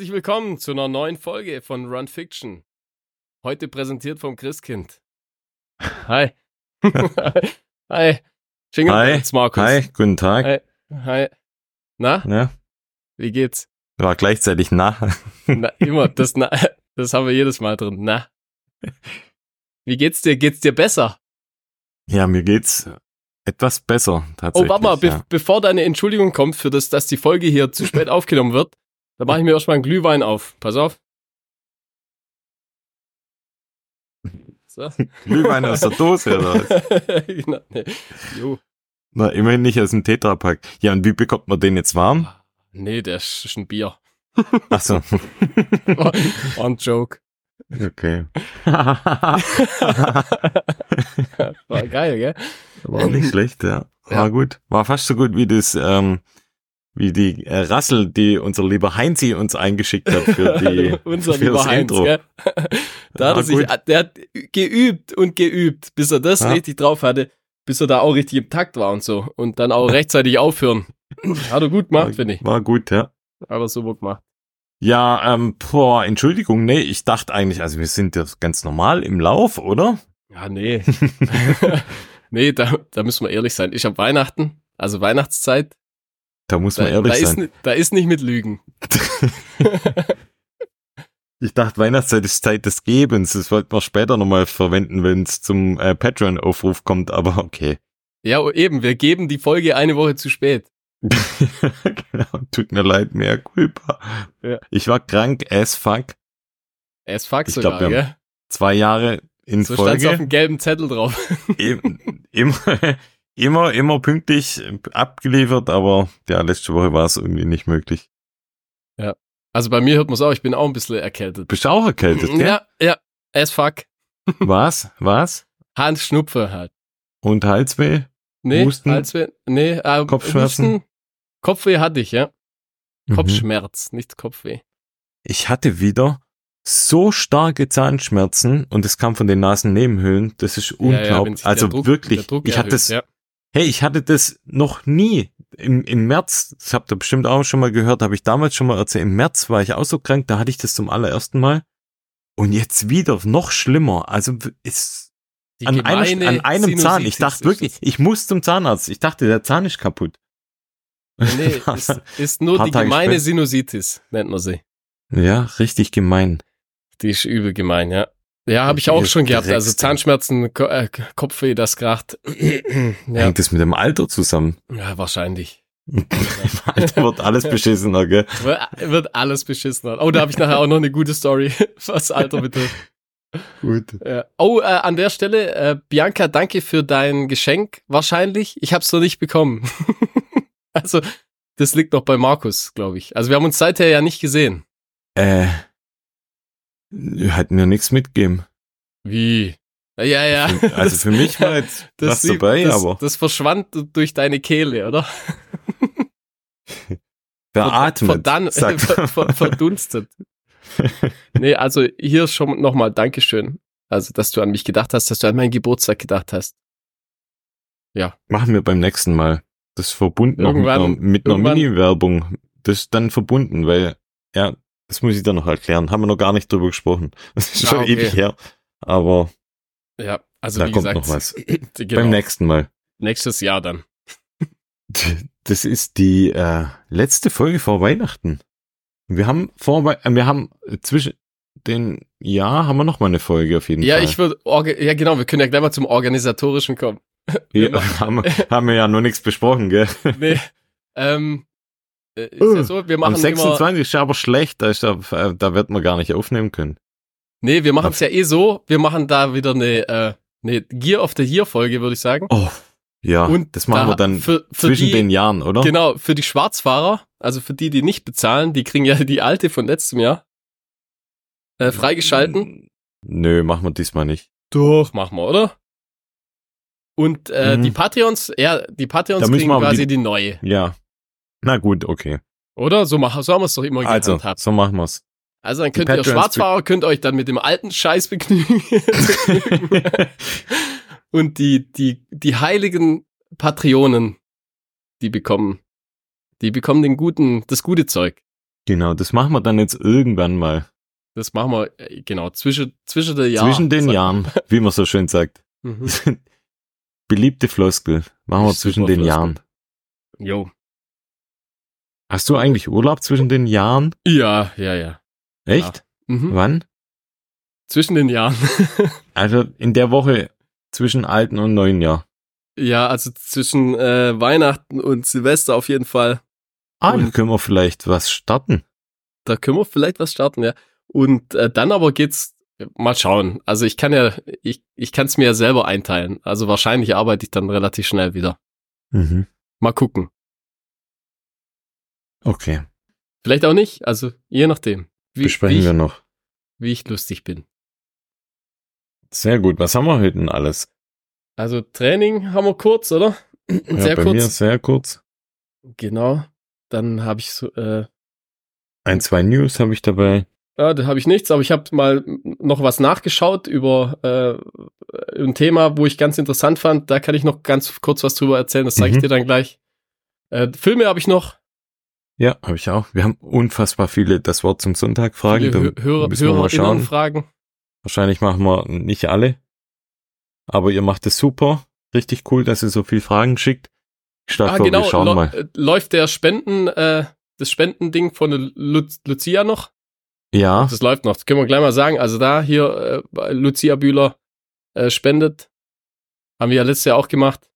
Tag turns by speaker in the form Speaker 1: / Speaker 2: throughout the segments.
Speaker 1: Herzlich willkommen zu einer neuen Folge von Run Fiction. Heute präsentiert vom Christkind. Hi. Hi. Bells, Markus.
Speaker 2: Hi, guten Tag.
Speaker 1: Hi. Hi. Na,
Speaker 2: Ja,
Speaker 1: wie geht's?
Speaker 2: war gleichzeitig nah.
Speaker 1: Na, immer, das, na, das haben wir jedes Mal drin. Na. Wie geht's dir? Geht's dir besser?
Speaker 2: Ja, mir geht's etwas besser,
Speaker 1: Oh,
Speaker 2: tatsächlich.
Speaker 1: warte mal, be
Speaker 2: ja.
Speaker 1: bevor deine Entschuldigung kommt für das, dass die Folge hier zu spät aufgenommen wird, da mache ich mir erstmal einen Glühwein auf. Pass auf. So.
Speaker 2: Glühwein aus der Dose, oder was?
Speaker 1: genau, nee. Jo.
Speaker 2: Na, immerhin nicht aus dem Tetrapack. Ja, und wie bekommt man den jetzt warm?
Speaker 1: Nee, der ist ein Bier.
Speaker 2: Ach so,
Speaker 1: ein Joke.
Speaker 2: okay.
Speaker 1: War geil, gell?
Speaker 2: War nicht schlecht, ja. War
Speaker 1: Ja.
Speaker 2: gut. War fast so gut wie das, ähm, wie die äh, Rassel, die unser lieber Heinzi uns eingeschickt hat für die
Speaker 1: Unser
Speaker 2: für
Speaker 1: lieber
Speaker 2: das
Speaker 1: Heinz,
Speaker 2: Intro.
Speaker 1: gell? Da hat er sich, der hat geübt und geübt, bis er das
Speaker 2: Ja.
Speaker 1: richtig drauf hatte, bis er da auch richtig im Takt war und so. Und dann auch rechtzeitig aufhören. Hat er gut gemacht, finde ich.
Speaker 2: War gut, ja.
Speaker 1: Aber super gemacht.
Speaker 2: Ja, ähm, boah, Entschuldigung, nee, ich dachte eigentlich, also wir sind ja ganz normal im Lauf, oder?
Speaker 1: Ja, nee. nee, da, da müssen wir ehrlich sein. Ich habe Weihnachten, also Weihnachtszeit.
Speaker 2: Da muss
Speaker 1: Da,
Speaker 2: man ehrlich
Speaker 1: da, ist,
Speaker 2: sein.
Speaker 1: ni- da ist nicht mit Lügen.
Speaker 2: Ich dachte, Weihnachtszeit ist Zeit des Gebens. Das wollten wir später nochmal verwenden, wenn es zum äh, Patreon-Aufruf kommt, aber okay.
Speaker 1: Ja, eben, wir geben die Folge eine Woche zu spät.
Speaker 2: genau, tut mir leid, mehr culpa.
Speaker 1: Ja.
Speaker 2: Ich war krank as fuck.
Speaker 1: Es fuck
Speaker 2: Ich
Speaker 1: sogar,
Speaker 2: glaub,
Speaker 1: gell?
Speaker 2: Zwei Jahre in
Speaker 1: So stand's auf
Speaker 2: Folge.
Speaker 1: dem gelben Zettel drauf.
Speaker 2: Im- immer, immer, immer pünktlich abgeliefert, aber ja, letzte Woche war es irgendwie nicht möglich.
Speaker 1: Also bei mir hört man es auch, ich bin auch ein bisschen erkältet.
Speaker 2: Bist du auch erkältet, gell?
Speaker 1: Ja, ja, as fuck.
Speaker 2: Was? Was?
Speaker 1: Hans Schnupfe halt.
Speaker 2: Und Halsweh?
Speaker 1: Nee,
Speaker 2: Husten?
Speaker 1: Halsweh, nee, äh,
Speaker 2: Kopfschmerzen?
Speaker 1: Husten, Kopfweh hatte ich, ja.
Speaker 2: Mhm.
Speaker 1: Kopfschmerz, nicht Kopfweh.
Speaker 2: Ich hatte wieder so starke Zahnschmerzen und es kam von den Nasennebenhöhlen. Das ist
Speaker 1: Ja, ja,
Speaker 2: unglaublich.
Speaker 1: sich der
Speaker 2: also
Speaker 1: Druck-
Speaker 2: wirklich, ich hatte das,
Speaker 1: ja.
Speaker 2: Hey, ich hatte das noch nie. Im, Im März, das habt ihr bestimmt auch schon mal gehört, habe ich damals schon mal erzählt, im März war ich auch so krank, da hatte ich das zum allerersten Mal. Und jetzt wieder noch schlimmer. Also ist
Speaker 1: Die
Speaker 2: an, einer, an einem Zahn.
Speaker 1: Sinusitis
Speaker 2: Ich dachte wirklich, ich muss zum Zahnarzt. Ich dachte, der Zahn ist kaputt.
Speaker 1: Nee, ist, ist nur die
Speaker 2: Tage
Speaker 1: gemeine
Speaker 2: später.
Speaker 1: Sinusitis, nennt man sie.
Speaker 2: Ja, richtig gemein.
Speaker 1: Die ist übel gemein, ja. Ja, habe ich auch schon gehabt. Also. Zahnschmerzen, Ko äh, Kopfweh, das kracht. ja.
Speaker 2: Hängt das mit dem Alter zusammen?
Speaker 1: ja, wahrscheinlich.
Speaker 2: Im Alter wird alles beschissener, gell?
Speaker 1: Wird alles beschissen. Oh, da habe ich nachher auch noch eine gute Story, was Alter betrifft.
Speaker 2: Gut.
Speaker 1: Ja. Oh, äh, an der Stelle, äh, Bianca, danke für dein Geschenk. Wahrscheinlich. Ich habe es noch nicht bekommen. also, das liegt noch bei Markus, glaube ich. Also, wir haben uns seither ja nicht gesehen.
Speaker 2: Äh, hat mir nichts mitgegeben.
Speaker 1: Wie? Ja, ja.
Speaker 2: Also für mich war jetzt was
Speaker 1: lief-
Speaker 2: dabei,
Speaker 1: das,
Speaker 2: aber
Speaker 1: Das verschwand durch deine Kehle, oder?
Speaker 2: beatmet.
Speaker 1: Verdan ver verdunstet. nee, also hier schon nochmal Dankeschön. Also, dass du an mich gedacht hast, dass du an meinen Geburtstag gedacht hast.
Speaker 2: Machen wir beim nächsten Mal. Das verbunden noch mit einer,
Speaker 1: Irgendwann-
Speaker 2: mit einer
Speaker 1: irgendwann-
Speaker 2: Mini-Werbung. Das ist dann verbunden, weil, ja, das muss ich dann noch erklären. Haben wir noch gar nicht drüber gesprochen. Das ist
Speaker 1: Ah,
Speaker 2: schon
Speaker 1: okay.
Speaker 2: ewig her. Aber
Speaker 1: Ja, also
Speaker 2: da
Speaker 1: wie
Speaker 2: kommt
Speaker 1: gesagt,
Speaker 2: noch was.
Speaker 1: genau,
Speaker 2: Beim nächsten Mal.
Speaker 1: nächstes Jahr dann.
Speaker 2: Das ist die äh, letzte Folge vor Weihnachten. Wir haben vor äh, wir haben zwischen den Jahr haben wir noch mal eine Folge auf jeden
Speaker 1: Ja,
Speaker 2: Fall.
Speaker 1: ich würde, ja genau, wir können ja gleich mal zum Organisatorischen kommen.
Speaker 2: ja, haben, wir- haben wir ja noch nichts besprochen, gell?
Speaker 1: Nee, ähm, äh, ist ja so, wir machen
Speaker 2: Am
Speaker 1: immer,
Speaker 2: 26 ist ja aber schlecht, da, ist ja, äh, da wird man gar nicht aufnehmen können.
Speaker 1: nee, wir machen es ja eh so, wir machen da wieder eine, äh, eine Gear of the Year Folge, würde ich sagen.
Speaker 2: Oh, ja,
Speaker 1: Und
Speaker 2: das machen
Speaker 1: da
Speaker 2: wir dann
Speaker 1: für, für
Speaker 2: zwischen
Speaker 1: die,
Speaker 2: den Jahren, oder?
Speaker 1: Genau, für die Schwarzfahrer, also für die, die nicht bezahlen, die kriegen ja die alte von letztem Jahr äh, freigeschalten.
Speaker 2: Nö, machen wir diesmal nicht.
Speaker 1: Doch, machen wir, oder? Und äh,
Speaker 2: Mhm.
Speaker 1: die Patreons, ja, die Patreons kriegen quasi
Speaker 2: die-
Speaker 1: die, neue,
Speaker 2: Ja. Na gut, okay.
Speaker 1: oder? So, machen, so haben wir es doch immer
Speaker 2: Also,
Speaker 1: gehandhabt.
Speaker 2: so machen wir's.
Speaker 1: Also dann könnt ihr Schwarzfahrer, könnt euch dann mit dem alten Scheiß begnügen. Und die, die, die heiligen Patrionen, die bekommen, die bekommen den guten, das gute Zeug.
Speaker 2: Genau, das machen wir dann jetzt irgendwann mal.
Speaker 1: Das machen wir, äh, genau, zwischen, zwischen den Jahren.
Speaker 2: Zwischen den Jahren, wie man so schön sagt.
Speaker 1: Mhm.
Speaker 2: Beliebte Floskel. Machen wir zwischen den
Speaker 1: Floskel.
Speaker 2: Jahren.
Speaker 1: Jo.
Speaker 2: Hast du eigentlich Urlaub zwischen den Jahren?
Speaker 1: Ja, ja, ja.
Speaker 2: Echt?
Speaker 1: Mhm.
Speaker 2: Wann?
Speaker 1: Zwischen den Jahren.
Speaker 2: Also in der Woche zwischen alten und neuen Jahr.
Speaker 1: ja, also zwischen äh, Weihnachten und Silvester auf jeden Fall.
Speaker 2: Ah, da
Speaker 1: Und-
Speaker 2: können wir vielleicht was starten.
Speaker 1: Da können wir vielleicht was starten, ja. Und äh, dann aber geht's mal schauen. Also ich kann ja, ich, ich kann es mir ja selber einteilen. Also wahrscheinlich arbeite ich dann relativ schnell wieder.
Speaker 2: Mhm.
Speaker 1: Mal gucken.
Speaker 2: Okay,
Speaker 1: Vielleicht auch nicht. Also je nachdem. Wie,
Speaker 2: besprechen
Speaker 1: wie,
Speaker 2: wir
Speaker 1: ich,
Speaker 2: noch.
Speaker 1: wie ich lustig bin.
Speaker 2: Sehr gut. Was haben wir heute denn alles?
Speaker 1: Also Training haben wir kurz, oder?
Speaker 2: Ja,
Speaker 1: Sehr
Speaker 2: bei
Speaker 1: kurz.
Speaker 2: mir sehr kurz.
Speaker 1: Genau. Dann habe ich so, äh,
Speaker 2: Ein, zwei News habe ich dabei.
Speaker 1: ja, da habe ich nichts, aber ich habe mal noch was nachgeschaut über äh, ein Thema, wo ich ganz interessant fand. Da kann ich noch ganz kurz was drüber erzählen. Das zeige ich
Speaker 2: Mhm.
Speaker 1: dir dann gleich. Äh, Filme habe ich noch.
Speaker 2: Ja, habe ich auch. Wir haben unfassbar viele das Wort zum Sonntag fragen.
Speaker 1: Viele Hörer,
Speaker 2: müssen wir mal
Speaker 1: HörerInnen
Speaker 2: schauen.
Speaker 1: fragen.
Speaker 2: Wahrscheinlich machen wir nicht alle. Aber ihr macht es super. Richtig cool, dass ihr so viel Fragen schickt. Ich schlage
Speaker 1: Ah,
Speaker 2: vor,
Speaker 1: genau.
Speaker 2: wir schauen
Speaker 1: Lo-
Speaker 2: mal.
Speaker 1: äh, Läuft der Spenden, äh, das Spendending von Lu Lucia noch?
Speaker 2: Ja,
Speaker 1: Das läuft noch. Das können wir gleich mal sagen. Also da hier äh, Lucia Bühler äh, spendet. Haben wir ja letztes Jahr auch gemacht.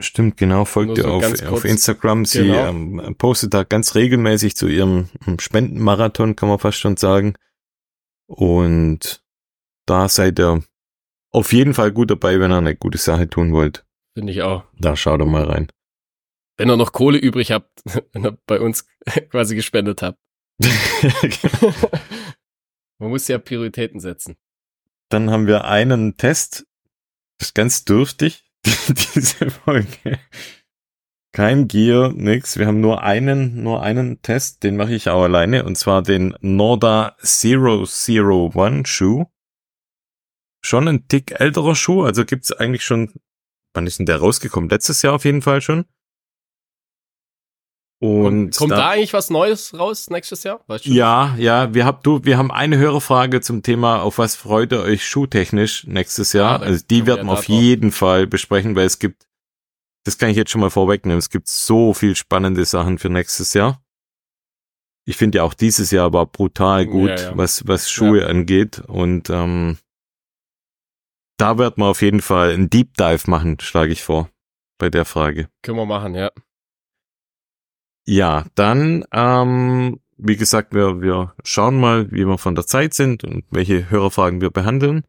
Speaker 2: Stimmt, genau. Folgt ihr
Speaker 1: so
Speaker 2: auf,
Speaker 1: kurz.
Speaker 2: auf Instagram. Sie
Speaker 1: Genau.
Speaker 2: ähm, postet da ganz regelmäßig zu ihrem ähm, Spendenmarathon, kann man fast schon sagen. Und da seid ihr auf jeden Fall gut dabei, wenn ihr eine gute Sache tun wollt.
Speaker 1: Finde ich auch.
Speaker 2: Da schaut doch mal rein.
Speaker 1: Wenn ihr noch Kohle übrig habt, wenn ihr bei uns quasi gespendet habt. Man muss ja Prioritäten setzen.
Speaker 2: Dann haben wir einen Test. Das ist ganz dürftig, diese Folge. Kein Gear, nix. Wir haben nur einen, nur einen Test, den mache ich auch alleine, und zwar den Norda 001 Schuh. Schon ein Tick älterer Schuh, also gibt's eigentlich schon, wann ist denn der rausgekommen? Letztes Jahr auf jeden Fall schon. Und
Speaker 1: kommt kommt da, eigentlich was Neues raus nächstes Jahr? Weißt du?
Speaker 2: ja, ja, wir haben du, wir haben eine Hörerfrage zum Thema, auf was freut ihr euch schuhtechnisch nächstes Jahr?
Speaker 1: Ah, da
Speaker 2: also die werden
Speaker 1: ja
Speaker 2: wir
Speaker 1: da
Speaker 2: auf
Speaker 1: drauf.
Speaker 2: jeden Fall besprechen, weil es gibt, das kann ich jetzt schon mal vorwegnehmen, es gibt so viel spannende Sachen für nächstes Jahr. Ich finde ja auch dieses Jahr war brutal gut,
Speaker 1: Ja, ja.
Speaker 2: was was Schuhe angeht und ähm, da wird man auf jeden Fall einen Deep Dive machen, schlage ich vor, bei der Frage.
Speaker 1: Können wir machen, ja.
Speaker 2: Ja, dann, ähm, wie gesagt, wir, wir schauen mal, wie wir von der Zeit sind und welche Hörerfragen wir behandeln.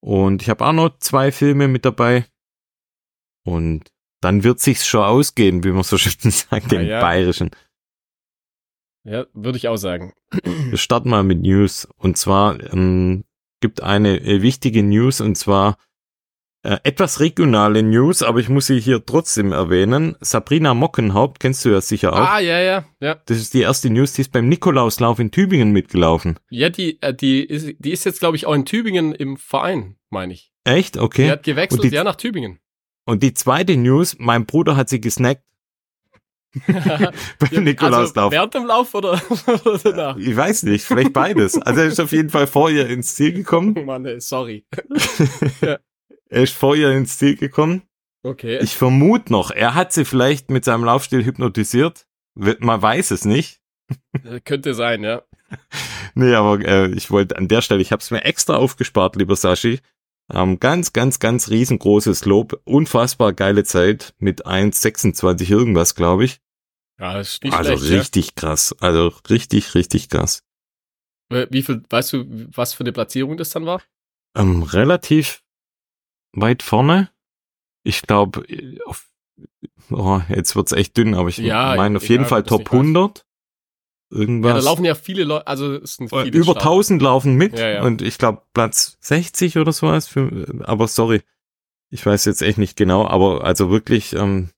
Speaker 2: Und ich habe auch noch zwei Filme mit dabei. Und dann wird sich's schon ausgehen, wie man so schön sagt, im
Speaker 1: ja.
Speaker 2: Bayerischen.
Speaker 1: Ja, würde ich auch sagen.
Speaker 2: Wir starten mal mit News. Und zwar ähm, gibt eine äh, wichtige News und zwar äh, etwas regionale News, aber ich muss sie hier trotzdem erwähnen. Sabrina Mockenhaupt, kennst du ja sicher auch.
Speaker 1: Ah, ja, ja, ja.
Speaker 2: Das ist die erste News, die ist beim Nikolauslauf in Tübingen mitgelaufen.
Speaker 1: Ja, die, äh, die, ist, die ist jetzt, glaube ich, auch in Tübingen im Verein, meine ich.
Speaker 2: Echt? Okay.
Speaker 1: Die hat gewechselt,
Speaker 2: die-
Speaker 1: ja, nach Tübingen.
Speaker 2: Und die zweite News, mein Bruder hat sie gesnackt beim
Speaker 1: also,
Speaker 2: Nikolauslauf.
Speaker 1: während dem Lauf oder, oder danach?
Speaker 2: ich weiß nicht, vielleicht beides. Also er ist auf jeden Fall vor ihr ins Ziel gekommen.
Speaker 1: Oh Mann, sorry.
Speaker 2: Er ist vor ihr ins Ziel gekommen.
Speaker 1: Okay.
Speaker 2: Ich vermute noch, er hat sie vielleicht mit seinem Laufstil hypnotisiert. Man weiß es nicht.
Speaker 1: Könnte sein, ja.
Speaker 2: Nee, aber äh, ich wollte an der Stelle, ich habe es mir extra aufgespart, lieber Sashi. Ähm, ganz, ganz, ganz riesengroßes Lob. Unfassbar geile Zeit mit 1,26 irgendwas, glaube ich.
Speaker 1: Ja, ist nicht
Speaker 2: also
Speaker 1: schlecht.
Speaker 2: richtig krass. Also richtig, richtig krass.
Speaker 1: Ja. Äh, Wie viel, weißt du, was für eine Platzierung das dann war?
Speaker 2: Ähm, relativ weit vorne. Ich glaube, auf oh, jetzt wird's echt dünn, aber ich
Speaker 1: Ja,
Speaker 2: meine auf
Speaker 1: egal,
Speaker 2: jeden Fall Top
Speaker 1: nicht weißt.
Speaker 2: 100.
Speaker 1: Ja,
Speaker 2: Irgendwas.
Speaker 1: da laufen ja viele Leute, also es sind
Speaker 2: Äh,
Speaker 1: viele
Speaker 2: über
Speaker 1: Starter.
Speaker 2: 1000 laufen mit
Speaker 1: Ja, ja.
Speaker 2: und ich glaube Platz 60 oder sowas. Für, aber sorry, ich weiß jetzt echt nicht genau, aber also wirklich ähm,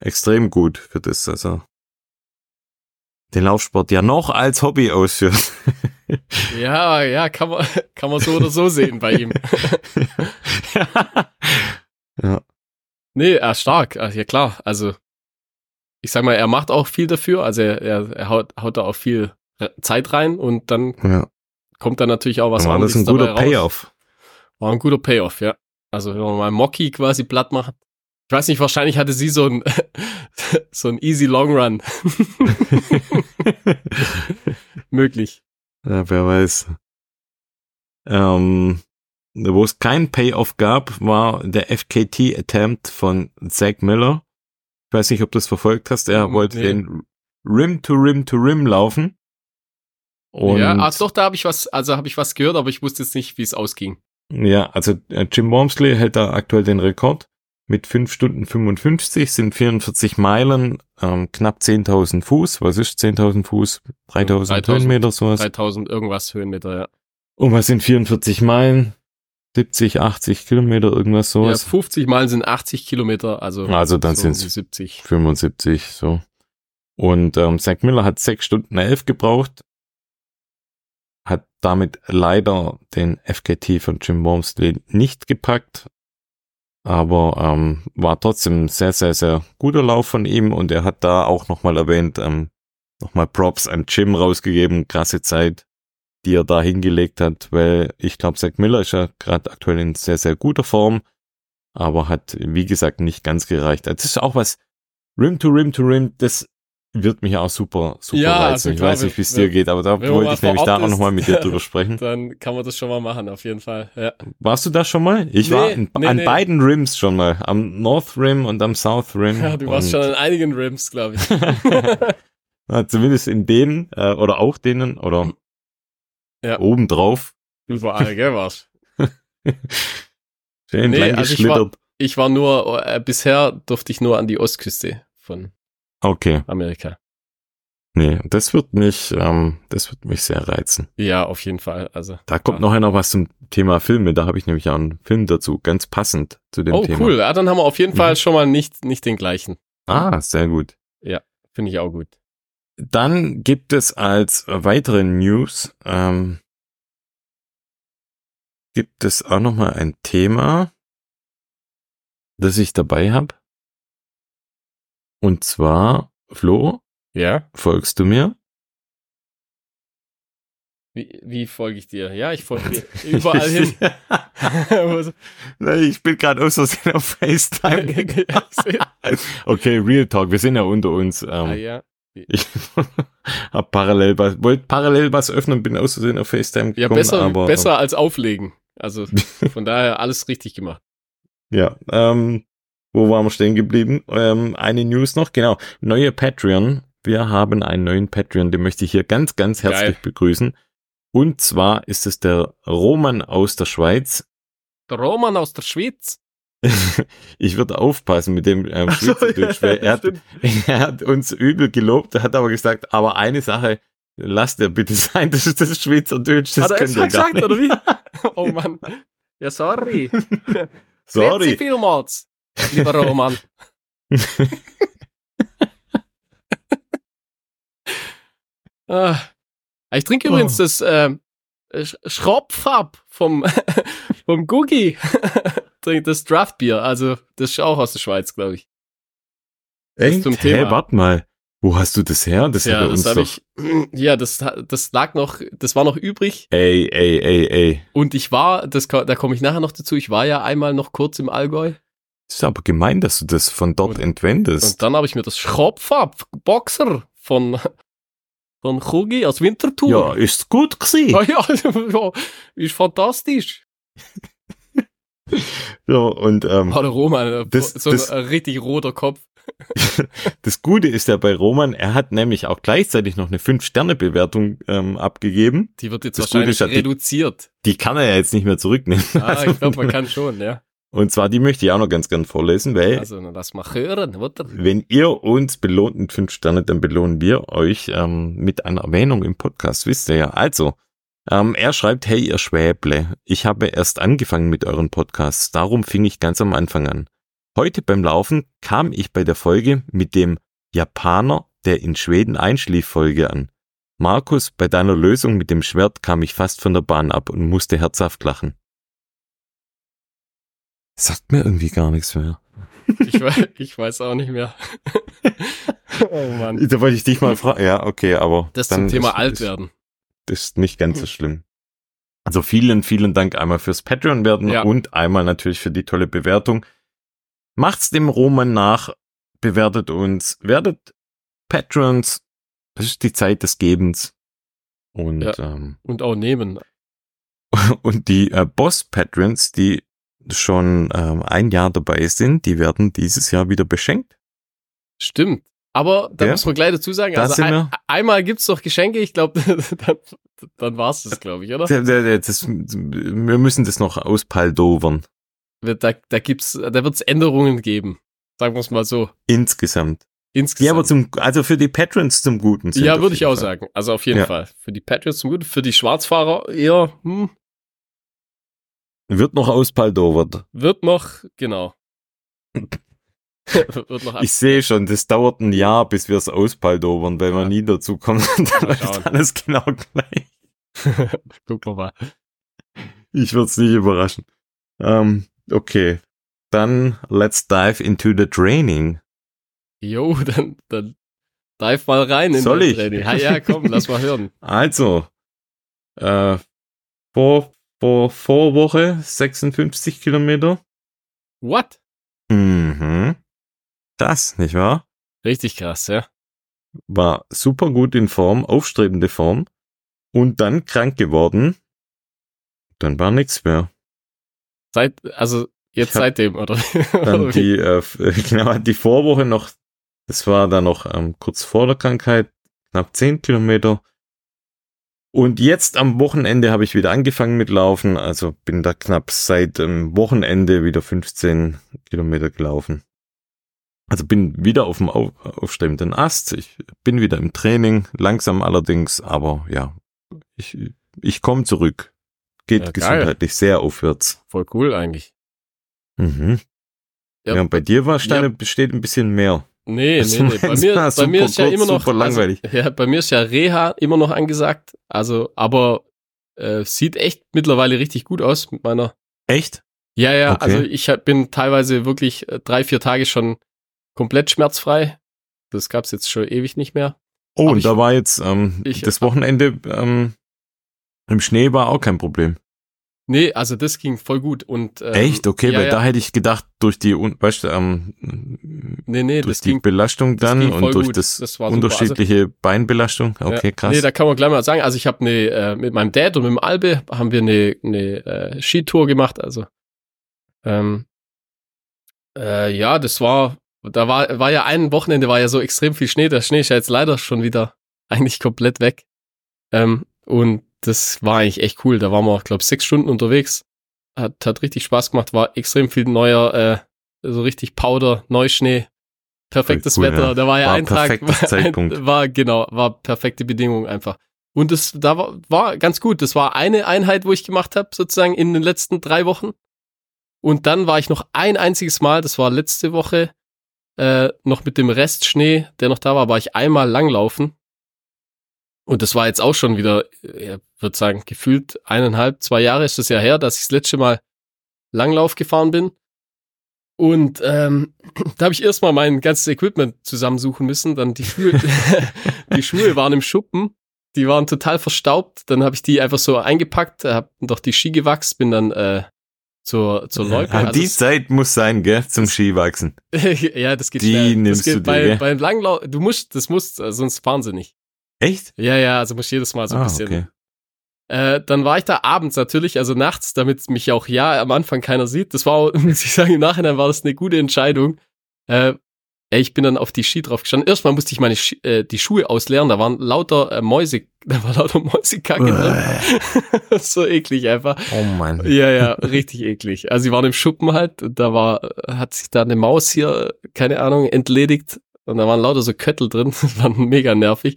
Speaker 2: extrem gut für das, also den Laufsport ja noch als Hobby ausführt.
Speaker 1: Ja, ja, kann man, kann man so oder so sehen bei ihm.
Speaker 2: ja.
Speaker 1: Nee, ah, stark, ah, ja klar, also ich sag mal, er macht auch viel dafür, also er, er, er haut, haut da auch viel Zeit rein und dann
Speaker 2: Ja.
Speaker 1: kommt da natürlich auch was
Speaker 2: War das ein guter. Payoff?
Speaker 1: War ein guter Payoff, ja. Also wenn man mal Mocky quasi platt macht. Ich weiß nicht, wahrscheinlich hatte sie so ein so ein easy Long Run möglich.
Speaker 2: Ja, wer weiß. Ähm, wo es kein Payoff gab, war der FKT-Attempt von Zach Miller. Ich weiß nicht, ob du das verfolgt hast. Er wollte
Speaker 1: nee.
Speaker 2: den Rim to Rim to Rim laufen. Und
Speaker 1: ja, ach doch, da habe ich was, also habe ich was gehört, aber ich wusste jetzt nicht, wie es ausging.
Speaker 2: Ja, also äh, Jim Wormsley hält da aktuell den Rekord mit 5 Stunden 55, sind 44 Meilen, ähm, knapp 10.000 Fuß. Was ist 10.000 Fuß? 3.000
Speaker 1: 3000.
Speaker 2: Höhenmeter, sowas.
Speaker 1: 3000 irgendwas Höhenmeter, ja.
Speaker 2: Und was sind 44 Meilen? 70, 80 Kilometer, irgendwas
Speaker 1: Ja,
Speaker 2: sowas.
Speaker 1: 50 Meilen sind 80 Kilometer, also,
Speaker 2: Also dann
Speaker 1: so um die 70.
Speaker 2: 75, so. Und ähm, Zach Miller hat 6 Stunden 11 gebraucht, hat damit leider den FKT von Jim Wormsley nicht gepackt, aber ähm, war trotzdem sehr, sehr, sehr guter Lauf von ihm und er hat da auch nochmal erwähnt, ähm, nochmal Props an Jim rausgegeben, krasse Zeit, die er da hingelegt hat, weil ich glaube, Zach Miller ist ja gerade aktuell in sehr, sehr guter Form, aber hat, wie gesagt, nicht ganz gereicht. Das ist auch was, Rim to Rim to Rim, das wird mich auch super, super
Speaker 1: Ja,
Speaker 2: reizen.
Speaker 1: also
Speaker 2: ich
Speaker 1: klar,
Speaker 2: weiß nicht, wie es dir geht, aber da wollte ich nämlich da auch nochmal mit dir drüber sprechen.
Speaker 1: Dann kann man das schon mal machen, auf jeden Fall. Ja.
Speaker 2: Warst du da schon mal? Ich
Speaker 1: Nee,
Speaker 2: war in,
Speaker 1: nee,
Speaker 2: an
Speaker 1: nee.
Speaker 2: beiden Rims schon mal. Am North Rim und am South Rim.
Speaker 1: ja du warst schon an einigen Rims, glaube ich.
Speaker 2: ja, zumindest in denen, äh, oder auch denen, oder
Speaker 1: Ja.
Speaker 2: obendrauf.
Speaker 1: Überall, gell, war's.
Speaker 2: Schön
Speaker 1: Nee,
Speaker 2: lang
Speaker 1: also ich war-. Ich war nur, äh, bisher durfte ich nur an die Ostküste von
Speaker 2: Okay.
Speaker 1: Amerika.
Speaker 2: Nee, das wird mich, ähm, das wird mich sehr reizen.
Speaker 1: Ja, auf jeden Fall. Also.
Speaker 2: Da kommt
Speaker 1: Ja.
Speaker 2: noch noch was zum Thema Filme. Da habe ich nämlich auch einen Film dazu, ganz passend zu dem
Speaker 1: Oh,
Speaker 2: Thema.
Speaker 1: cool. Ja, dann haben wir auf jeden
Speaker 2: Mhm.
Speaker 1: Fall schon mal nicht, nicht den gleichen.
Speaker 2: Ah, sehr gut.
Speaker 1: Finde ich auch gut.
Speaker 2: Dann gibt es als weitere News, ähm, gibt es auch noch mal ein Thema, das ich dabei habe. Und zwar, Flo,
Speaker 1: Ja?
Speaker 2: folgst du mir?
Speaker 1: Wie, wie folge ich dir? Ja, ich folge dir überall hin.
Speaker 2: Ich bin gerade aus Versehen auf FaceTime.
Speaker 1: Ja,
Speaker 2: okay, Real Talk, wir sind ja unter uns. Ähm,
Speaker 1: ah, ja.
Speaker 2: Ich hab parallel was, wollte parallel was öffnen, bin aus Versehen auf FaceTime
Speaker 1: ja,
Speaker 2: gekommen,
Speaker 1: besser,
Speaker 2: aber
Speaker 1: besser als auflegen. Also von daher alles richtig gemacht.
Speaker 2: ja, ähm, wo waren wir stehen geblieben? Ähm, eine News noch, genau, neue Patreon. Wir haben einen neuen Patreon, den möchte ich hier ganz, ganz herzlich
Speaker 1: Geil.
Speaker 2: begrüßen. Und zwar ist es der Roman aus der Schweiz.
Speaker 1: Der Roman aus der Schweiz.
Speaker 2: ich würde aufpassen mit dem ähm,
Speaker 1: so,
Speaker 2: Schweizerdeutsch,
Speaker 1: ja,
Speaker 2: er hat, er hat uns übel gelobt, er hat aber gesagt, aber eine Sache, lasst er bitte sein, das ist das Schweizerdeutsch, das
Speaker 1: Hat er
Speaker 2: könnt ihr gar
Speaker 1: gesagt,
Speaker 2: nicht.
Speaker 1: oder wie? Oh Mann. Ja, sorry.
Speaker 2: Sorry.
Speaker 1: vielmals, lieber Roman. ah. Ich trinke übrigens
Speaker 2: Oh.
Speaker 1: das äh, Sch- Schropfab vom, vom Gugi. Trinke das Draftbier. Also, das ist auch aus der Schweiz, glaube ich.
Speaker 2: Echt?
Speaker 1: zum Thema.
Speaker 2: warte mal. Wo hast du das her? Das
Speaker 1: ja,
Speaker 2: hat
Speaker 1: das
Speaker 2: uns
Speaker 1: habe
Speaker 2: doch.
Speaker 1: ich. Ja, das, das lag noch, das war noch übrig.
Speaker 2: Ey, ey, ey, ey.
Speaker 1: Und ich war, das, da komme ich nachher noch dazu, ich war ja einmal noch kurz im Allgäu.
Speaker 2: Ist aber gemein, dass du das von dort
Speaker 1: Und-
Speaker 2: entwendest.
Speaker 1: Und dann habe ich mir das Schropfab Boxer von, von Kugi aus Winterthur.
Speaker 2: ja, ist gut gewesen.
Speaker 1: Ja, ja, ja, ist fantastisch.
Speaker 2: Ja, und ähm,
Speaker 1: der Roman, äh,
Speaker 2: Das-
Speaker 1: so
Speaker 2: das-
Speaker 1: ein richtig roter Kopf.
Speaker 2: das Gute ist ja bei Roman, er hat nämlich auch gleichzeitig noch eine 5-Sterne-Bewertung ähm, abgegeben.
Speaker 1: Die wird jetzt
Speaker 2: Das
Speaker 1: wahrscheinlich
Speaker 2: ist ja, die-
Speaker 1: reduziert.
Speaker 2: Die kann er ja jetzt nicht mehr zurücknehmen.
Speaker 1: Ah, ich glaube, man kann schon, ja.
Speaker 2: Und zwar, die möchte ich auch noch ganz gern vorlesen, weil
Speaker 1: Also, lass mal hören, oder?
Speaker 2: wenn ihr uns belohnt mit 5 Sterne, dann belohnen wir euch ähm, mit einer Erwähnung im Podcast, wisst ihr ja. Also, ähm, er schreibt, hey ihr Schwäble, ich habe erst angefangen mit euren Podcasts, darum fing ich ganz am Anfang an. Heute beim Laufen kam ich bei der Folge mit dem Japaner, der in Schweden einschlief, Folge an. Markus, bei deiner Lösung mit dem Schwert kam ich fast von der Bahn ab und musste herzhaft lachen. Sagt mir irgendwie gar nichts mehr.
Speaker 1: Ich, wei- ich weiß auch nicht mehr. oh Mann.
Speaker 2: Da wollte ich dich mal fragen. Ja, okay, aber.
Speaker 1: Das
Speaker 2: dann
Speaker 1: zum Thema
Speaker 2: ist,
Speaker 1: alt
Speaker 2: ist,
Speaker 1: werden.
Speaker 2: Das ist nicht ganz so schlimm. Also vielen, vielen Dank einmal fürs Patreon werden
Speaker 1: Ja.
Speaker 2: und einmal natürlich für die tolle Bewertung. Macht's dem Roman nach, bewertet uns, werdet Patrons. Das ist die Zeit des Gebens. Und,
Speaker 1: Ja.
Speaker 2: ähm,
Speaker 1: Und auch nehmen.
Speaker 2: und die äh, Boss-Patrons, die schon ähm, ein Jahr dabei sind, die werden dieses Jahr wieder beschenkt.
Speaker 1: Stimmt. Aber da
Speaker 2: Ja.
Speaker 1: muss man gleich dazu sagen,
Speaker 2: Da
Speaker 1: also ein,
Speaker 2: wir.
Speaker 1: einmal gibt's doch Geschenke, ich glaube, dann, dann war's das, glaube ich, oder?
Speaker 2: Der- der- der- Das, wir müssen das noch auspaldovern.
Speaker 1: Da, da gibt's, da wird's Änderungen geben. Sagen wir's mal so.
Speaker 2: Insgesamt.
Speaker 1: Insgesamt.
Speaker 2: Ja, aber zum, also für die Patrons zum Guten. sind
Speaker 1: Ja, würde ich auch
Speaker 2: Fall.
Speaker 1: sagen. Also auf jeden
Speaker 2: Ja.
Speaker 1: Fall. Für die Patriots zum Guten, für die Schwarzfahrer eher, hm,
Speaker 2: Wird noch auspaldovert.
Speaker 1: wird noch, genau. wird noch.
Speaker 2: Ich sehe schon, das dauert ein Jahr, bis wir es auspaldovern, weil wir
Speaker 1: Ja.
Speaker 2: nie dazu kommen. Dann läuft alles genau gleich.
Speaker 1: Gucken wir mal.
Speaker 2: Ich würde es nicht überraschen. Ähm, okay. Dann let's dive into the training.
Speaker 1: Jo, dann, dann dive mal rein in
Speaker 2: Soll
Speaker 1: das
Speaker 2: ich?
Speaker 1: Training. Ja, ja, komm, lass mal hören.
Speaker 2: Also, äh, vor, vor, vor Woche 56 Kilometer.
Speaker 1: What?
Speaker 2: Mhm. Das, nicht wahr?
Speaker 1: Richtig krass, ja.
Speaker 2: War super gut in Form, aufstrebende Form. Und dann krank geworden. Dann war nichts mehr.
Speaker 1: Seit, also jetzt
Speaker 2: hab
Speaker 1: seitdem, oder?
Speaker 2: Dann die, äh, genau, die Vorwoche noch, das war dann noch ähm, kurz vor der Krankheit, knapp 10 Kilometer. Und jetzt am Wochenende habe ich wieder angefangen mit Laufen, also bin da knapp seit dem Wochenende wieder 15 Kilometer gelaufen. Also bin wieder auf dem Au- aufstrebenden Ast, ich bin wieder im Training, langsam allerdings, aber ja, ich, ich komme zurück. Geht
Speaker 1: Ja,
Speaker 2: gesundheitlich sehr aufwärts.
Speaker 1: Voll cool eigentlich.
Speaker 2: Mhm.
Speaker 1: Ja.
Speaker 2: Ja, und bei dir war Steine besteht ein bisschen mehr.
Speaker 1: Nee, nee, nee. Bei mir, bei mir ist ja immer noch. Also, ja, bei mir ist ja Reha immer noch angesagt. Also, aber äh, sieht echt mittlerweile richtig gut aus mit meiner.
Speaker 2: Echt?
Speaker 1: Ja, ja,
Speaker 2: Okay.
Speaker 1: also ich bin teilweise wirklich äh, drei, vier Tage schon komplett schmerzfrei. Das gab's jetzt schon ewig nicht mehr.
Speaker 2: Oh,
Speaker 1: Aber
Speaker 2: und
Speaker 1: ich-
Speaker 2: da war jetzt ähm,
Speaker 1: ich-
Speaker 2: das Wochenende ähm, im Schnee war auch kein Problem.
Speaker 1: Nee, also das ging voll gut. Und, ähm,
Speaker 2: Echt? Okay,
Speaker 1: ja,
Speaker 2: weil
Speaker 1: ja.
Speaker 2: da hätte ich gedacht, durch die, weißt du, ähm,
Speaker 1: Nee, nee,
Speaker 2: durch
Speaker 1: das
Speaker 2: die
Speaker 1: ging.
Speaker 2: Belastung dann und durch
Speaker 1: gut.
Speaker 2: das,
Speaker 1: Das war. Also
Speaker 2: unterschiedliche Beinbelastung. Okay,
Speaker 1: ja,
Speaker 2: krass.
Speaker 1: Nee, da kann man gleich mal sagen, also ich habe eine, äh, mit meinem Dad und mit dem Albe haben wir eine, eine äh, Skitour gemacht, also ähm, äh, ja, das war, da war, war ja ein Wochenende, war ja so extrem viel Schnee, der Schnee ist ja jetzt leider schon wieder eigentlich komplett weg ähm, und das war eigentlich echt cool, da waren wir, glaube sechs Stunden unterwegs, hat, hat richtig Spaß gemacht, war extrem viel neuer, äh, so richtig Powder, Neuschnee, perfektes
Speaker 2: cool,
Speaker 1: Wetter,
Speaker 2: ja.
Speaker 1: da war ja
Speaker 2: War
Speaker 1: ein Tag, war, war genau, war perfekte Bedingung einfach. Und das da war, war ganz gut. Das war eine Einheit, wo ich gemacht habe, sozusagen in den letzten drei Wochen. Und dann war ich noch ein einziges Mal, das war letzte Woche, äh, noch mit dem Restschnee, der noch da war, war ich einmal langlaufen. Und das war jetzt auch schon wieder, ich würde sagen, gefühlt eineinhalb, zwei Jahre ist das ja her, dass ich das letzte Mal Langlauf gefahren bin. Und ähm, da habe ich erstmal mein ganzes Equipment zusammensuchen müssen. Dann die Schuhe, die Schuhe waren im Schuppen, die waren total verstaubt. Dann habe ich die einfach so eingepackt, habe doch die Ski gewachst, bin dann äh, zur zur Loipe.
Speaker 2: Ah,
Speaker 1: Also
Speaker 2: die Zeit muss sein, gell, zum Skiwachsen.
Speaker 1: ja, das geht
Speaker 2: Die
Speaker 1: schnell.
Speaker 2: nimmst
Speaker 1: das geht
Speaker 2: du dir,
Speaker 1: bei,
Speaker 2: gell?
Speaker 1: beim Langlauf. Du musst, das musst, äh, sonst fahren sie nicht.
Speaker 2: Echt?
Speaker 1: Ja, ja, also musst jedes Mal so ein
Speaker 2: ah,
Speaker 1: bisschen.
Speaker 2: okay.
Speaker 1: Äh, dann war ich da abends natürlich, also nachts, damit mich auch ja am Anfang keiner sieht. Das war, auch, muss ich sagen, im Nachhinein war das eine gute Entscheidung. Äh, ich bin dann auf die Ski drauf gestanden. Erstmal musste ich meine Ski, äh, die Schuhe ausleeren. Da waren lauter äh, Mäuse, da war lauter Mäusekacke drin. so eklig einfach.
Speaker 2: Oh Mann.
Speaker 1: Ja, ja, richtig eklig. Also sie waren im Schuppen halt. Da war, hat sich da eine Maus hier, keine Ahnung, entledigt. Und da waren lauter so Köttel drin. Das war mega nervig.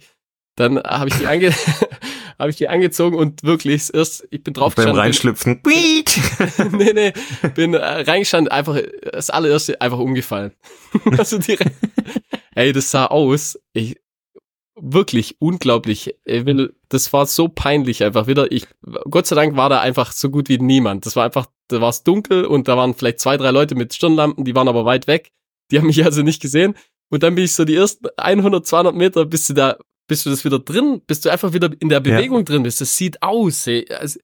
Speaker 1: Dann habe ich die ange habe ich die angezogen und wirklich erst, ich bin drauf
Speaker 2: Beim. Reinschlüpfen. Quiet.
Speaker 1: nee, nee, bin äh, reingestanden, einfach das allererste einfach umgefallen. also direkt. Ey, das sah aus. Ich, wirklich unglaublich. Ich will, das war so peinlich einfach wieder. Ich, Gott sei Dank war da einfach so gut wie niemand. Das war einfach, da war es dunkel und da waren vielleicht zwei, drei Leute mit Stirnlampen, die waren aber weit weg. Die haben mich also nicht gesehen. Und dann bin ich so die ersten 100, 200 Meter, bist du da, bist du das wieder drin, bist du einfach wieder in der Bewegung ja. drin bist. Das sieht aus. Ey. Also,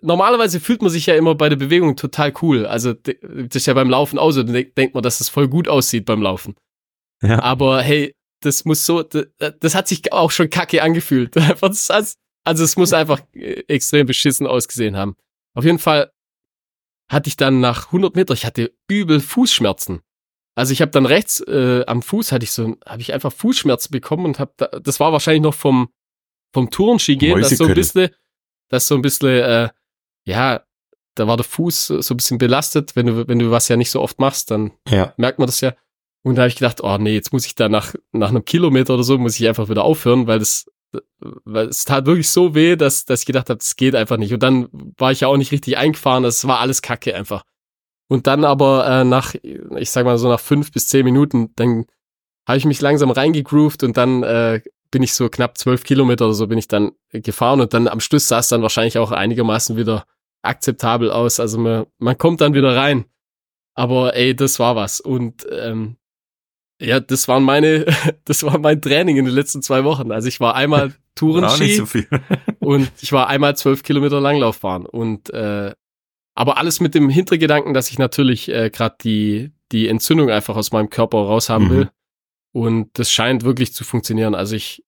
Speaker 1: normalerweise fühlt man sich ja immer bei der Bewegung total cool. Also das ist ja beim Laufen auch so, dann denkt man, dass das voll gut aussieht beim Laufen. Ja. Aber hey, das muss so, das, das hat sich auch schon kacke angefühlt. also es muss einfach äh, extrem beschissen ausgesehen haben. Auf jeden Fall hatte ich dann nach 100 Meter, ich hatte übel Fußschmerzen. Also ich habe dann rechts äh, am Fuß hatte ich so, habe ich einfach Fußschmerzen bekommen und habe, da, das war wahrscheinlich noch vom vom Tourenski gehen, das so ein bisschen, das so ein bisschen, äh, ja, da war der Fuß so ein bisschen belastet. Wenn du wenn du was ja nicht so oft machst, dann ja. merkt man das ja. Und da habe ich gedacht, oh nee, jetzt muss ich da nach nach einem Kilometer oder so muss ich einfach wieder aufhören, weil das weil es tat wirklich so weh, dass, dass ich gedacht habe, es geht einfach nicht. Und dann war ich ja auch nicht richtig eingefahren, das war alles Kacke einfach. Und dann aber äh, nach, ich sag mal so nach fünf bis zehn Minuten, dann habe ich mich langsam reingegroovt und dann äh, bin ich so knapp zwölf Kilometer oder so bin ich dann gefahren und dann am Schluss sah es dann wahrscheinlich auch einigermaßen wieder akzeptabel aus. Also man, man kommt dann wieder rein. Aber ey, das war was. Und ähm, ja, das waren meine, das war mein Training in den letzten zwei Wochen. Also ich war einmal Tourenski so und ich war einmal zwölf Kilometer Langlaufbahn und äh, aber alles mit dem Hintergedanken, dass ich natürlich äh, gerade die die Entzündung einfach aus meinem Körper raushaben mhm. will und das scheint wirklich zu funktionieren. Also ich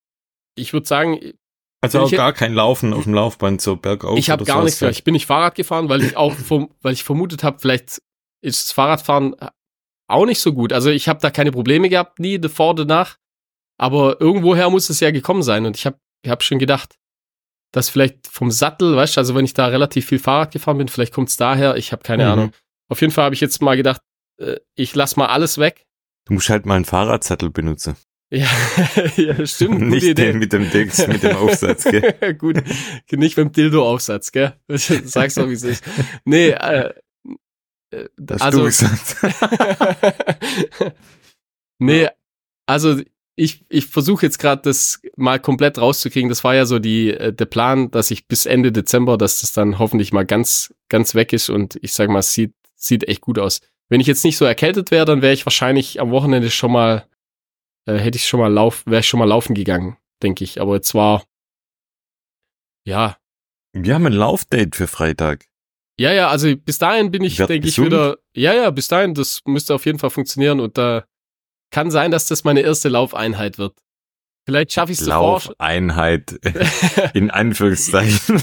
Speaker 1: ich würde sagen,
Speaker 2: also auch gar kein Laufen auf dem Laufband so bergauf.
Speaker 1: Ich habe gar nichts. Ja. Ich bin nicht Fahrrad gefahren, weil ich auch vom, weil ich vermutet habe, vielleicht ist das Fahrradfahren auch nicht so gut. Also ich habe da keine Probleme gehabt, nie davor, danach. Aber irgendwoher muss es ja gekommen sein. Und ich habe ich hab schon gedacht, dass vielleicht vom Sattel, weißt du, also wenn ich da relativ viel Fahrrad gefahren bin, vielleicht kommt es daher, ich habe keine mhm. Ahnung. Auf jeden Fall habe ich jetzt mal gedacht, äh, ich lass mal alles weg.
Speaker 2: Du musst halt mal einen Fahrradsattel benutzen.
Speaker 1: Ja, ja stimmt.
Speaker 2: Nicht Idee. den mit dem Dings, mit dem Aufsatz, gell?
Speaker 1: Gut, nicht beim Dildo-Aufsatz, gell? Sag's doch, wie es ist. Nee, äh,
Speaker 2: äh, das also,
Speaker 1: nee, also ich, ich versuche jetzt gerade das mal komplett rauszukriegen. Das war ja so die, äh, der Plan, dass ich bis Ende Dezember, dass das dann hoffentlich mal ganz, ganz weg ist und ich sag mal, es sieht, sieht echt gut aus. Wenn ich jetzt nicht so erkältet wäre, dann wäre ich wahrscheinlich am Wochenende schon mal, äh, hätte ich schon mal lauf, wäre ich schon mal laufen gegangen, denke ich. Aber jetzt war, ja.
Speaker 2: Wir haben ein Laufdate für Freitag.
Speaker 1: Ja, ja, also bis dahin bin ich, denke ich, wieder. Ja, ja, bis dahin, das müsste auf jeden Fall funktionieren und da kann sein, dass das meine erste Laufeinheit wird. Vielleicht schaffe ich es.
Speaker 2: Laufeinheit in Anführungszeichen.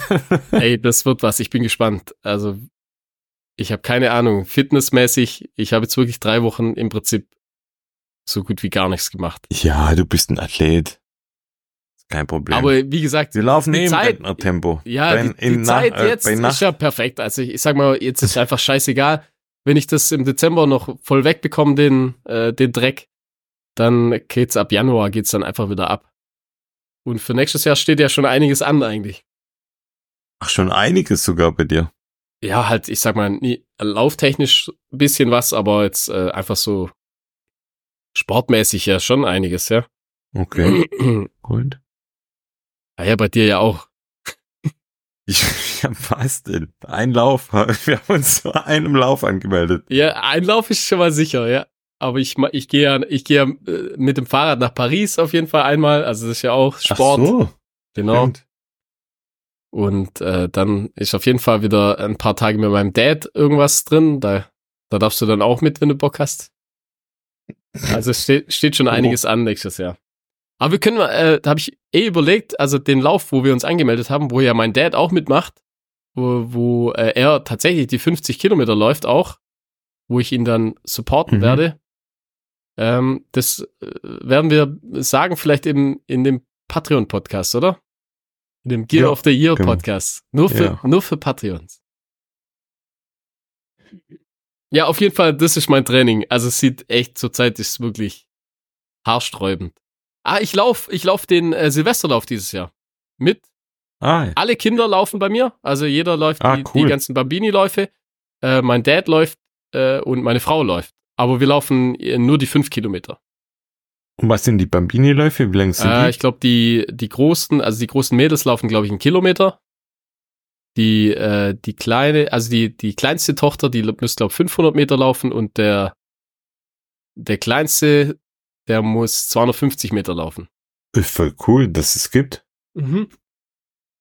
Speaker 1: Ey, das wird was. Ich bin gespannt. Also ich habe keine Ahnung. Fitnessmäßig, ich habe jetzt wirklich drei Wochen im Prinzip so gut wie gar nichts gemacht.
Speaker 2: Ja, du bist ein Athlet. Kein Problem.
Speaker 1: Aber wie gesagt,
Speaker 2: wir laufen die Zeit,
Speaker 1: Tempo. Ja, bei, die, die Zeit äh, jetzt ist ja perfekt. Also ich, ich sag mal, jetzt ist einfach scheißegal. Wenn ich das im Dezember noch voll wegbekomme, den, äh, den Dreck, dann geht's ab Januar geht's dann einfach wieder ab. Und für nächstes Jahr steht ja schon einiges an eigentlich.
Speaker 2: Ach, schon einiges sogar bei dir.
Speaker 1: Ja, halt, ich sag mal, nie, lauftechnisch ein bisschen was, aber jetzt äh, einfach so sportmäßig ja schon einiges, ja.
Speaker 2: Okay. Gut.
Speaker 1: Ah ja, bei dir ja auch.
Speaker 2: Ich, hab fast denn. Ein Lauf. Wir haben uns zu einem Lauf angemeldet.
Speaker 1: Ja, ein Lauf ist schon mal sicher, ja. Aber ich, ich gehe ja, ich gehe ja äh, mit dem Fahrrad nach Paris auf jeden Fall einmal. Also das ist ja auch Sport. Ach so. Genau. Stimmt. Und äh, dann ist auf jeden Fall wieder ein paar Tage mit meinem Dad irgendwas drin. Da, da darfst du dann auch mit, wenn du Bock hast. Also es steht, steht schon einiges an nächstes Jahr. Aber wir können, äh, da habe ich eh überlegt, also den Lauf, wo wir uns angemeldet haben, wo ja mein Dad auch mitmacht, wo, wo äh, er tatsächlich die 50 Kilometer läuft auch, wo ich ihn dann supporten mhm. werde. Ähm, das äh, werden wir sagen, vielleicht im, in dem Patreon-Podcast, oder? In dem Gear ja, of the Year genau. Podcast. Nur für, ja. nur für Patreons. Ja, auf jeden Fall, das ist mein Training. Also es sieht echt, zurzeit ist wirklich haarsträubend. Ah, ich lauf, ich lauf den äh, Silvesterlauf dieses Jahr. Mit. Ah, ja. Alle Kinder laufen bei mir. Also jeder läuft ah, die, cool. die, ganzen Bambini-Läufe. Äh, mein Dad läuft äh, und meine Frau läuft. Aber wir laufen äh, nur die fünf Kilometer.
Speaker 2: Und was sind die Bambini-Läufe? Wie lang sind
Speaker 1: äh, die? Ich glaube, die, die großen, also die großen Mädels laufen, glaube ich, einen Kilometer. Die, äh, die kleine, also die, die kleinste Tochter, die müsste, glaube ich, 500 Meter laufen und der, der kleinste der muss 250 Meter laufen.
Speaker 2: Ist voll cool, dass es gibt.
Speaker 1: Mhm.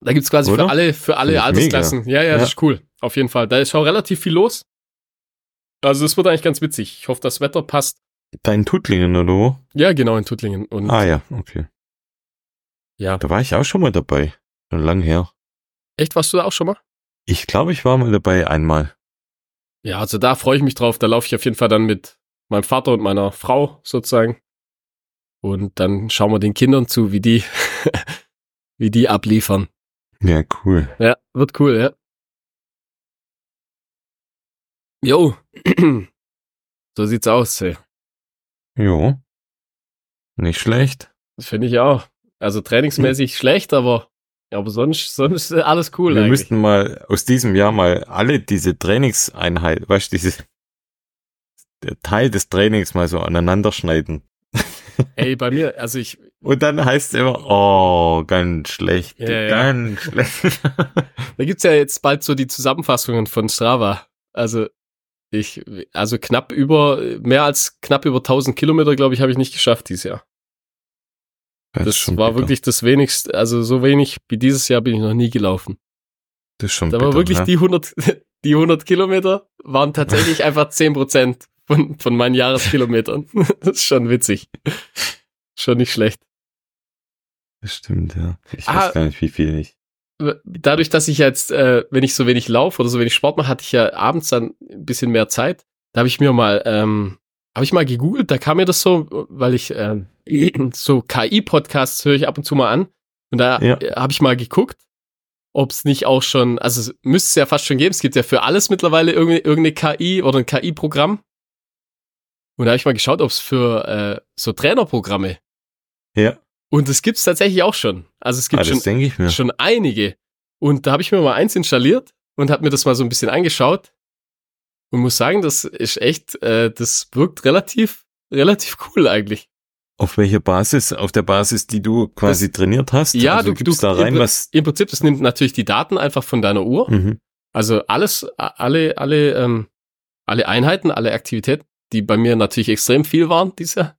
Speaker 1: Da gibt's quasi
Speaker 2: Oder?
Speaker 1: für alle, für alle Altersklassen. Ja, ja,
Speaker 2: Ja.
Speaker 1: das ist cool. Auf jeden Fall. Da ist auch relativ viel los. Also es wird eigentlich ganz witzig. Ich hoffe, das Wetter passt.
Speaker 2: Da in Tuttlingen oder wo?
Speaker 1: Ja, genau, in Tuttlingen. Und
Speaker 2: Ah ja, okay.
Speaker 1: ja,
Speaker 2: Da war ich auch schon mal dabei. Lang her.
Speaker 1: echt, warst du da auch schon mal?
Speaker 2: Ich glaube, ich war mal dabei einmal.
Speaker 1: Ja, also da freue ich mich drauf. Da laufe ich auf jeden Fall dann mit meinem Vater und meiner Frau sozusagen. Und dann schauen wir den Kindern zu, wie die, wie die abliefern.
Speaker 2: Ja, cool.
Speaker 1: Ja, wird cool, ja. Jo. so sieht's aus, ey.
Speaker 2: Jo. Nicht schlecht.
Speaker 1: Das finde ich auch. Also trainingsmäßig schlecht, aber, aber sonst, sonst alles cool
Speaker 2: Wir
Speaker 1: eigentlich.
Speaker 2: müssten mal aus diesem Jahr mal alle diese Trainingseinheit, weißt du, diese der Teil des Trainings mal so aneinander schneiden.
Speaker 1: Ey, bei mir, also ich,
Speaker 2: Und dann heißt es immer, oh, ganz schlecht,
Speaker 1: Ja, ja.
Speaker 2: ganz schlecht.
Speaker 1: da gibt's ja jetzt bald so die Zusammenfassungen von Strava. Also ich, also knapp über, mehr als knapp über 1000 Kilometer, glaube ich, habe ich nicht geschafft dieses Jahr. Das
Speaker 2: schon
Speaker 1: war
Speaker 2: bitter.
Speaker 1: wirklich das wenigste, also so wenig wie dieses Jahr bin ich noch nie gelaufen.
Speaker 2: das ist schon
Speaker 1: Da war wirklich
Speaker 2: ne?
Speaker 1: die 100, die 100 Kilometer waren tatsächlich einfach 10 Prozent von, von meinen Jahreskilometern. Das ist schon witzig. Schon nicht schlecht.
Speaker 2: Das stimmt, ja. Ich
Speaker 1: Ah.
Speaker 2: weiß gar nicht, wie viel ich.
Speaker 1: Dadurch, dass ich jetzt, äh, wenn ich so wenig laufe oder so wenig Sport mache, hatte ich ja abends dann ein bisschen mehr Zeit. Da habe ich mir mal, ähm, habe ich mal gegoogelt, da kam mir das so, weil ich ähm, so KI-Podcasts höre ich ab und zu mal an. Und da
Speaker 2: Ja.
Speaker 1: habe ich mal geguckt, ob es nicht auch schon, also es müsste es ja fast schon geben, es gibt ja für alles mittlerweile irgendeine, irgendeine KI oder ein KI-Programm. Und da habe ich mal geschaut, ob es für äh, so Trainerprogramme
Speaker 2: Ja,
Speaker 1: und es gibt's tatsächlich auch schon. Also es gibt
Speaker 2: ah,
Speaker 1: schon
Speaker 2: das
Speaker 1: schon einige. Und da habe ich mir mal eins installiert und habe mir das mal so ein bisschen angeschaut und muss sagen, das ist echt, äh, das wirkt relativ, relativ cool eigentlich.
Speaker 2: Auf welcher Basis? Auf der Basis, die du quasi trainiert hast?
Speaker 1: Ja,
Speaker 2: also
Speaker 1: du-
Speaker 2: gibst
Speaker 1: du-
Speaker 2: da rein,
Speaker 1: im-
Speaker 2: was.
Speaker 1: Im Prinzip, das nimmt natürlich die Daten einfach von deiner Uhr.
Speaker 2: Mhm.
Speaker 1: Also alles, alle, alle, ähm, alle Einheiten, alle Aktivitäten, die bei mir natürlich extrem viel waren dieses Jahr.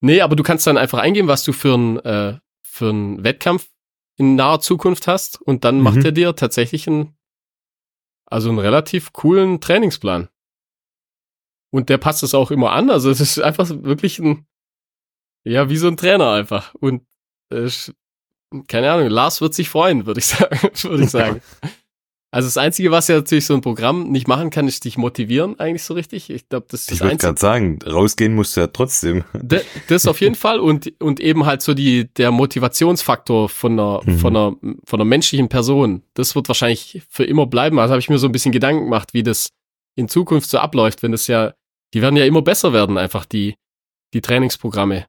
Speaker 1: Nee, aber du kannst dann einfach eingeben, was du für einen äh, für einen Wettkampf in naher Zukunft hast und dann macht
Speaker 2: Mhm.
Speaker 1: er dir tatsächlich einen, also einen relativ coolen Trainingsplan. Und der passt es auch immer an. Also es ist einfach wirklich ein, ja, wie so ein Trainer einfach. Und äh, keine Ahnung, Lars wird sich freuen, würde ich sagen. würde ich sagen. Also das Einzige, was ja natürlich so ein Programm nicht machen kann, ist dich motivieren eigentlich so richtig. Ich glaube, das ist
Speaker 2: Ich
Speaker 1: das
Speaker 2: würde
Speaker 1: Einzige.
Speaker 2: gerade sagen, rausgehen musst du ja trotzdem.
Speaker 1: D- Das auf jeden Fall und, und eben halt so die, der Motivationsfaktor von einer,
Speaker 2: Mhm.
Speaker 1: von einer, von einer menschlichen Person. Das wird wahrscheinlich für immer bleiben. Also habe ich mir so ein bisschen Gedanken gemacht, wie das in Zukunft so abläuft, wenn das ja, die werden ja immer besser werden, einfach die, die Trainingsprogramme.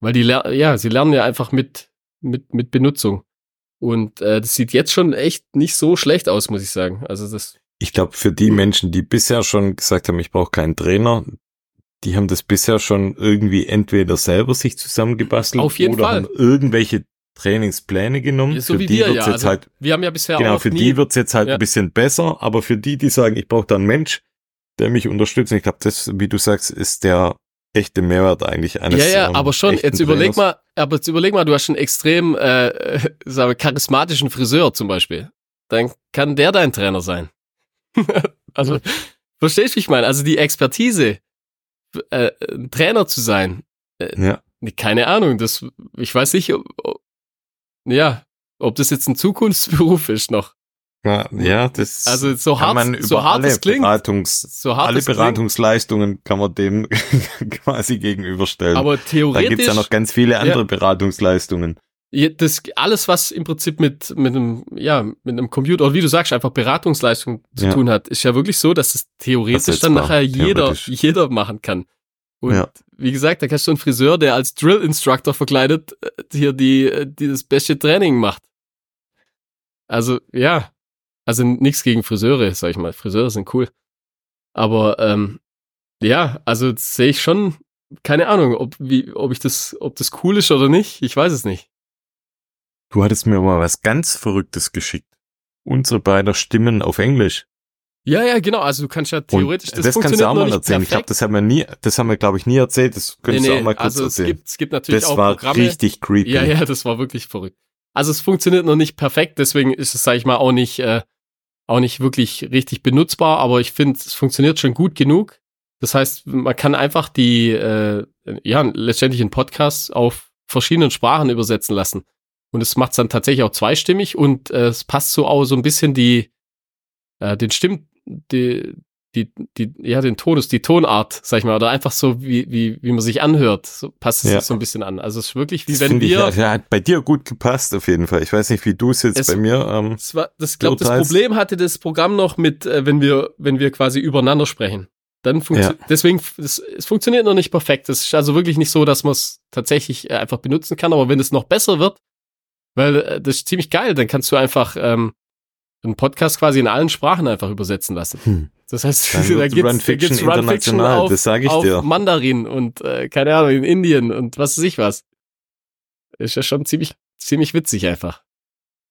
Speaker 1: Weil die, ja, sie lernen ja einfach mit, mit, mit Benutzung. Und äh, das sieht jetzt schon echt nicht so schlecht aus, muss ich sagen. Also das,
Speaker 2: Ich glaube, für die Menschen, die bisher schon gesagt haben, ich brauche keinen Trainer, die haben das bisher schon irgendwie entweder selber sich zusammengebastelt
Speaker 1: Auf jeden
Speaker 2: oder
Speaker 1: Fall.
Speaker 2: haben irgendwelche Trainingspläne genommen.
Speaker 1: so
Speaker 2: für
Speaker 1: wie
Speaker 2: die
Speaker 1: wir
Speaker 2: wird's
Speaker 1: ja.
Speaker 2: jetzt
Speaker 1: Also,
Speaker 2: halt,
Speaker 1: wir haben ja bisher
Speaker 2: genau,
Speaker 1: auch
Speaker 2: für
Speaker 1: nie,
Speaker 2: die wird's jetzt halt
Speaker 1: Ja.
Speaker 2: ein bisschen besser, aber für die, die sagen, ich brauche da einen Mensch, der mich unterstützt, und ich glaube, das, wie du sagst, ist der echte Mehrwert eigentlich eines
Speaker 1: Ja, ja, aber schon, jetzt überleg
Speaker 2: Trainers.
Speaker 1: mal, aber jetzt überleg mal, du hast einen extrem, äh, äh, sagen wir, charismatischen Friseur zum Beispiel. Dann kann der dein Trainer sein. also, verstehst du, wie ich meine? Also die Expertise, äh, ein Trainer zu sein,
Speaker 2: Ja,
Speaker 1: keine Ahnung, das, ich weiß nicht, ob, ob, ja, ob das jetzt ein Zukunftsberuf ist noch.
Speaker 2: Ja, ja, das
Speaker 1: Also so hart,
Speaker 2: man über
Speaker 1: so hart
Speaker 2: alle
Speaker 1: es klingt,
Speaker 2: Beratungs,
Speaker 1: so hart
Speaker 2: alle Beratungsleistungen kann man dem quasi gegenüberstellen.
Speaker 1: aber
Speaker 2: da
Speaker 1: theoretisch,
Speaker 2: gibt's ja noch ganz viele andere Beratungsleistungen.
Speaker 1: Ja, das alles, was im Prinzip mit, mit einem, ja, mit einem Computer, oder wie du sagst, einfach Beratungsleistung zu
Speaker 2: Ja.
Speaker 1: tun hat, ist ja wirklich so, dass es theoretisch dann
Speaker 2: Ersetzbar,
Speaker 1: nachher jeder, jeder machen kann. Und
Speaker 2: Ja.
Speaker 1: wie gesagt, da kannst du einen Friseur, der als Drill Instructor verkleidet, äh, hier die, äh, die das beste Training macht. Also, ja. Also nichts gegen Friseure, sag ich mal. Friseure sind cool. Aber, ähm, ja, also sehe ich schon, keine Ahnung, ob, wie, ob ich das, ob das cool ist oder nicht. Ich weiß es nicht.
Speaker 2: Du hattest mir mal was ganz Verrücktes geschickt. Unsere beiden Stimmen auf Englisch.
Speaker 1: Ja, ja, genau. Also du kannst ja theoretisch,
Speaker 2: das, das kannst du auch mal erzählen. Ich glaube, das haben wir nie, das haben wir, glaube ich, nie erzählt. Das könntest nee, nee, du auch mal kurz
Speaker 1: also
Speaker 2: erzählen.
Speaker 1: Es gibt, es gibt natürlich
Speaker 2: das
Speaker 1: auch
Speaker 2: war
Speaker 1: Programme.
Speaker 2: richtig creepy.
Speaker 1: Ja, ja, das war wirklich verrückt. Also es funktioniert noch nicht perfekt, deswegen ist es, sag ich mal, auch nicht, äh, auch nicht wirklich richtig benutzbar, aber ich finde, es funktioniert schon gut genug. Das heißt, man kann einfach die, äh, ja, letztendlich einen Podcast auf verschiedenen Sprachen übersetzen lassen. Und es macht es dann tatsächlich auch zweistimmig und äh, es passt so auch so ein bisschen die, äh, den Stimm, die, die, die, ja, den Tonus, die Tonart, sag ich mal, oder einfach so, wie, wie, wie man sich anhört, so passt es
Speaker 2: Ja.
Speaker 1: so ein bisschen an. Also es ist wirklich wie
Speaker 2: Das
Speaker 1: wenn wir.
Speaker 2: Ich, ja, hat bei dir gut gepasst auf jeden Fall. Ich weiß nicht, wie du es jetzt
Speaker 1: Es-
Speaker 2: bei mir. Ähm,
Speaker 1: Das war, das glaube das Problem hatte das Programm noch mit, äh, wenn wir, wenn wir quasi übereinander sprechen. Dann funktioniert,
Speaker 2: Ja.
Speaker 1: deswegen, es, es funktioniert noch nicht perfekt. Es ist also wirklich nicht so, dass man es tatsächlich äh, einfach benutzen kann. Aber wenn es noch besser wird, weil äh, das ist ziemlich geil, dann kannst du einfach ähm, einen Podcast quasi in allen Sprachen einfach übersetzen lassen.
Speaker 2: Hm.
Speaker 1: Das heißt,
Speaker 2: Dann
Speaker 1: da gibt's,
Speaker 2: Run
Speaker 1: da
Speaker 2: Fiction
Speaker 1: gibt's Run Fiction
Speaker 2: international,
Speaker 1: auf,
Speaker 2: das sag ich
Speaker 1: auf
Speaker 2: dir.
Speaker 1: Mandarin und äh, keine Ahnung, in Indien und was weiß ich was. Ist ja schon ziemlich, ziemlich witzig einfach.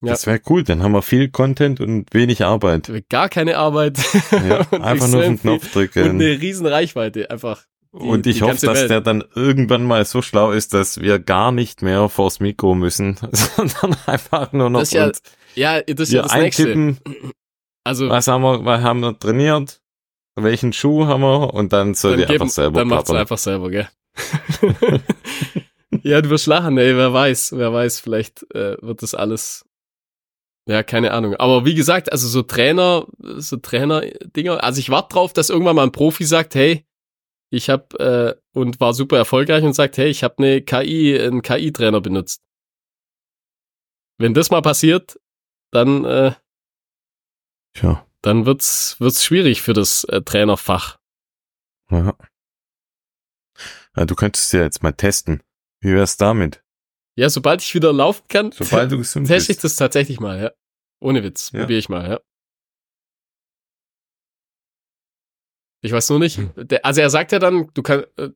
Speaker 1: Ja.
Speaker 2: Das wäre cool, dann haben wir viel Content und wenig Arbeit.
Speaker 1: Gar keine Arbeit.
Speaker 2: Ja, einfach nur auf den Knopf drücken.
Speaker 1: Und eine riesen Reichweite, einfach. die-
Speaker 2: Und ich hoffe, dass
Speaker 1: Welt.
Speaker 2: der dann irgendwann mal so schlau ist, dass wir gar nicht mehr vors Mikro müssen, sondern einfach nur noch
Speaker 1: Das ist ja
Speaker 2: uns
Speaker 1: Ja, das ist ja das Nächste.
Speaker 2: eintippen,
Speaker 1: Also,
Speaker 2: was haben wir, was haben wir trainiert, welchen Schuh haben wir und dann soll die
Speaker 1: geben,
Speaker 2: einfach selber
Speaker 1: dann macht's einfach selber, gell? ja, du wirst lachen, ey, wer weiß, wer weiß, vielleicht äh, wird das alles, ja, keine Ahnung. Aber wie gesagt, also so Trainer, so Trainer-Dinger, also ich warte drauf, dass irgendwann mal ein Profi sagt, hey, ich hab, äh, und war super erfolgreich und sagt, hey, ich habe eine KI, einen KI-Trainer benutzt. Wenn das mal passiert, dann, äh,
Speaker 2: Tja,
Speaker 1: dann wird's, wird's schwierig für das äh, Trainerfach.
Speaker 2: ja. ja. Du könntest ja jetzt mal testen. Wie wär's damit?
Speaker 1: Ja, sobald ich wieder laufen kann,
Speaker 2: Sobald du gesund
Speaker 1: teste ich das tatsächlich mal, ja. Ohne Witz.
Speaker 2: Ja.
Speaker 1: Probiere ich mal, ja. Ich weiß nur nicht. Der, also er sagt ja dann, du kannst, äh,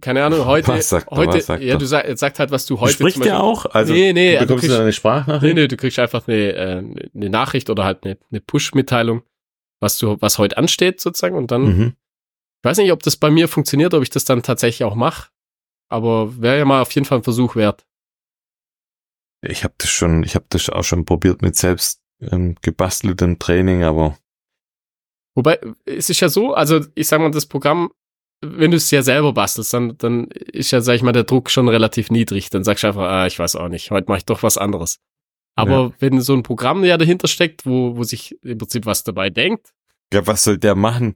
Speaker 1: keine Ahnung, heute,
Speaker 2: Was sagt er,
Speaker 1: heute,
Speaker 2: was sagt
Speaker 1: ja, du sag, sagt halt, was du heute
Speaker 2: Spricht der
Speaker 1: Beispiel-
Speaker 2: auch? Also,
Speaker 1: nee, nee,
Speaker 2: du
Speaker 1: also
Speaker 2: bekommst du
Speaker 1: kriegst,
Speaker 2: eine
Speaker 1: nee,
Speaker 2: Sprachnachricht?
Speaker 1: nee, du kriegst einfach eine, äh, eine Nachricht oder halt eine, eine Push-Mitteilung, was du, was heute ansteht sozusagen und dann,
Speaker 2: Mhm.
Speaker 1: ich weiß nicht, ob das bei mir funktioniert, ob ich das dann tatsächlich auch mache, aber wäre ja mal auf jeden Fall ein Versuch wert.
Speaker 2: Ich habe das schon, ich habe das auch schon probiert mit selbst ähm, gebasteltem Training, aber
Speaker 1: Wobei, es ist ja so, also ich sag mal, das Programm, wenn du es ja selber bastelst, dann, dann ist ja, sag ich mal, der Druck schon relativ niedrig. Dann sagst du einfach, ah, ich weiß auch nicht, heute mache ich doch was anderes. Aber
Speaker 2: Ja.
Speaker 1: wenn so ein Programm ja dahinter steckt, wo, wo sich im Prinzip was dabei denkt,
Speaker 2: ja, was soll der machen?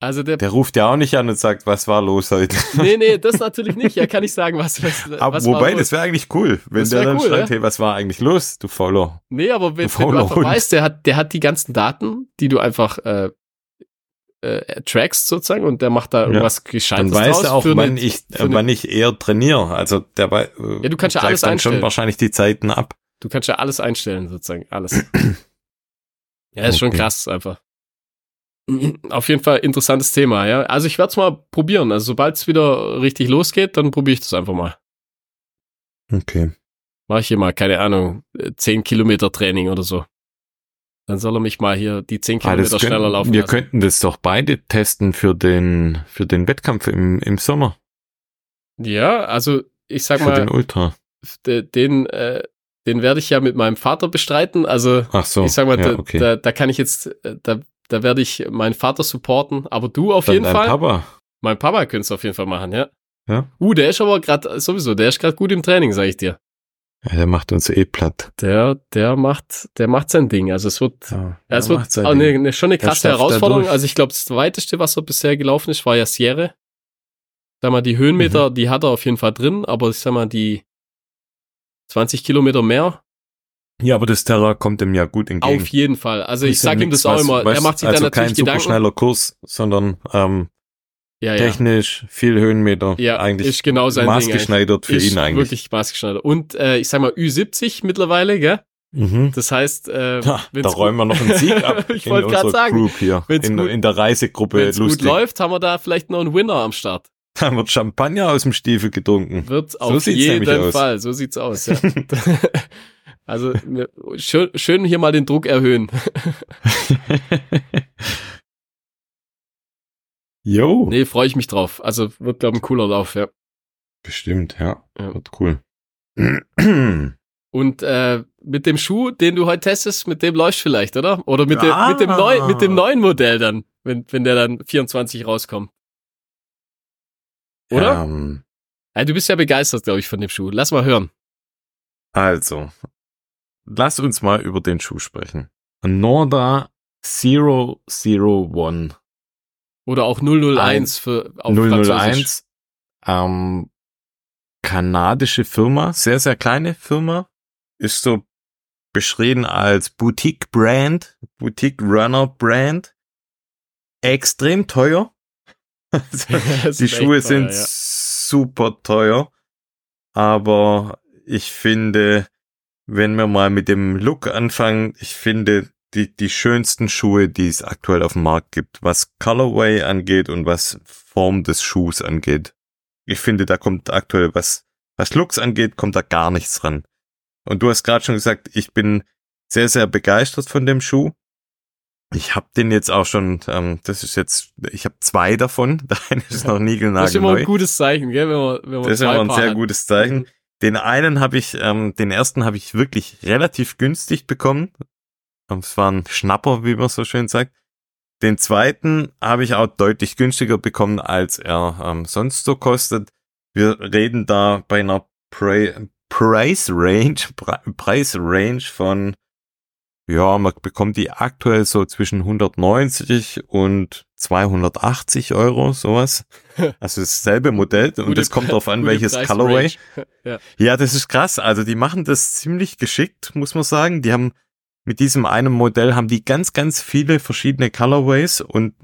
Speaker 1: also der,
Speaker 2: Der ruft ja auch nicht an und sagt, was war los heute.
Speaker 1: nee, nee, das natürlich nicht, ja, kann ich sagen, was, was,
Speaker 2: Aber
Speaker 1: was
Speaker 2: wobei, das wäre eigentlich cool, wenn der dann
Speaker 1: cool,
Speaker 2: schreibt,
Speaker 1: ja.
Speaker 2: hey, was war eigentlich los, du Follow?
Speaker 1: Nee, aber wenn, wenn du einfach weißt, der hat, der hat die ganzen Daten, die du einfach äh, äh, trackst sozusagen und der macht da irgendwas Gescheites
Speaker 2: Dann weiß er auch, wann ich,
Speaker 1: eine-
Speaker 2: wann ich eher trainiere. Also der wei-
Speaker 1: Ja, du kannst ja alles
Speaker 2: dann schon
Speaker 1: einstellen.
Speaker 2: wahrscheinlich die Zeiten ab.
Speaker 1: Du kannst ja alles einstellen, sozusagen, alles. ja, ist schon
Speaker 2: Okay.
Speaker 1: krass, einfach. Auf jeden Fall interessantes Thema, ja. Also ich werde es mal probieren. Also sobald es wieder richtig losgeht, dann probiere ich das einfach mal.
Speaker 2: Okay.
Speaker 1: Mache ich hier mal, keine Ahnung, äh, 10 Kilometer Training oder so. Dann soll er mich mal hier die 10
Speaker 2: Ah,
Speaker 1: Kilometer schneller
Speaker 2: könnten,
Speaker 1: laufen
Speaker 2: wir
Speaker 1: lassen.
Speaker 2: könnten das doch beide testen für den, für den Wettkampf im, im Sommer.
Speaker 1: Ja, also ich sag
Speaker 2: Für
Speaker 1: mal,
Speaker 2: den Ultra.
Speaker 1: de- den, äh, den werde ich ja mit meinem Vater bestreiten. Also
Speaker 2: Ach so.
Speaker 1: ich sag mal,
Speaker 2: ja,
Speaker 1: da,
Speaker 2: okay.
Speaker 1: da, da kann ich jetzt, äh, da, da werde ich meinen Vater supporten. Aber du auf
Speaker 2: Dann
Speaker 1: jeden
Speaker 2: dein
Speaker 1: Fall.
Speaker 2: Papa.
Speaker 1: Mein Papa könnte es auf jeden Fall machen, ja.
Speaker 2: Ja.
Speaker 1: Uh, der ist aber gerade sowieso, der ist gerade gut im Training, sag ich dir.
Speaker 2: Ja, der macht uns eh platt.
Speaker 1: Der, der macht, der macht sein Ding. Also es wird,
Speaker 2: Ja,
Speaker 1: es wird eine, eine, schon eine krasse Herausforderung. Also ich glaube, das weiteste, was er bisher gelaufen ist, war ja Sierra. Sag mal, die Höhenmeter,
Speaker 2: Mhm.
Speaker 1: die hat er auf jeden Fall drin, aber ich sag mal, die 20 Kilometer mehr,
Speaker 2: Ja, aber das Terra kommt ihm ja gut entgegen.
Speaker 1: auf jeden Fall. Also ich
Speaker 2: ja
Speaker 1: sag ihm das auch
Speaker 2: was-
Speaker 1: immer.
Speaker 2: was-
Speaker 1: er macht sich
Speaker 2: also
Speaker 1: dann natürlich
Speaker 2: kein
Speaker 1: Gedanken.
Speaker 2: superschneller Kurs, sondern ähm,
Speaker 1: Ja, ja.
Speaker 2: technisch viel Höhenmeter.
Speaker 1: Ja,
Speaker 2: eigentlich
Speaker 1: ist genau sein Ding
Speaker 2: maßgeschneidert für
Speaker 1: ist
Speaker 2: ihn eigentlich.
Speaker 1: wirklich maßgeschneidert. Und äh, ich sag mal Ü70 mittlerweile, gell?
Speaker 2: Mhm.
Speaker 1: Das heißt, äh,
Speaker 2: Ja,
Speaker 1: wenn's
Speaker 2: da räumen wir noch einen Sieg ab
Speaker 1: Ich
Speaker 2: in
Speaker 1: wollte gerade
Speaker 2: unserer
Speaker 1: sagen,
Speaker 2: Group hier, in,
Speaker 1: gut-
Speaker 2: in der Reisegruppe
Speaker 1: Wenn es gut läuft, haben wir da vielleicht noch einen Winner am Start.
Speaker 2: Da wird Champagner aus dem Stiefel getrunken.
Speaker 1: Wird
Speaker 2: So
Speaker 1: auf jeden
Speaker 2: aus.
Speaker 1: Fall. So sieht's aus, ja. Also schön, schön hier mal den Druck erhöhen.
Speaker 2: Jo.
Speaker 1: Nee, freue ich mich drauf. Also wird, glaube ich, ein cooler Lauf, ja.
Speaker 2: Bestimmt, ja.
Speaker 1: Ja.
Speaker 2: Wird cool.
Speaker 1: Und äh, mit dem Schuh, den du heute testest, mit dem läuft vielleicht, oder? Oder mit, dem, mit, dem, neu, mit dem neuen Modell dann, wenn, wenn der dann 24 rauskommt. Oder?
Speaker 2: Ähm,
Speaker 1: Ja, du bist ja begeistert, glaube ich, von dem Schuh. Lass mal hören.
Speaker 2: also, lass uns mal über den Schuh sprechen. Norda 001
Speaker 1: Oder auch 001 für auf Französisch.
Speaker 2: 001. Ähm, kanadische Firma, sehr, sehr kleine Firma. Ist so beschrieben als Boutique Brand, Boutique Runner Brand. Extrem teuer.
Speaker 1: Das
Speaker 2: die Schuhe
Speaker 1: teuer,
Speaker 2: sind
Speaker 1: ja.
Speaker 2: super teuer. Aber ich finde, wenn wir mal mit dem Look anfangen, ich finde die, die schönsten Schuhe, die es aktuell auf dem Markt gibt, was Colorway angeht und was Form des Schuhs angeht. Ich finde, da kommt aktuell was, was Looks angeht, kommt da gar nichts ran. Und du hast gerade schon gesagt, ich bin sehr, sehr begeistert von dem Schuh. Ich habe den jetzt auch schon, ähm, das ist jetzt, ich habe zwei davon. Der eine ist noch
Speaker 1: Das ist immer ein gutes Zeichen, gell? Wenn man, wenn man
Speaker 2: Das ist immer ein
Speaker 1: Paar
Speaker 2: sehr
Speaker 1: hat.
Speaker 2: gutes Zeichen. Den einen habe ich, ähm, den ersten habe ich wirklich relativ günstig bekommen. Es war ein Schnapper, wie man so schön sagt. Den zweiten habe ich auch deutlich günstiger bekommen, als er ähm, sonst so kostet. Wir reden da bei einer Pre Price Range, Pre Preis Range von, ja, man bekommt die aktuell so zwischen 190 und 280 Euro, sowas. Also dasselbe Modell und
Speaker 1: Gute
Speaker 2: es kommt darauf an, welches
Speaker 1: Preis-
Speaker 2: Colorway.
Speaker 1: Ja.
Speaker 2: Ja, das ist krass. Also die machen das ziemlich geschickt, muss man sagen. Die haben mit diesem einen Modell haben die ganz, ganz viele verschiedene Colorways und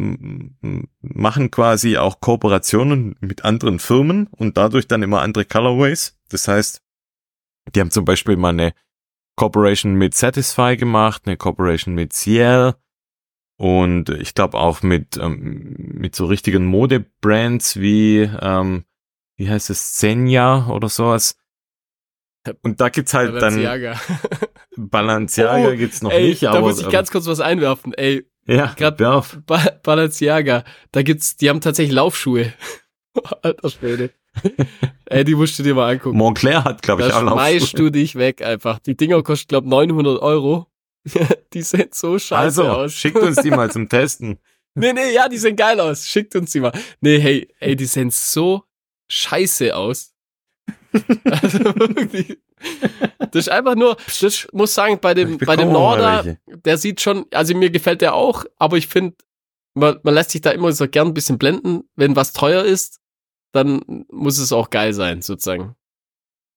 Speaker 2: machen quasi auch Kooperationen mit anderen Firmen und dadurch dann immer andere Colorways. Das heißt, die haben zum Beispiel mal eine Cooperation mit Satisfy gemacht, eine Cooperation mit Ciel und ich glaube auch mit, ähm, mit so richtigen Modebrands wie, ähm, wie heißt es, Senja oder sowas. Und da gibt's halt dann
Speaker 1: Balenciaga.
Speaker 2: Balenciaga
Speaker 1: Oh,
Speaker 2: gibt's noch
Speaker 1: Ey,
Speaker 2: nicht,
Speaker 1: da
Speaker 2: aber
Speaker 1: muss ich ganz kurz was einwerfen. Ey,
Speaker 2: ja, Werf.
Speaker 1: ba Balenciaga, da gibt's, die haben tatsächlich Laufschuhe. Alter Schwede. Ey, die musst du dir mal angucken.
Speaker 2: Montclair hat, glaube ich,
Speaker 1: da
Speaker 2: auch noch.
Speaker 1: schmeißt du dich weg einfach. Die Dinger kosten, glaub 900 Euro. die sehen so scheiße
Speaker 2: Also,
Speaker 1: aus.
Speaker 2: schickt uns die mal zum Testen.
Speaker 1: Nee, nee, ja, die sehen geil aus. Schickt uns die mal. Nee, hey, ey, die sehen so scheiße aus. Also wirklich. Das ist einfach nur, das muss sagen, bei dem, bei dem
Speaker 2: welche.
Speaker 1: der sieht schon, also mir gefällt der auch, aber ich finde, man, man lässt sich da immer so gern ein bisschen blenden. Wenn was teuer ist, dann muss es auch geil sein, sozusagen.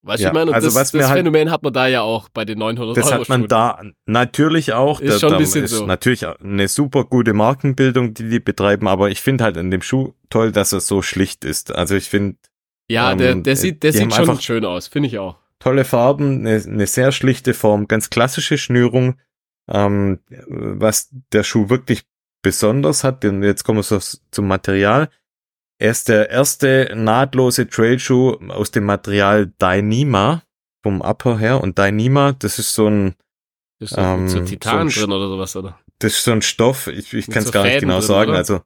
Speaker 1: Weißt du,
Speaker 2: Ja,
Speaker 1: ich meine,
Speaker 2: also
Speaker 1: das,
Speaker 2: was
Speaker 1: das
Speaker 2: halt-
Speaker 1: Phänomen hat man da ja auch bei den 900
Speaker 2: Das
Speaker 1: Euro
Speaker 2: hat man
Speaker 1: Schuhen.
Speaker 2: da natürlich auch.
Speaker 1: Ist
Speaker 2: da,
Speaker 1: schon ein bisschen
Speaker 2: ist
Speaker 1: so.
Speaker 2: natürlich auch eine super gute Markenbildung, die die betreiben, aber ich finde halt an dem Schuh toll, dass er so schlicht ist. Also ich finde
Speaker 1: Ja,
Speaker 2: ähm,
Speaker 1: der, der sieht, der sieht schon schön aus, finde ich auch.
Speaker 2: tolle Farben, eine, eine sehr schlichte Form, ganz klassische Schnürung. Ähm, was der Schuh wirklich besonders hat, denn jetzt kommen wir so zum Material. Er ist der erste nahtlose Trailschuh aus dem Material Dyneema vom Upper her und Dyneema, das ist so ein
Speaker 1: Ist so,
Speaker 2: Ähm,
Speaker 1: so
Speaker 2: so
Speaker 1: Titan
Speaker 2: ein
Speaker 1: drin oder sowas, oder?
Speaker 2: das ist so ein Stoff, ich, ich kann es
Speaker 1: so
Speaker 2: gar nicht
Speaker 1: Fäden
Speaker 2: genau
Speaker 1: drin,
Speaker 2: sagen.
Speaker 1: oder?
Speaker 2: Also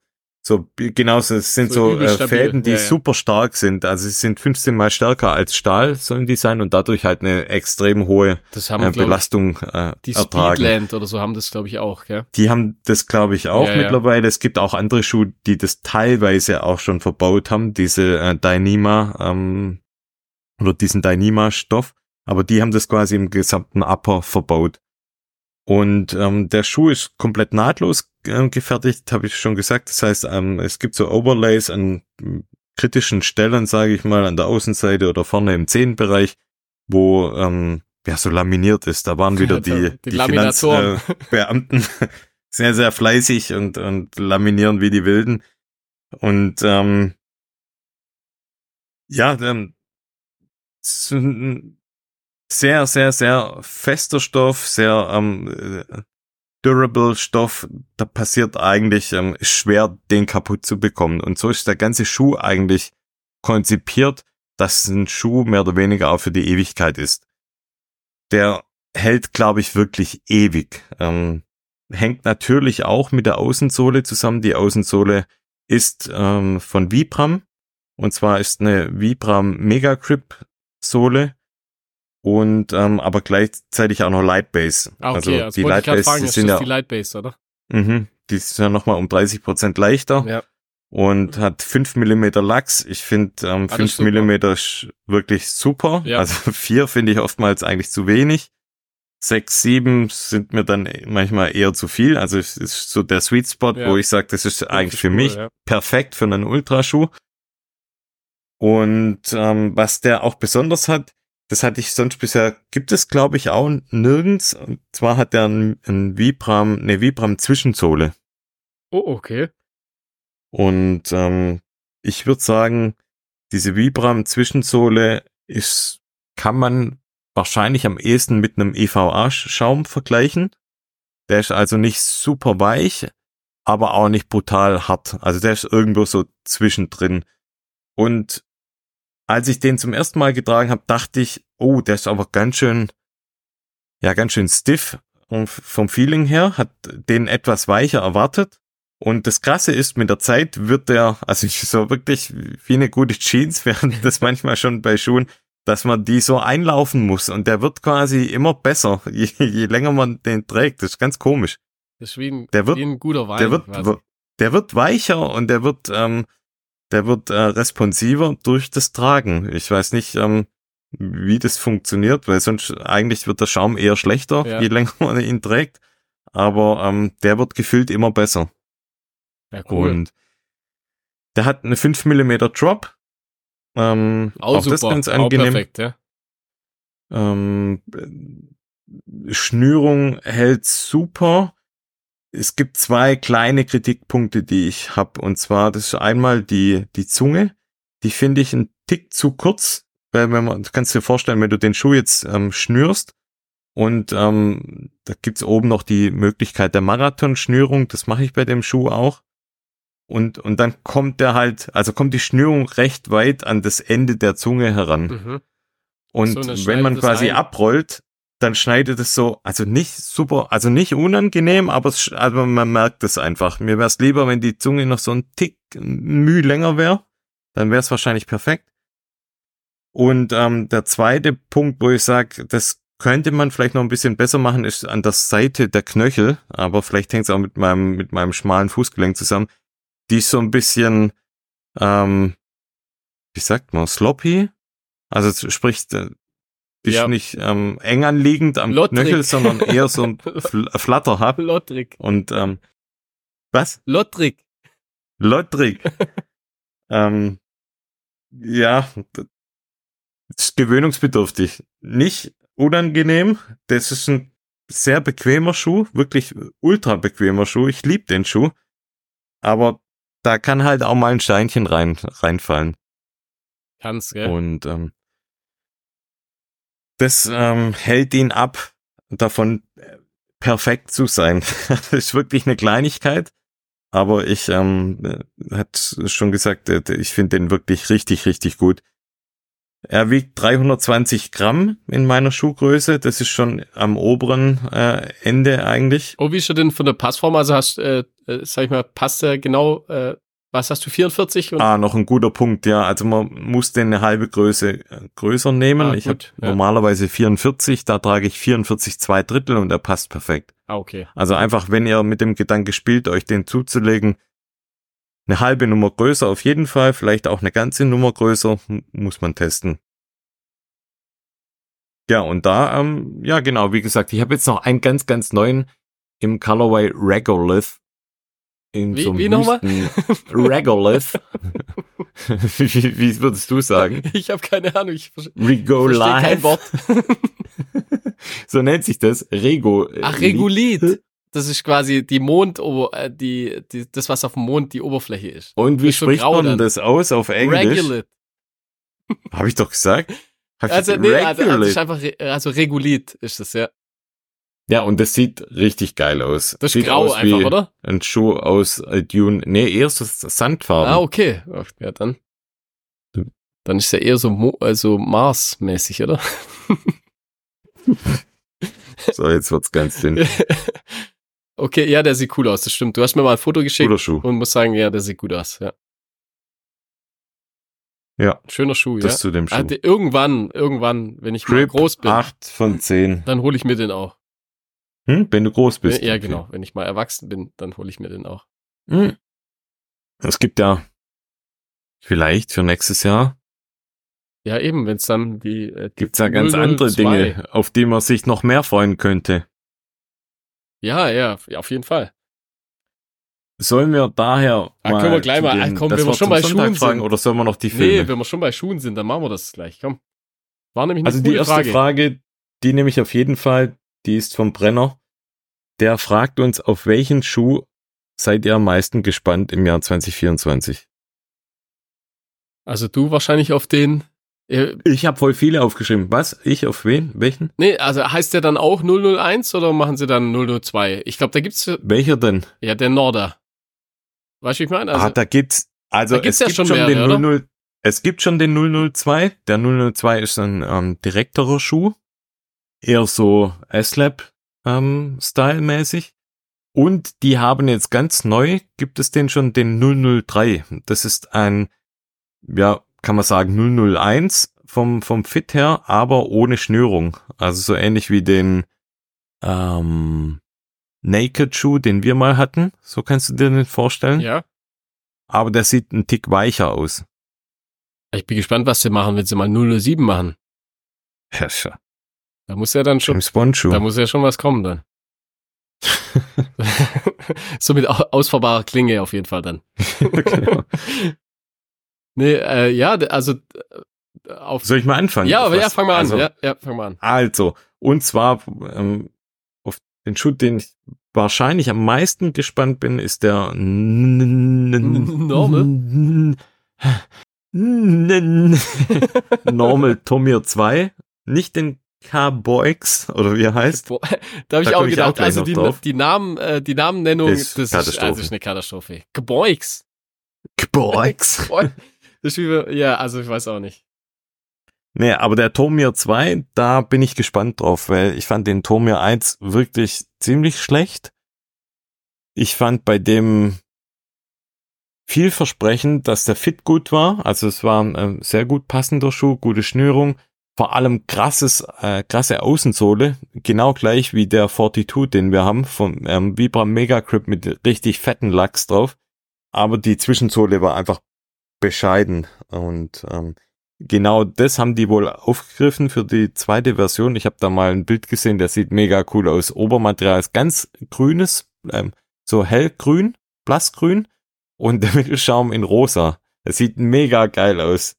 Speaker 2: so genau, es sind
Speaker 1: So
Speaker 2: so, äh, Fäden, die
Speaker 1: ja, ja.
Speaker 2: super stark sind. Also sie sind 15 mal stärker als Stahl, sollen die sein und dadurch halt eine extrem hohe
Speaker 1: Das haben,
Speaker 2: äh, Belastung äh,
Speaker 1: die
Speaker 2: ertragen.
Speaker 1: Speedland oder so haben das, glaube ich, auch, gell?
Speaker 2: Die haben das, glaube ich, auch
Speaker 1: Ja,
Speaker 2: mittlerweile. Es gibt auch andere Schuhe, die das teilweise auch schon verbaut haben, diese äh, Dyneema ähm, oder diesen Dyneema-Stoff. Aber die haben das quasi im gesamten Upper verbaut. Und ähm, der Schuh ist komplett nahtlos äh, gefertigt, habe ich schon gesagt. Das heißt, ähm, es gibt so Overlays an mm, kritischen Stellen, sage ich mal, an der Außenseite oder vorne im Zehenbereich, wo ähm, ja so laminiert ist. Da waren wieder die,
Speaker 1: Die Laminatoren.
Speaker 2: Finanzbeamten sehr, sehr fleißig und, und laminieren wie die Wilden. Und ähm, ja, ähm, sehr, sehr, sehr fester Stoff, sehr ähm, äh, durable Stoff. Da passiert eigentlich, ähm, schwer, den kaputt zu bekommen. Und so ist der ganze Schuh eigentlich konzipiert, dass ein Schuh mehr oder weniger auch für die Ewigkeit ist. Der hält, glaube ich, wirklich ewig. Ähm, hängt natürlich auch mit der Außensohle zusammen. Die Außensohle ist ähm, von Vibram. Und zwar ist eine Vibram Mega Grip Sohle und ähm, aber gleichzeitig auch noch Lightbase.
Speaker 1: Ah, okay,
Speaker 2: also die Lightbase
Speaker 1: fragen,
Speaker 2: die sind ja
Speaker 1: die Lightbase, oder?
Speaker 2: Mhm, die ist ja nochmal um 30 Prozent leichter
Speaker 1: Ja.
Speaker 2: und hat 5 Millimeter Lachs. Ich finde ähm,
Speaker 1: Alles
Speaker 2: 5
Speaker 1: super.
Speaker 2: Millimeter wirklich super.
Speaker 1: Ja.
Speaker 2: Also 4 finde ich oftmals eigentlich zu wenig. 6, 7 sind mir dann manchmal eher zu viel. Also es ist so der Sweet Spot,
Speaker 1: Ja.
Speaker 2: wo ich sage, das ist eigentlich für mich
Speaker 1: Ja.
Speaker 2: perfekt für einen Ultraschuh. Und ähm, was der auch besonders hat, das hatte ich sonst bisher, gibt es glaube ich auch nirgends. Und zwar hat er ein, ein Vibram, eine Vibram Zwischensohle.
Speaker 1: Oh, okay.
Speaker 2: Und ähm, ich würde sagen, diese Vibram Zwischensohle ist, kann man wahrscheinlich am ehesten mit einem EVA-Schaum vergleichen. Der ist also nicht super weich, aber auch nicht brutal hart. Also der ist irgendwo so zwischendrin. Und als ich den zum ersten Mal getragen habe, dachte ich, oh, der ist aber ganz schön, ja, ganz schön stiff und vom Feeling her, hat den etwas weicher erwartet. Und das Krasse ist, mit der Zeit wird der, also ich so wirklich wie eine gute Jeans, während das manchmal schon bei Schuhen, dass man die so einlaufen muss. Und der wird quasi immer besser, je, je länger man den trägt. Das ist ganz komisch.
Speaker 1: Das ist wie ein,
Speaker 2: Der wird-
Speaker 1: wie ein guter Wein.
Speaker 2: Der wird, der wird weicher und der wird, ähm, der wird äh, responsiver durch das Tragen. Ich weiß nicht, ähm, wie das funktioniert, weil sonst eigentlich wird der Schaum eher schlechter,
Speaker 1: Ja.
Speaker 2: je länger man ihn trägt. Aber ähm, der wird gefühlt immer besser.
Speaker 1: ja, cool.
Speaker 2: Und der hat eine 5 mm Drop. Ähm,
Speaker 1: auch,
Speaker 2: auch,
Speaker 1: super.
Speaker 2: das ganz
Speaker 1: Auch
Speaker 2: angenehm.
Speaker 1: perfekt, ja.
Speaker 2: Ähm, Schnürung hält super. Es gibt zwei kleine Kritikpunkte, die ich habe. Und zwar, das ist einmal die, die Zunge. Die finde ich ein Tick zu kurz. Weil wenn man, du kannst dir vorstellen, wenn du den Schuh jetzt ähm, schnürst und ähm, da gibt's oben noch die Möglichkeit der Marathonschnürung, das mache ich bei dem Schuh auch. Und, und dann kommt der halt, also kommt die Schnürung recht weit an das Ende der Zunge heran.
Speaker 1: Mhm.
Speaker 2: Und
Speaker 1: So,
Speaker 2: wenn man quasi
Speaker 1: ein.
Speaker 2: abrollt, dann schneidet es so, also nicht super, also nicht unangenehm, aber es, also man merkt es einfach. Mir wäre es lieber, wenn die Zunge noch so ein Tick Mühe länger wäre. Dann wäre es wahrscheinlich perfekt. Und ähm, der zweite Punkt, wo ich sage, das könnte man vielleicht noch ein bisschen besser machen, ist an der Seite der Knöchel, aber vielleicht hängt es auch mit meinem, mit meinem schmalen Fußgelenk zusammen. Die ist so ein bisschen, ähm, wie sagt man, sloppy? Also es äh, die
Speaker 1: Ja.
Speaker 2: nicht ähm, eng anliegend am
Speaker 1: Lottrig.
Speaker 2: Knöchel, sondern eher so ein Fl Flatterhub.
Speaker 1: Lottrig.
Speaker 2: Und ähm, was?
Speaker 1: Lottrig.
Speaker 2: Lottrig. ähm, ja, ist gewöhnungsbedürftig. Nicht unangenehm. Das ist ein sehr bequemer Schuh, wirklich ultra bequemer Schuh. Ich liebe den Schuh. Aber da kann halt auch mal ein Steinchen rein, reinfallen.
Speaker 1: Kannst, gell?
Speaker 2: Und ähm, das ähm, hält ihn ab, davon äh, perfekt zu sein. das ist wirklich eine Kleinigkeit, aber ich ähm, äh, hat schon gesagt, äh, ich finde den wirklich richtig, richtig gut. Er wiegt 320 Gramm in meiner Schuhgröße. Das ist schon am oberen äh, Ende eigentlich.
Speaker 1: Oh, wie ist er denn von der Passform? Also hast, äh, äh, sag ich mal, passt er genau, äh, was hast du, 44? Und,
Speaker 2: Ah, noch ein guter Punkt, ja. Also man muss den eine halbe Größe äh, größer nehmen.
Speaker 1: Ah,
Speaker 2: ich habe
Speaker 1: ja.
Speaker 2: normalerweise 44, da trage ich 44 zwei Drittel und er passt perfekt.
Speaker 1: ah, okay.
Speaker 2: Also einfach, wenn ihr mit dem Gedanke spielt, euch den zuzulegen, eine halbe Nummer größer auf jeden Fall, vielleicht auch eine ganze Nummer größer, muss man testen. Ja, und da, ähm, ja genau, wie gesagt, ich habe jetzt noch einen ganz, ganz neuen im Colorway Regolith. In
Speaker 1: Wie-
Speaker 2: so
Speaker 1: wie nochmal?
Speaker 2: Regolith. wie, wie, wie würdest du sagen?
Speaker 1: Ich habe keine Ahnung, ich
Speaker 2: Regolith.
Speaker 1: kein Wort.
Speaker 2: so nennt sich das. Rego.
Speaker 1: Ach, Regulit. Das ist quasi die Mond, äh, die, die, das, was auf dem Mond die Oberfläche ist.
Speaker 2: Und wie
Speaker 1: Ist
Speaker 2: spricht man
Speaker 1: dann.
Speaker 2: das aus auf Englisch?
Speaker 1: Regulit.
Speaker 2: Habe ich doch gesagt. Hab
Speaker 1: Also, nee, also, also, einfach, also Regulit ist das, ja.
Speaker 2: Ja, und das sieht richtig geil aus.
Speaker 1: Das ist
Speaker 2: sieht
Speaker 1: grau
Speaker 2: aus
Speaker 1: einfach,
Speaker 2: wie
Speaker 1: oder?
Speaker 2: Ein Schuh aus äh, Dune. Nee, eher so Sandfarben.
Speaker 1: Ah, okay. Ja, dann. Dann ist ja eher so, Mo also Mars-mäßig, oder?
Speaker 2: So, jetzt wird's ganz dünn.
Speaker 1: okay, ja, der sieht cool aus, das stimmt. Du hast mir mal ein Foto geschickt
Speaker 2: Cooler Schuh.
Speaker 1: und muss sagen, ja, der sieht gut aus, ja.
Speaker 2: Ja,
Speaker 1: Schöner Schuh,
Speaker 2: das
Speaker 1: ja.
Speaker 2: zu dem Schuh.
Speaker 1: Also, irgendwann, irgendwann, wenn ich mal
Speaker 2: Grip
Speaker 1: groß bin,
Speaker 2: 8 von 10.
Speaker 1: dann hole ich mir den auch.
Speaker 2: Hm? Wenn du groß bist.
Speaker 1: ja,
Speaker 2: okay.
Speaker 1: genau. Wenn ich mal erwachsen bin, dann hole ich mir den auch.
Speaker 2: Hm. Es gibt ja vielleicht für nächstes Jahr
Speaker 1: Ja, eben, wenn es dann die, äh, die
Speaker 2: gibt's ja ganz andere
Speaker 1: 002
Speaker 2: Dinge, auf die man sich noch mehr freuen könnte.
Speaker 1: Ja, ja, ja, auf jeden Fall.
Speaker 2: Sollen wir daher
Speaker 1: Ah,
Speaker 2: mal
Speaker 1: können wir gleich mal-
Speaker 2: den,
Speaker 1: ah, komm, wenn wir schon bei
Speaker 2: Sonntag
Speaker 1: Schuhen
Speaker 2: fragen,
Speaker 1: sind.
Speaker 2: oder sollen wir noch die
Speaker 1: Nee,
Speaker 2: Filme?
Speaker 1: wenn wir schon bei Schuhen sind, dann machen wir das gleich. Komm. War nämlich eine
Speaker 2: also die erste Frage.
Speaker 1: Frage.
Speaker 2: die nehme ich auf jeden Fall, die ist vom Brenner. Der fragt uns, auf welchen Schuh seid ihr am meisten gespannt im Jahr 2024?
Speaker 1: Also du wahrscheinlich auf den. Äh,
Speaker 2: Ich habe voll viele aufgeschrieben. Was? Ich auf wen? Welchen?
Speaker 1: nee, also heißt der dann auch 001 oder machen sie dann 002? Ich glaube, da gibt's
Speaker 2: Welcher denn?
Speaker 1: ja der Norder. Weißt du, ich meine? Also,
Speaker 2: ah, da gibt's, also
Speaker 1: da gibt's
Speaker 2: es
Speaker 1: ja
Speaker 2: gibt
Speaker 1: schon
Speaker 2: schon,
Speaker 1: mehrere,
Speaker 2: den
Speaker 1: oder?
Speaker 2: 00, es gibt schon den 002. Der 002 ist ein ähm, direkterer Schuh. Eher so S-Lab ähm, Style mäßig. Und die haben jetzt ganz neu, gibt es den schon, den 003. Das ist ein, ja, kann man sagen 001 vom, vom Fit her, aber ohne Schnürung. Also so ähnlich wie den ähm, Naked Schuh, den wir mal hatten. So kannst du dir den vorstellen
Speaker 1: ja.
Speaker 2: aber der sieht ein Tick weicher aus.
Speaker 1: Ich bin gespannt, was sie machen, wenn sie mal 007 machen.
Speaker 2: Herrscher.
Speaker 1: Da muss ja dann schon,
Speaker 2: James Bond Schuh.
Speaker 1: da muss ja schon was kommen dann. so mit au- ausfahrbarer Klinge auf jeden Fall dann.
Speaker 2: Genau.
Speaker 1: Nee, äh, ja, also äh, auf.
Speaker 2: Soll ich mal anfangen?
Speaker 1: ja, ja, fang mal an.
Speaker 2: Also,
Speaker 1: ja, ja, fang mal an.
Speaker 2: also, und zwar ähm, auf den Schuh, den ich wahrscheinlich am meisten gespannt bin, ist der
Speaker 1: Normal?
Speaker 2: Normal Tomir 2. Nicht den K-Boix, oder wie er heißt.
Speaker 1: Boah, da habe ich auch
Speaker 2: komm ich auch
Speaker 1: gedacht, also die, die Namen, äh, die Namennennung,
Speaker 2: Ist
Speaker 1: das ist, also ist eine Katastrophe. Geboix.
Speaker 2: K-Boix.
Speaker 1: Das ist wie, ja, also ich weiß auch nicht.
Speaker 2: Nee, aber der Tomir 2, da bin ich gespannt drauf, weil ich fand den Tomir 1 wirklich ziemlich schlecht. Ich fand bei dem vielversprechend, dass der Fit gut war. Also es war ein äh, sehr gut passender Schuh, gute Schnürung. Vor allem krasses, äh, krasse Außensohle. Genau gleich wie der 42, den wir haben, von ähm, Vibram Mega Grip mit richtig fetten Lachs drauf. Aber die Zwischensohle war einfach bescheiden. Und ähm, genau das haben die wohl aufgegriffen für die zweite Version. Ich habe da mal ein Bild gesehen, der sieht mega cool aus. Obermaterial ist ganz grünes, ähm, so hellgrün, blassgrün und der Mittelschaum in rosa. Es sieht mega geil aus,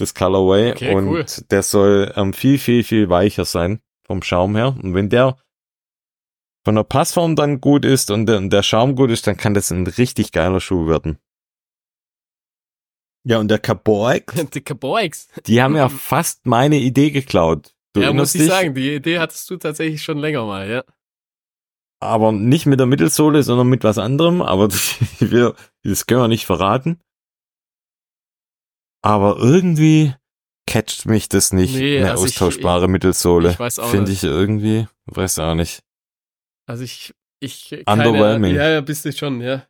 Speaker 2: das Colorway.
Speaker 1: Okay,
Speaker 2: und
Speaker 1: cool.
Speaker 2: der soll ähm, viel, viel, viel weicher sein vom Schaum her. Und wenn der von der Passform dann gut ist und der, der Schaum gut ist, dann kann das ein richtig geiler Schuh werden. Ja, und der Cowboy,
Speaker 1: Die Geboix.
Speaker 2: die haben ja fast meine Idee geklaut. Du
Speaker 1: Ja, muss ich
Speaker 2: dich?
Speaker 1: sagen, die Idee hattest du tatsächlich schon länger mal, ja.
Speaker 2: aber nicht mit der Mittelsohle, sondern mit was anderem. Aber wir, das können wir nicht verraten. Aber irgendwie catcht mich das nicht,
Speaker 1: Nee,
Speaker 2: eine
Speaker 1: also ich-
Speaker 2: austauschbare Mittelsohle.
Speaker 1: ich weiß auch
Speaker 2: Finde ich irgendwie, weiß auch nicht.
Speaker 1: Also ich, ich,
Speaker 2: Underwhelming.
Speaker 1: ja, ja, bist du schon, ja.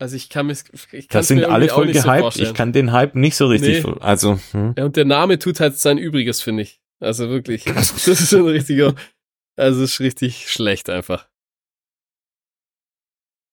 Speaker 1: Also ich kann mir, ich kann
Speaker 2: Das sind alle voll gehypt.
Speaker 1: vorstellen.
Speaker 2: ich kann den Hype nicht so richtig,
Speaker 1: Nee.
Speaker 2: also, hm.
Speaker 1: Ja, und der Name tut halt sein Übriges, finde ich. Also wirklich. Das ist schon ein richtiger, also es ist richtig schlecht einfach.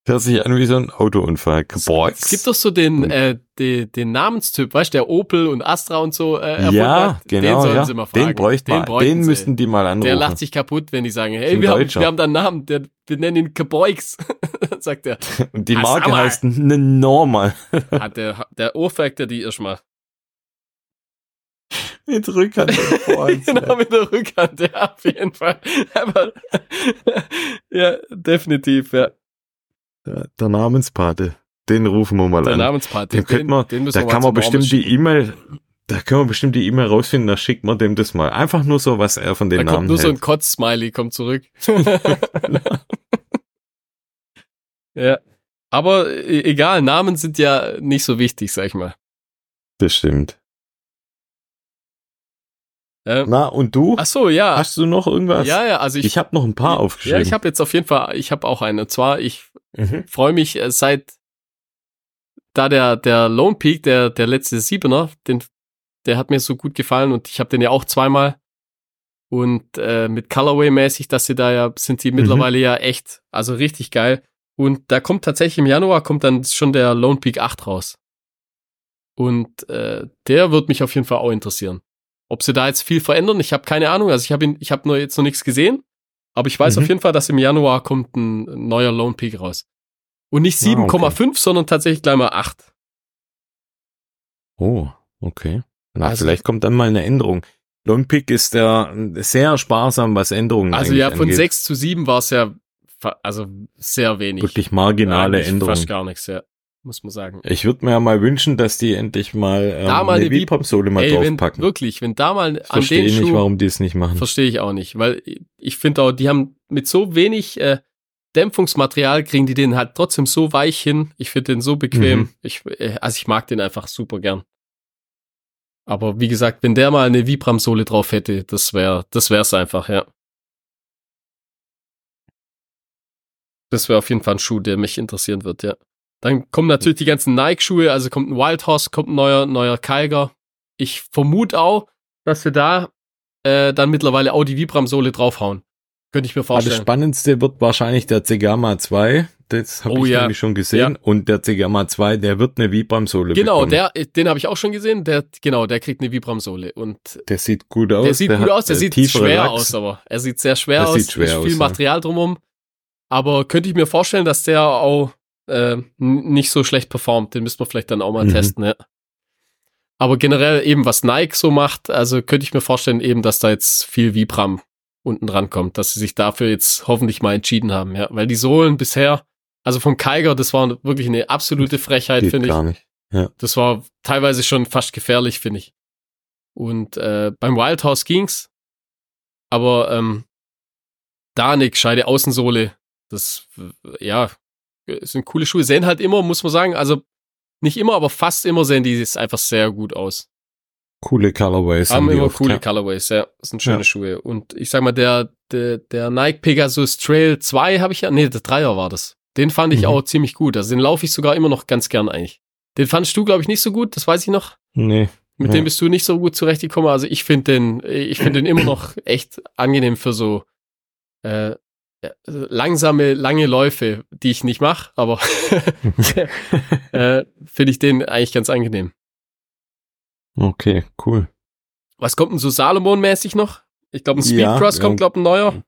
Speaker 2: Hört sich an wie so ein Autounfall. Boah,
Speaker 1: Es gibt doch so den, äh, den, den Namenstyp, weißt du, der Opel und Astra und so. Äh,
Speaker 2: ja,
Speaker 1: hat.
Speaker 2: genau,
Speaker 1: den sollen
Speaker 2: ja.
Speaker 1: sie mal fragen.
Speaker 2: den bräuchten wir,
Speaker 1: bräuchten
Speaker 2: den
Speaker 1: sie.
Speaker 2: müssten die mal anrufen.
Speaker 1: Der lacht sich kaputt, wenn die sagen, hey, wir haben, wir haben da einen Namen, der, wir nennen ihn Keboix, sagt er.
Speaker 2: Und die
Speaker 1: Ah,
Speaker 2: Marke
Speaker 1: sag mal.
Speaker 2: heißt ne Normal.
Speaker 1: Hat der, der ohrfeigt er die erstmal.
Speaker 2: Mit Rückhand.
Speaker 1: Genau, mit der Rückhand, ja, auf jeden Fall. Aber, ja, definitiv, ja.
Speaker 2: Der, der Namenspate. Den rufen wir mal
Speaker 1: Der
Speaker 2: an.
Speaker 1: Namensparty.
Speaker 2: Den könnte man,
Speaker 1: den müssen
Speaker 2: da
Speaker 1: wir
Speaker 2: kann man bestimmt die E-Mail, da können wir bestimmt die E-Mail rausfinden, da schickt man dem das mal. Einfach nur so, was er von
Speaker 1: Da
Speaker 2: den
Speaker 1: kommt
Speaker 2: Namen
Speaker 1: nur so ein
Speaker 2: hält.
Speaker 1: Kotz-Smiley, kommt zurück. ja. Aber e- egal, Namen sind ja nicht so wichtig, sag ich mal.
Speaker 2: Das stimmt.
Speaker 1: Ähm,
Speaker 2: Na, und du?
Speaker 1: ach so, ja.
Speaker 2: Hast du noch irgendwas?
Speaker 1: Ja, ja, also ich,
Speaker 2: Ich habe noch ein paar aufgeschrieben.
Speaker 1: ja, ich habe jetzt auf jeden Fall, ich habe auch einen. Und zwar, ich
Speaker 2: Mhm.
Speaker 1: freue mich äh, seit da der der Lone Peak, der der letzte Siebener, den der hat mir so gut gefallen und ich habe den ja auch zweimal und äh, mit Colorway mäßig, dass sie da ja sind die
Speaker 2: Mhm.
Speaker 1: mittlerweile ja echt, also richtig geil und da kommt tatsächlich im Januar kommt dann schon der Lone Peak 8 raus. Und äh, der wird mich auf jeden Fall auch interessieren. Ob sie da jetzt viel verändern, ich habe keine Ahnung, also ich habe ich habe nur jetzt noch nichts gesehen, aber ich weiß
Speaker 2: Mhm.
Speaker 1: auf jeden Fall, dass im Januar kommt ein neuer Lone Peak raus. Und nicht
Speaker 2: Ah, okay.
Speaker 1: 7,5, sondern tatsächlich gleich mal 8.
Speaker 2: Oh, okay. Na,
Speaker 1: Also-
Speaker 2: vielleicht kommt dann mal eine Änderung. Lone Pick ist der sehr sparsam, was Änderungen
Speaker 1: Also ja, von
Speaker 2: angeht.
Speaker 1: 6 zu 7 war es ja also sehr wenig.
Speaker 2: Wirklich marginale Änderungen.
Speaker 1: Fast gar nichts, ja. Muss man sagen.
Speaker 2: Ich würde mir ja mal wünschen, dass die endlich mal, ähm,
Speaker 1: Da mal
Speaker 2: eine Vipop-Sohle mal
Speaker 1: Ey, wenn,
Speaker 2: draufpacken.
Speaker 1: wirklich, wenn da mal
Speaker 2: Ich verstehe
Speaker 1: den
Speaker 2: nicht,
Speaker 1: Schuh,
Speaker 2: warum die es nicht machen.
Speaker 1: verstehe ich auch nicht, weil ich finde auch, die haben mit so wenig äh, Dämpfungsmaterial kriegen die den halt trotzdem so weich hin. Ich finde den so bequem.
Speaker 2: Mhm.
Speaker 1: Ich, äh, also ich mag den einfach super gern. Aber wie gesagt, wenn der mal eine Vibram-Sohle drauf hätte, das wäre, das wär's einfach, ja. Das wäre auf jeden Fall ein Schuh, der mich interessieren wird, ja. Dann kommen natürlich die ganzen Nike-Schuhe, also kommt ein Wild Horse, kommt ein neuer, neuer Kiger. Ich vermute auch, dass wir da äh, dann mittlerweile auch die Vibram-Sohle draufhauen. Könnte ich mir
Speaker 2: Aber das
Speaker 1: vorstellen.
Speaker 2: Spannendste wird wahrscheinlich der Zegama 2. Das habe
Speaker 1: Oh
Speaker 2: ich
Speaker 1: ja.
Speaker 2: nämlich schon gesehen. Und der Zegama 2, der wird eine Vibram-Sohle
Speaker 1: Genau,
Speaker 2: bekommen.
Speaker 1: der, den habe ich auch schon gesehen. Der, genau, der kriegt eine Vibram-Sohle. Und
Speaker 2: Der sieht gut aus.
Speaker 1: der sieht gut
Speaker 2: hat,
Speaker 1: aus, der
Speaker 2: äh,
Speaker 1: sieht schwer
Speaker 2: Lachs.
Speaker 1: aus, aber er sieht sehr schwer
Speaker 2: Das
Speaker 1: aus.
Speaker 2: sieht schwer
Speaker 1: ist viel
Speaker 2: aus, ja.
Speaker 1: Material drumherum. Aber könnte ich mir vorstellen, dass der auch äh, nicht so schlecht performt. Den müssen wir vielleicht dann auch mal
Speaker 2: Mhm.
Speaker 1: testen, ja. Aber generell eben, was Nike so macht, also könnte ich mir vorstellen eben, dass da jetzt viel Vibram unten dran kommt, dass sie sich dafür jetzt hoffentlich mal entschieden haben, ja. Weil die Sohlen bisher, also vom Kiger, das war wirklich eine absolute Frechheit, finde ich.
Speaker 2: gar nicht.
Speaker 1: Das war teilweise schon fast gefährlich, finde ich. Und äh, beim Wildhouse ging's, aber ähm, da eine gescheite Außensohle, das, ja, sind coole Schuhe. Sehen halt immer, muss man sagen, also nicht immer, aber fast immer sehen die es einfach sehr gut aus.
Speaker 2: Coole Colorways.
Speaker 1: Haben
Speaker 2: die
Speaker 1: immer
Speaker 2: oft,
Speaker 1: coole
Speaker 2: ja.
Speaker 1: Colorways, ja. Das sind schöne
Speaker 2: Ja.
Speaker 1: Schuhe. Und ich sag mal, der, der, der Nike Pegasus Trail 2 habe ich ja, nee, der Dreier war das. Den fand ich
Speaker 2: Mhm.
Speaker 1: auch ziemlich gut. Also den laufe ich sogar immer noch ganz gern eigentlich. Den fandst du, glaube ich, nicht so gut, das weiß ich noch.
Speaker 2: Nee.
Speaker 1: Mit
Speaker 2: Ja.
Speaker 1: dem bist du nicht so gut zurechtgekommen. Also ich finde den, ich finde den immer noch echt angenehm für so äh, langsame, lange Läufe, die ich nicht mache, aber äh, finde ich den eigentlich ganz angenehm.
Speaker 2: okay, cool.
Speaker 1: Was kommt denn so Salomon-mäßig noch? Ich glaube, ein
Speaker 2: Ja,
Speaker 1: Speedcross kommt,
Speaker 2: ähm,
Speaker 1: glaube ein neuer.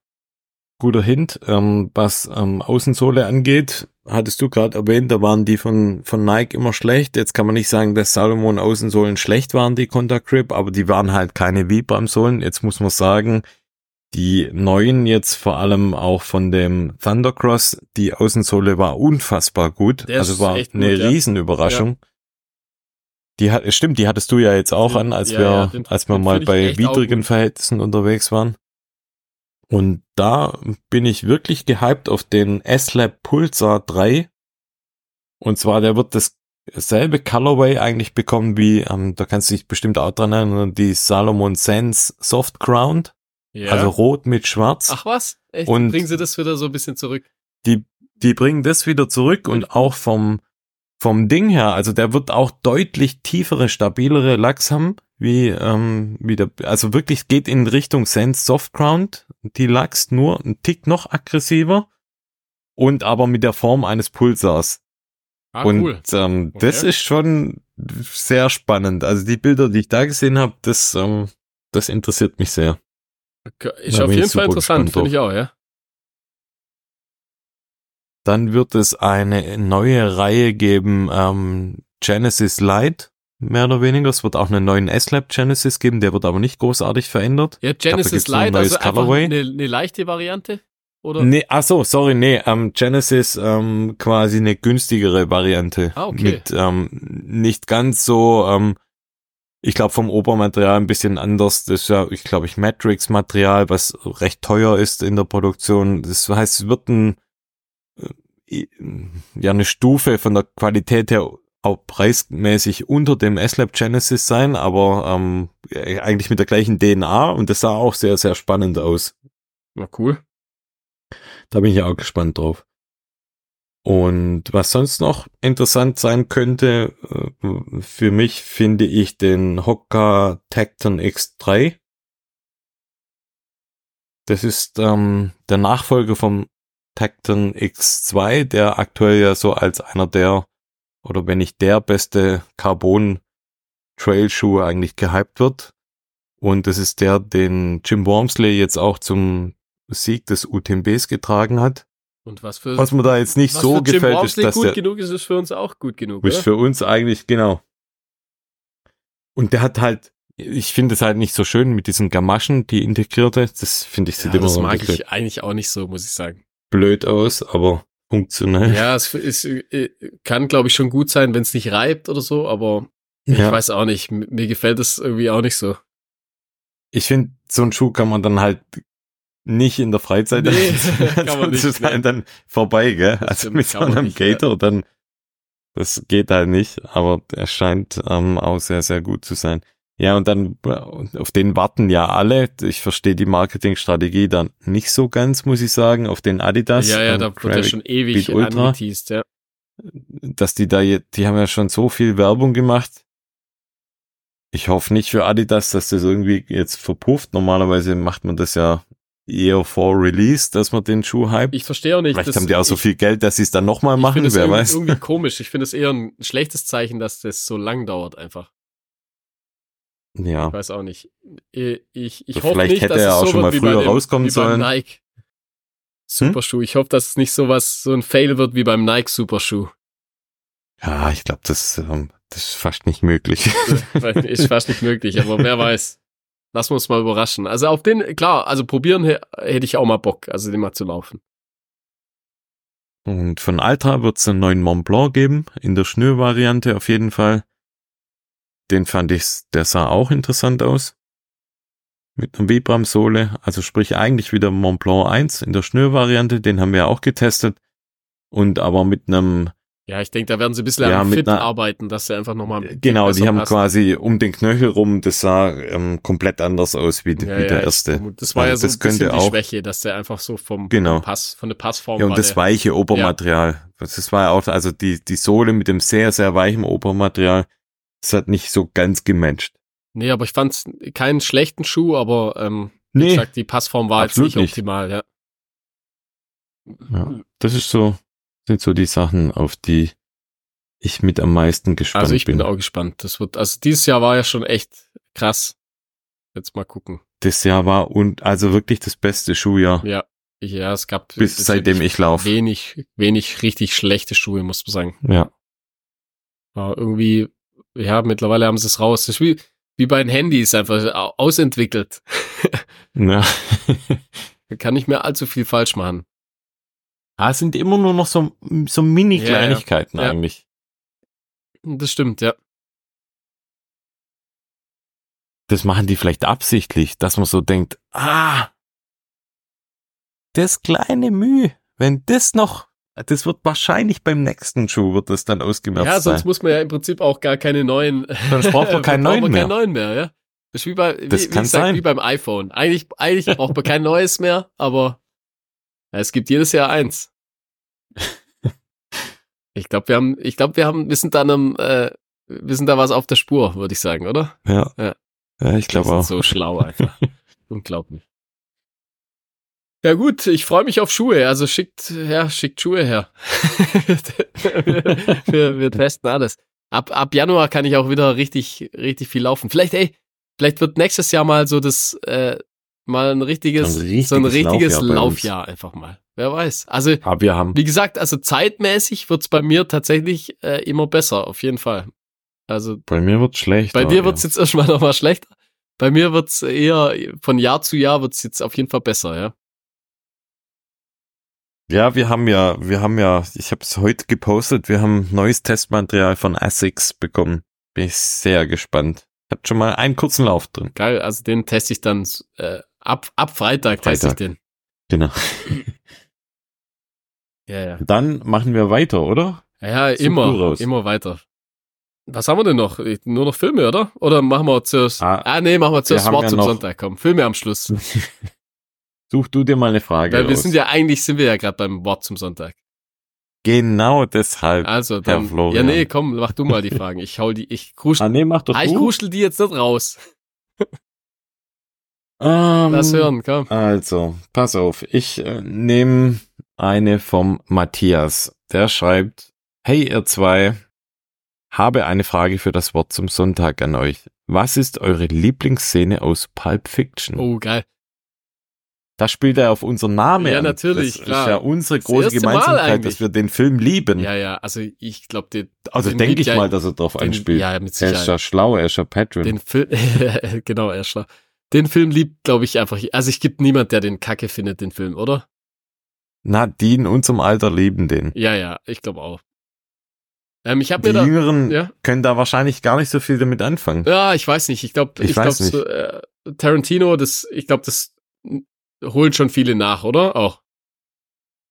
Speaker 2: Guter Hint. Ähm, was ähm, Außensohle angeht, hattest du gerade erwähnt, da waren die von, von Nike immer schlecht. Jetzt kann man nicht sagen, dass Salomon Außensohlen schlecht waren, die Contact Grip, aber die waren halt keine Vibram-Sohlen. Jetzt muss man sagen, die neuen jetzt vor allem auch von dem Thundercross, die Außensohle war unfassbar gut.
Speaker 1: Der
Speaker 2: also war eine
Speaker 1: gut, ja.
Speaker 2: Riesenüberraschung. Die hat, stimmt, die hattest du ja jetzt auch an, als
Speaker 1: ja,
Speaker 2: wir,
Speaker 1: ja, den-
Speaker 2: als wir mal bei widrigen. Verhältnissen unterwegs waren. Und da bin ich wirklich gehypt auf den S-Lab Pulsar 3. Und zwar, der wird dasselbe Colorway eigentlich bekommen wie, ähm, da kannst du dich bestimmt auch dran erinnern, die Salomon Sense Soft Ground.
Speaker 1: Ja.
Speaker 2: Also rot mit schwarz.
Speaker 1: Ach was? Echt?
Speaker 2: Und-
Speaker 1: Bringen sie das wieder so ein bisschen zurück?
Speaker 2: die bringen das wieder zurück und auch vom, vom Ding her, also der wird auch deutlich tiefere, stabilere Lachs haben, wie, ähm, wie der, also wirklich geht in Richtung Sense Soft Ground, die Lachs nur ein Tick noch aggressiver und aber mit der Form eines Pulsars.
Speaker 1: Ah,
Speaker 2: und
Speaker 1: cool.
Speaker 2: ähm, das
Speaker 1: Okay.
Speaker 2: ist schon sehr spannend. Also die Bilder, die ich da gesehen habe, das, ähm, das interessiert mich sehr.
Speaker 1: Ist
Speaker 2: da
Speaker 1: auf jeden Fall interessant, finde ich auch, ja.
Speaker 2: Dann wird es eine neue Reihe geben, ähm, Genesis Lite, mehr oder weniger. Es wird auch einen neuen S-Lab Genesis geben, der wird aber nicht großartig verändert.
Speaker 1: Ja, Genesis Lite,
Speaker 2: neues
Speaker 1: also einfach
Speaker 2: Colorway.
Speaker 1: eine, eine leichte Variante? Oder?
Speaker 2: Nee, ach so, sorry, nee, ähm, Genesis ähm, quasi eine günstigere Variante.
Speaker 1: Ah, okay.
Speaker 2: Mit ähm, nicht ganz so, ähm, ich glaube vom Obermaterial ein bisschen anders. Das ist ja, ich glaube, ich Matrix-Material, was recht teuer ist in der Produktion. Das heißt, es wird ein, äh, ja eine Stufe von der Qualität her auch preismäßig unter dem S-Lab Genesis sein, aber ähm, eigentlich mit der gleichen DNA und das sah auch sehr, sehr spannend aus.
Speaker 1: Na cool.
Speaker 2: Da bin ich auch gespannt drauf. Und was sonst noch interessant sein könnte, äh, für mich finde ich den Hoka Tecton X3. Das ist ähm, der Nachfolger vom Tecton X2, der aktuell ja so als einer der, oder wenn nicht der beste Carbon Trail-Schuh eigentlich gehypt wird. Und das ist der, den Jim Wormsley jetzt auch zum Sieg des UTMBs getragen hat.
Speaker 1: Und was für
Speaker 2: Was mir da jetzt nicht so gefällt, ist,
Speaker 1: Wormsley
Speaker 2: dass
Speaker 1: gut
Speaker 2: der,
Speaker 1: genug ist, ist für uns auch gut genug.
Speaker 2: ist
Speaker 1: Oder?
Speaker 2: für uns eigentlich, genau. Und der hat halt, ich finde es halt nicht so schön mit diesen Gamaschen, die integrierte. Das finde ich sieht
Speaker 1: Ja,
Speaker 2: immer
Speaker 1: das
Speaker 2: so ein
Speaker 1: mag ich eigentlich auch nicht so, muss ich sagen.
Speaker 2: blöd aus, aber funktionell.
Speaker 1: Ja, es ist, äh, kann, glaube ich, schon gut sein, wenn es nicht reibt oder so, aber ich
Speaker 2: Ja.
Speaker 1: weiß auch nicht. Mir gefällt es irgendwie auch nicht so.
Speaker 2: Ich finde, so einen Schuh kann man dann halt nicht in der Freizeit
Speaker 1: Nee,
Speaker 2: anziehen.
Speaker 1: kann man
Speaker 2: Sonst
Speaker 1: nicht,
Speaker 2: ist
Speaker 1: nee.
Speaker 2: dann vorbei, gell?
Speaker 1: Das
Speaker 2: also mit so einem
Speaker 1: nicht, ja.
Speaker 2: Gator dann, das geht halt nicht, aber er scheint ähm, auch sehr, sehr gut zu sein. Ja, und dann, äh, auf den warten ja alle. Ich verstehe die Marketingstrategie dann nicht so ganz, muss ich sagen, auf den Adidas.
Speaker 1: ja, ja,
Speaker 2: und
Speaker 1: da wird ja schon ewig
Speaker 2: Ultra.
Speaker 1: angeteased, ja.
Speaker 2: dass die da, je- die haben ja schon so viel Werbung gemacht. Ich hoffe nicht für Adidas, dass das irgendwie jetzt verpufft. Normalerweise macht man das ja eher vor Release, dass man den Schuh hype.
Speaker 1: Ich verstehe auch nicht.
Speaker 2: Vielleicht haben die auch so
Speaker 1: ich-
Speaker 2: viel Geld, dass sie es dann nochmal machen, wer
Speaker 1: irgendwie,
Speaker 2: weiß.
Speaker 1: irgendwie komisch. Ich finde es eher ein schlechtes Zeichen, dass das so lang dauert einfach.
Speaker 2: Ja.
Speaker 1: Ich weiß auch nicht. Ich, ich, ich hoffe
Speaker 2: vielleicht
Speaker 1: nicht,
Speaker 2: hätte
Speaker 1: dass
Speaker 2: er
Speaker 1: es
Speaker 2: auch schon mal früher
Speaker 1: dem,
Speaker 2: rauskommen sollen.
Speaker 1: Nike Superschuh. Ich hoffe, dass es nicht so was, so ein Fail wird wie beim Nike Superschuh.
Speaker 2: Ja, ich glaube, das, ähm, das ist fast nicht möglich.
Speaker 1: ist fast nicht möglich, aber wer weiß. Lassen wir uns mal überraschen. Also auf den, klar, also probieren hä- hätte ich auch mal Bock, also den mal zu laufen.
Speaker 2: Und von Altra wird es einen neuen Mont Blanc geben, in der Schnürvariante auf jeden Fall. Den fand ich, der sah auch interessant aus. Mit einer Vibram-Sohle, also sprich eigentlich wieder Mont Blanc 1 in der Schnürvariante, den haben wir auch getestet. Und aber mit einem,
Speaker 1: Ja, ich denke, da werden sie ein bisschen
Speaker 2: Ja,
Speaker 1: am Fit
Speaker 2: einer-
Speaker 1: arbeiten, dass sie einfach nochmal.
Speaker 2: genau, die haben quasi um den Knöchel rum, das sah ähm, komplett anders aus wie,
Speaker 1: Ja,
Speaker 2: wie
Speaker 1: ja,
Speaker 2: der erste.
Speaker 1: Das war ja
Speaker 2: Also
Speaker 1: so
Speaker 2: das
Speaker 1: ein bisschen
Speaker 2: könnte
Speaker 1: die
Speaker 2: auch-
Speaker 1: Schwäche, dass der einfach so vom,
Speaker 2: Genau.
Speaker 1: vom Pass, von der Passform
Speaker 2: Ja,
Speaker 1: war
Speaker 2: und das
Speaker 1: der,
Speaker 2: weiche Obermaterial. Das war ja auch, also die, die Sohle mit dem sehr, sehr weichen Obermaterial, das hat nicht so ganz gematcht.
Speaker 1: Nee, aber ich fand keinen schlechten Schuh, aber ähm, wie
Speaker 2: Nee,
Speaker 1: gesagt, die Passform war jetzt nicht,
Speaker 2: nicht.
Speaker 1: optimal, ja.
Speaker 2: Ja, das ist so, sind so die Sachen, auf die ich mit am meisten gespannt
Speaker 1: Also ich bin
Speaker 2: bin.
Speaker 1: auch gespannt. Das wird, also dieses Jahr war ja schon echt krass. Jetzt mal gucken.
Speaker 2: Das Jahr war und also wirklich das beste Schuljahr,
Speaker 1: Ja, ja, es gab
Speaker 2: bis seitdem ich laufe.
Speaker 1: wenig, wenig richtig schlechte Schuhe, muss man sagen.
Speaker 2: Ja,
Speaker 1: Aber irgendwie, ja, mittlerweile haben sie es raus. Das ist wie, wie bei den Handys einfach au- ausentwickelt.
Speaker 2: ja.
Speaker 1: Da kann nicht mehr allzu viel falsch machen.
Speaker 2: Ah, es sind immer nur noch so, so Mini-Kleinigkeiten
Speaker 1: Ja, ja.
Speaker 2: eigentlich.
Speaker 1: Das stimmt, ja.
Speaker 2: Das machen die vielleicht absichtlich, dass man so denkt, ah, das kleine Mühe, wenn das noch, das wird wahrscheinlich beim nächsten Schuh wird das dann ausgemerzt
Speaker 1: Ja, sonst
Speaker 2: sein.
Speaker 1: muss man ja im Prinzip auch gar keine neuen.
Speaker 2: Sonst braucht man keinen neuen mehr.
Speaker 1: keinen neuen mehr, ja. Das ist wie bei, wie,
Speaker 2: Das
Speaker 1: wie
Speaker 2: kann
Speaker 1: gesagt,
Speaker 2: sein.
Speaker 1: wie beim iPhone. Eigentlich, eigentlich braucht man kein neues mehr, aber es gibt jedes Jahr eins. Ich glaube, wir haben, ich glaube, wir haben, wir sind da einem, äh, wir sind da was auf der Spur, würde ich sagen, oder?
Speaker 2: Ja,
Speaker 1: Ja.
Speaker 2: ja. ich glaube auch.
Speaker 1: so schlau einfach. Unglaublich. Ja gut, ich freue mich auf Schuhe. Also schickt, ja, schickt Schuhe her. wir, wir, wir testen alles. Ab, ab Januar kann ich auch wieder richtig, richtig viel laufen. Vielleicht, ey, vielleicht wird nächstes Jahr mal so das, äh, mal ein richtiges,
Speaker 2: So ein richtiges
Speaker 1: so ein richtiges
Speaker 2: Laufjahr.
Speaker 1: Laufjahr einfach mal. Wer weiß. Also,
Speaker 2: Aber wir haben,
Speaker 1: wie gesagt, also zeitmäßig wird's bei mir tatsächlich äh, immer besser, auf jeden Fall. Also
Speaker 2: bei mir wird schlecht.
Speaker 1: bei dir
Speaker 2: ja.
Speaker 1: wird's jetzt erstmal nochmal schlechter. Bei mir wird's eher, von Jahr zu Jahr wird's jetzt auf jeden Fall besser, ja.
Speaker 2: Ja, wir haben ja, wir haben ja, ich habe es heute gepostet, wir haben neues Testmaterial von Asics bekommen. Bin ich sehr gespannt. Hat schon mal einen kurzen Lauf drin.
Speaker 1: Geil, also den teste ich dann äh, ab, ab Freitag, teste ich
Speaker 2: Freitag.
Speaker 1: den.
Speaker 2: Genau.
Speaker 1: Ja, ja.
Speaker 2: Dann machen wir weiter, oder?
Speaker 1: Ja, ja immer,
Speaker 2: raus.
Speaker 1: immer weiter. Was haben wir denn noch? Nur noch Filme, oder? Oder machen wir zuerst. Ah, ah nee, machen wir zuerst wir Wort ja zum Sonntag. Komm, Filme am Schluss.
Speaker 2: Such du dir mal eine Frage.
Speaker 1: Weil wir aus. sind ja eigentlich, sind wir ja gerade beim Wort zum Sonntag.
Speaker 2: Genau deshalb.
Speaker 1: Also dann, Herr Florian. ja nee, komm, mach du mal die Fragen. Ich hau die, ich kruschel.
Speaker 2: Ah nee, mach doch
Speaker 1: ah,
Speaker 2: ich
Speaker 1: kruschel die jetzt nicht raus.
Speaker 2: Ähm,
Speaker 1: Lass hören, komm.
Speaker 2: Also, pass auf. Ich äh, nehme eine vom Matthias. Der schreibt, hey ihr zwei, habe eine Frage für das Wort zum Sonntag an euch. Was ist eure Lieblingsszene aus Pulp Fiction?
Speaker 1: Oh, geil.
Speaker 2: Da spielt er auf unseren Namen.
Speaker 1: Ja, natürlich.
Speaker 2: Das klar. ist ja unsere große Gemeinsamkeit, dass wir den Film lieben.
Speaker 1: Ja, ja, also ich glaube, den.
Speaker 2: Also denke ich ja, mal, dass er drauf den, anspielt.
Speaker 1: Ja, mit Sicherheit.
Speaker 2: Er ist ja schlau, er ist ja Patron.
Speaker 1: Den Film, genau, er ist schlau. Den Film liebt, glaube ich, einfach. Also ich gibt niemand, der den Kacke findet, den Film, oder?
Speaker 2: Na, die in unserem Alter lieben den.
Speaker 1: Ja, ja, ich glaube auch. Ähm, ich mir
Speaker 2: da, Jüngeren ja? können da wahrscheinlich gar nicht so viel damit anfangen.
Speaker 1: Ja, ich weiß nicht. Ich glaube, ich, ich glaube, so, äh, Tarantino, das, ich glaube, das holen schon viele nach, oder? Auch.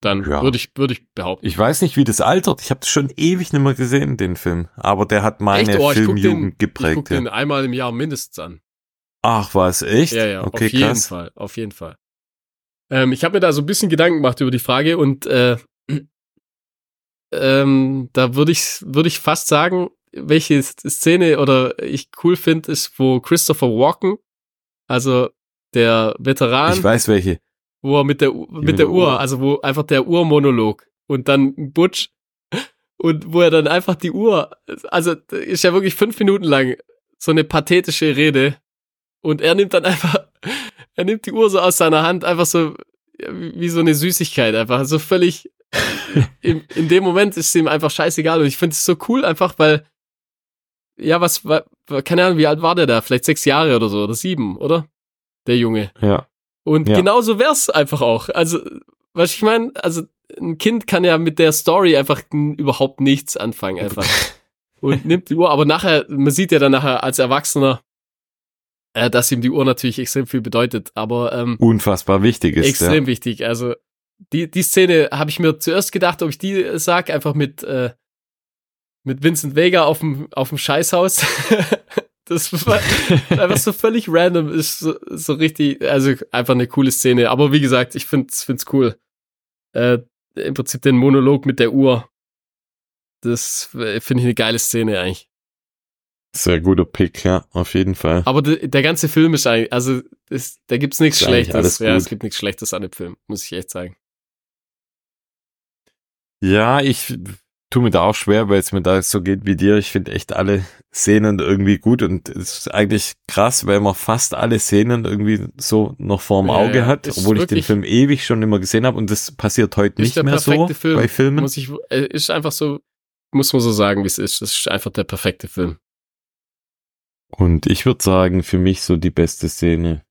Speaker 1: Dann ja. würde ich, würde ich behaupten.
Speaker 2: Ich weiß nicht, wie das altert. Ich habe das schon ewig nicht mehr gesehen, den Film. Aber der hat meine oh, Filmjugend geprägt. Ich
Speaker 1: gucke
Speaker 2: ja.
Speaker 1: den einmal im Jahr mindestens an.
Speaker 2: Ach was, echt?
Speaker 1: Ja, ja, okay, auf jeden krass. Fall, auf jeden Fall. Ähm, ich habe mir da so ein bisschen Gedanken gemacht über die Frage und äh, ähm, da würde ich, würde ich fast sagen, welche Szene oder ich cool finde, ist, wo Christopher Walken, also der Veteran.
Speaker 2: Ich weiß welche.
Speaker 1: Wo er mit der, mit, mit der Uhr, Uhr, also wo einfach der Uhrmonolog und dann Butch und wo er dann einfach die Uhr, also ist ja wirklich fünf Minuten lang so eine pathetische Rede und er nimmt dann einfach, er nimmt die Uhr so aus seiner Hand, einfach so wie so eine Süßigkeit, einfach so völlig, in, in dem Moment ist es ihm einfach scheißegal und ich finde es so cool einfach, weil, ja, was, keine Ahnung, wie alt war der da? Vielleicht sechs Jahre oder so, oder sieben, oder? der Junge.
Speaker 2: Ja.
Speaker 1: Und ja. genauso wär's einfach auch. Also, was ich meine, also ein Kind kann ja mit der Story einfach überhaupt nichts anfangen, einfach. und nimmt die Uhr, aber nachher, man sieht ja dann nachher als Erwachsener, äh, dass ihm die Uhr natürlich extrem viel bedeutet, aber ähm,
Speaker 2: unfassbar wichtig ist.
Speaker 1: Extrem ja. wichtig. Also die, die Szene habe ich mir zuerst gedacht, ob ich die sag, einfach mit, äh, mit Vincent Vega auf dem, auf dem Scheißhaus. Das war einfach so völlig random, ist so, so richtig, also einfach eine coole Szene. Aber wie gesagt, ich find's, find's cool. Äh, Im Prinzip den Monolog mit der Uhr. Das finde ich eine geile Szene eigentlich.
Speaker 2: Sehr guter Pick, ja, auf jeden Fall.
Speaker 1: Aber de, der ganze Film ist eigentlich, also ist, da gibt's nichts Schlechtes. Ja, es gibt nichts Schlechtes an dem Film, muss ich echt sagen.
Speaker 2: Ja, ich tue mir da auch schwer, weil es mir da so geht wie dir. Ich finde echt alle Szenen irgendwie gut und es ist eigentlich krass, weil man fast alle Szenen irgendwie so noch vorm Auge ja, hat, obwohl ich den Film ewig schon immer gesehen habe und das passiert heute nicht mehr so
Speaker 1: Film,
Speaker 2: bei Filmen.
Speaker 1: Muss ich, äh, ist einfach so, muss man so sagen, wie es ist. Das ist einfach der perfekte Film.
Speaker 2: Und ich würde sagen, für mich so die beste Szene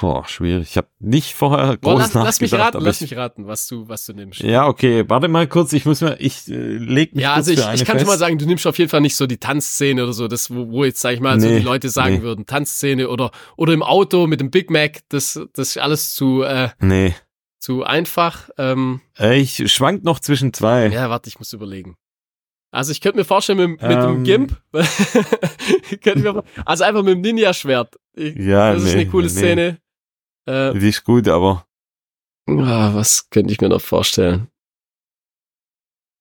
Speaker 2: Boah, schwierig. Ich habe nicht vorher groß Boah, lass, nachgedacht.
Speaker 1: Lass mich raten, lass mich raten, was du, was du nimmst.
Speaker 2: Ja, okay. Warte mal kurz. Ich muss mir, ich äh, leg mich
Speaker 1: Ja, also ich, ich kann schon mal sagen, du nimmst auf jeden Fall nicht so die Tanzszene oder so, das, wo, wo jetzt sag ich mal nee, so die Leute sagen nee. würden, Tanzszene oder oder im Auto mit dem Big Mac. Das, das ist alles zu. Äh,
Speaker 2: nee.
Speaker 1: Zu einfach. Ähm,
Speaker 2: äh, ich schwank noch zwischen zwei.
Speaker 1: Ja, warte, ich muss überlegen. Also ich könnte mir vorstellen, mit, mit ähm, dem Gimp, mir, also einfach mit dem Ninja-Schwert.
Speaker 2: Ja,
Speaker 1: Das nee, ist eine coole nee. Szene.
Speaker 2: Äh, Die ist gut, aber.
Speaker 1: Ah, was könnte ich mir noch vorstellen?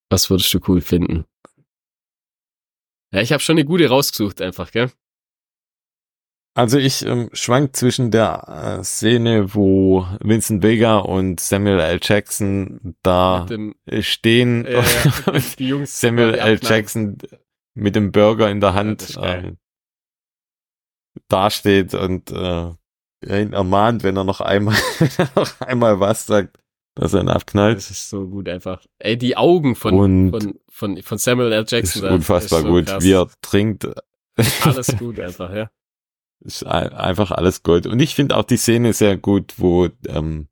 Speaker 1: Was würdest du cool finden? Ja, ich habe schon eine gute rausgesucht einfach, gell?
Speaker 2: Also ich ähm, schwank zwischen der äh, Szene, wo Vincent Vega und Samuel L. Jackson da dem, stehen
Speaker 1: äh, und die Jungs
Speaker 2: Samuel L. Jackson mit dem Burger in der Hand ja, äh, dasteht und äh, ihn ermahnt, wenn er noch einmal, noch einmal was sagt, dass er ihn abknallt.
Speaker 1: Das ist so gut einfach. Ey, die Augen von, von, von, von Samuel L. Jackson.
Speaker 2: Ist unfassbar ist so gut, krass. wie er trinkt.
Speaker 1: Alles gut einfach, ja.
Speaker 2: Ist einfach alles Gold. Und ich finde auch die Szene sehr gut, wo, ähm,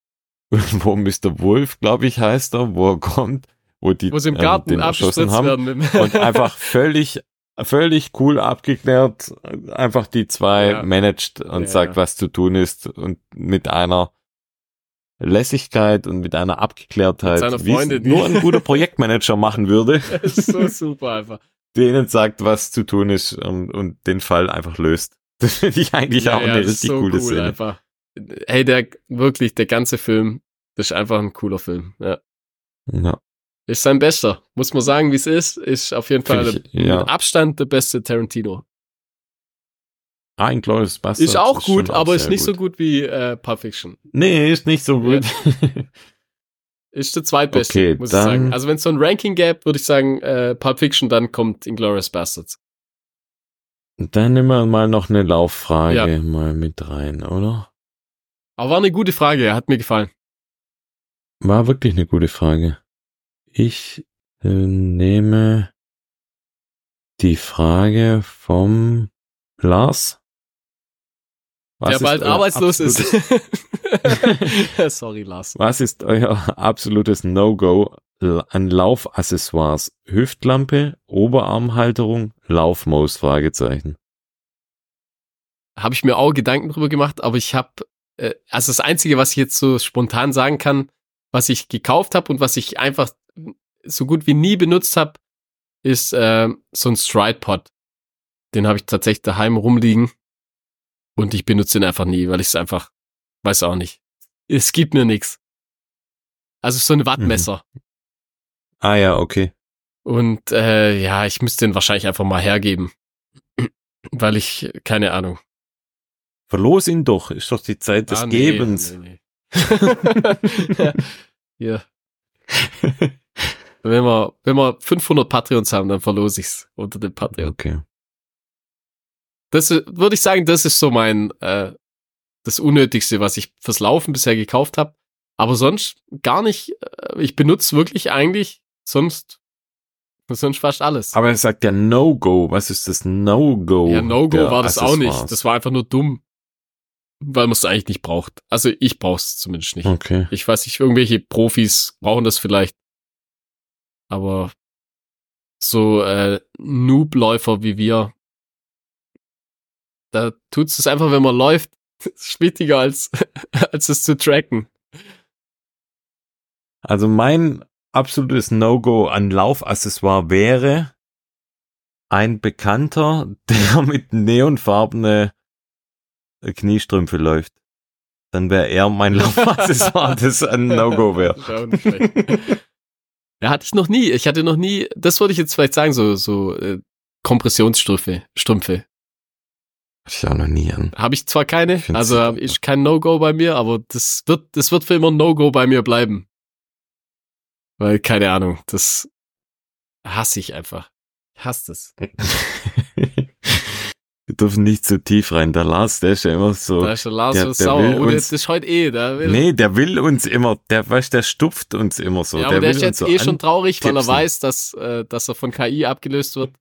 Speaker 2: wo Mr. Wolf, glaube ich, heißt er, wo er kommt, wo die
Speaker 1: wo sie im ähm, Garten ähm, abgeschossen haben
Speaker 2: und einfach völlig völlig cool abgeklärt, einfach die zwei ja. managt und ja. sagt, was zu tun ist und mit einer Lässigkeit und mit einer Abgeklärtheit,
Speaker 1: Mit
Speaker 2: wie
Speaker 1: Freundin,
Speaker 2: nur ein guter Projektmanager machen würde,
Speaker 1: Das ist so super einfach.
Speaker 2: Denen sagt, was zu tun ist und, und den Fall einfach löst. Das finde ich eigentlich auch eine
Speaker 1: das ist
Speaker 2: richtig
Speaker 1: so
Speaker 2: coole
Speaker 1: cool
Speaker 2: Szene.
Speaker 1: einfach. Hey, der, wirklich, der ganze Film, das ist einfach ein cooler Film. Ja.
Speaker 2: Ja,
Speaker 1: Ist sein bester. Muss man sagen, wie es ist. Ist auf jeden Fall
Speaker 2: ich, ja.
Speaker 1: mit Abstand der beste Tarantino.
Speaker 2: Ah, ein Glorious Bastard.
Speaker 1: Ist auch
Speaker 2: schon
Speaker 1: gut, aber ist
Speaker 2: sehr
Speaker 1: nicht so gut wie äh, Pulp Fiction.
Speaker 2: Nee, ist nicht so gut.
Speaker 1: Ist der zweitbeste,
Speaker 2: Okay,
Speaker 1: muss ich sagen. Also wenn es so ein Ranking gäbe, würde ich sagen, äh, Pulp Fiction, dann kommt Inglourious Bastards.
Speaker 2: Dann nehmen wir mal noch eine Lauffrage
Speaker 1: Ja.
Speaker 2: mal mit rein, oder?
Speaker 1: Aber war eine gute Frage, hat mir gefallen.
Speaker 2: War wirklich eine gute Frage. Ich äh, nehme die Frage vom Lars. Was
Speaker 1: der bald arbeitslos ist. Sorry, Lars.
Speaker 2: Was ist euer absolutes No-Go an Laufaccessoires? Hüftlampe, Oberarmhalterung, Laufmaus? Fragezeichen.
Speaker 1: Habe ich mir auch Gedanken drüber gemacht, aber ich habe, äh, also das Einzige, was ich jetzt so spontan sagen kann, was ich gekauft habe und was ich einfach so gut wie nie benutzt habe, ist äh, so ein Stride-Pod. Den habe ich tatsächlich daheim rumliegen und ich benutze den einfach nie, weil ich es einfach, weiß auch nicht. Es gibt mir nichts. Also so ein Wattmesser.
Speaker 2: Ah ja, okay.
Speaker 1: Und äh, ja, ich müsste den wahrscheinlich einfach mal hergeben. Weil ich, keine Ahnung.
Speaker 2: Verlos ihn doch, ist doch die Zeit des
Speaker 1: Ah, nee,
Speaker 2: Gebens.
Speaker 1: nee, nee. ja. Wenn wir, wenn wir 500 Patreons haben, dann verlose ich's unter den Patreon.
Speaker 2: Okay.
Speaker 1: Das ist- würde ich sagen, das ist so mein, äh, das Unnötigste, was ich fürs Laufen bisher gekauft habe. Aber sonst gar nicht. Äh, ich benutze wirklich eigentlich sonst, sonst fast alles.
Speaker 2: Aber er sagt ja No-Go. Was ist das No-Go?
Speaker 1: ja, No-Go war das auch nicht. Das war einfach nur dumm. Weil man es eigentlich nicht braucht. Also ich brauch's zumindest nicht.
Speaker 2: Okay.
Speaker 1: Ich weiß nicht, irgendwelche Profis brauchen das vielleicht. Aber so äh, Noob-Läufer wie wir, da tut's es einfach, wenn man läuft, ist wichtiger als, als es zu tracken.
Speaker 2: Also mein absolutes No-Go an Laufaccessoire wäre ein Bekannter, der mit neonfarbene Kniestrümpfe läuft. Dann wäre er mein Laufaccessoire, das ein No-Go wäre.
Speaker 1: Ja, hatte ich noch nie. Ich hatte noch nie, das würde ich jetzt vielleicht sagen, so, so äh, Kompressionsstrümpfe. Strümpfe.
Speaker 2: Hatte ich auch noch nie an.
Speaker 1: Habe ich zwar keine,
Speaker 2: Ich
Speaker 1: also ist kein No-Go bei mir, aber das wird, das wird für immer ein No-Go bei mir bleiben. Weil, keine Ahnung, das hasse ich einfach. Ich hasse das.
Speaker 2: Wir dürfen nicht zu tief rein. Der Lars, der ist ja immer so.
Speaker 1: Da ist der Lars
Speaker 2: der-
Speaker 1: so
Speaker 2: der
Speaker 1: sauer.
Speaker 2: will
Speaker 1: Oh, das
Speaker 2: uns-
Speaker 1: das ist heute eh. Der will,
Speaker 2: Nee, der will uns immer, der weißt, der stupft uns immer so.
Speaker 1: ja,
Speaker 2: der
Speaker 1: aber der
Speaker 2: will
Speaker 1: ist jetzt
Speaker 2: so
Speaker 1: eh schon traurig, weil er weiß, dass, äh, dass er von KI abgelöst wird.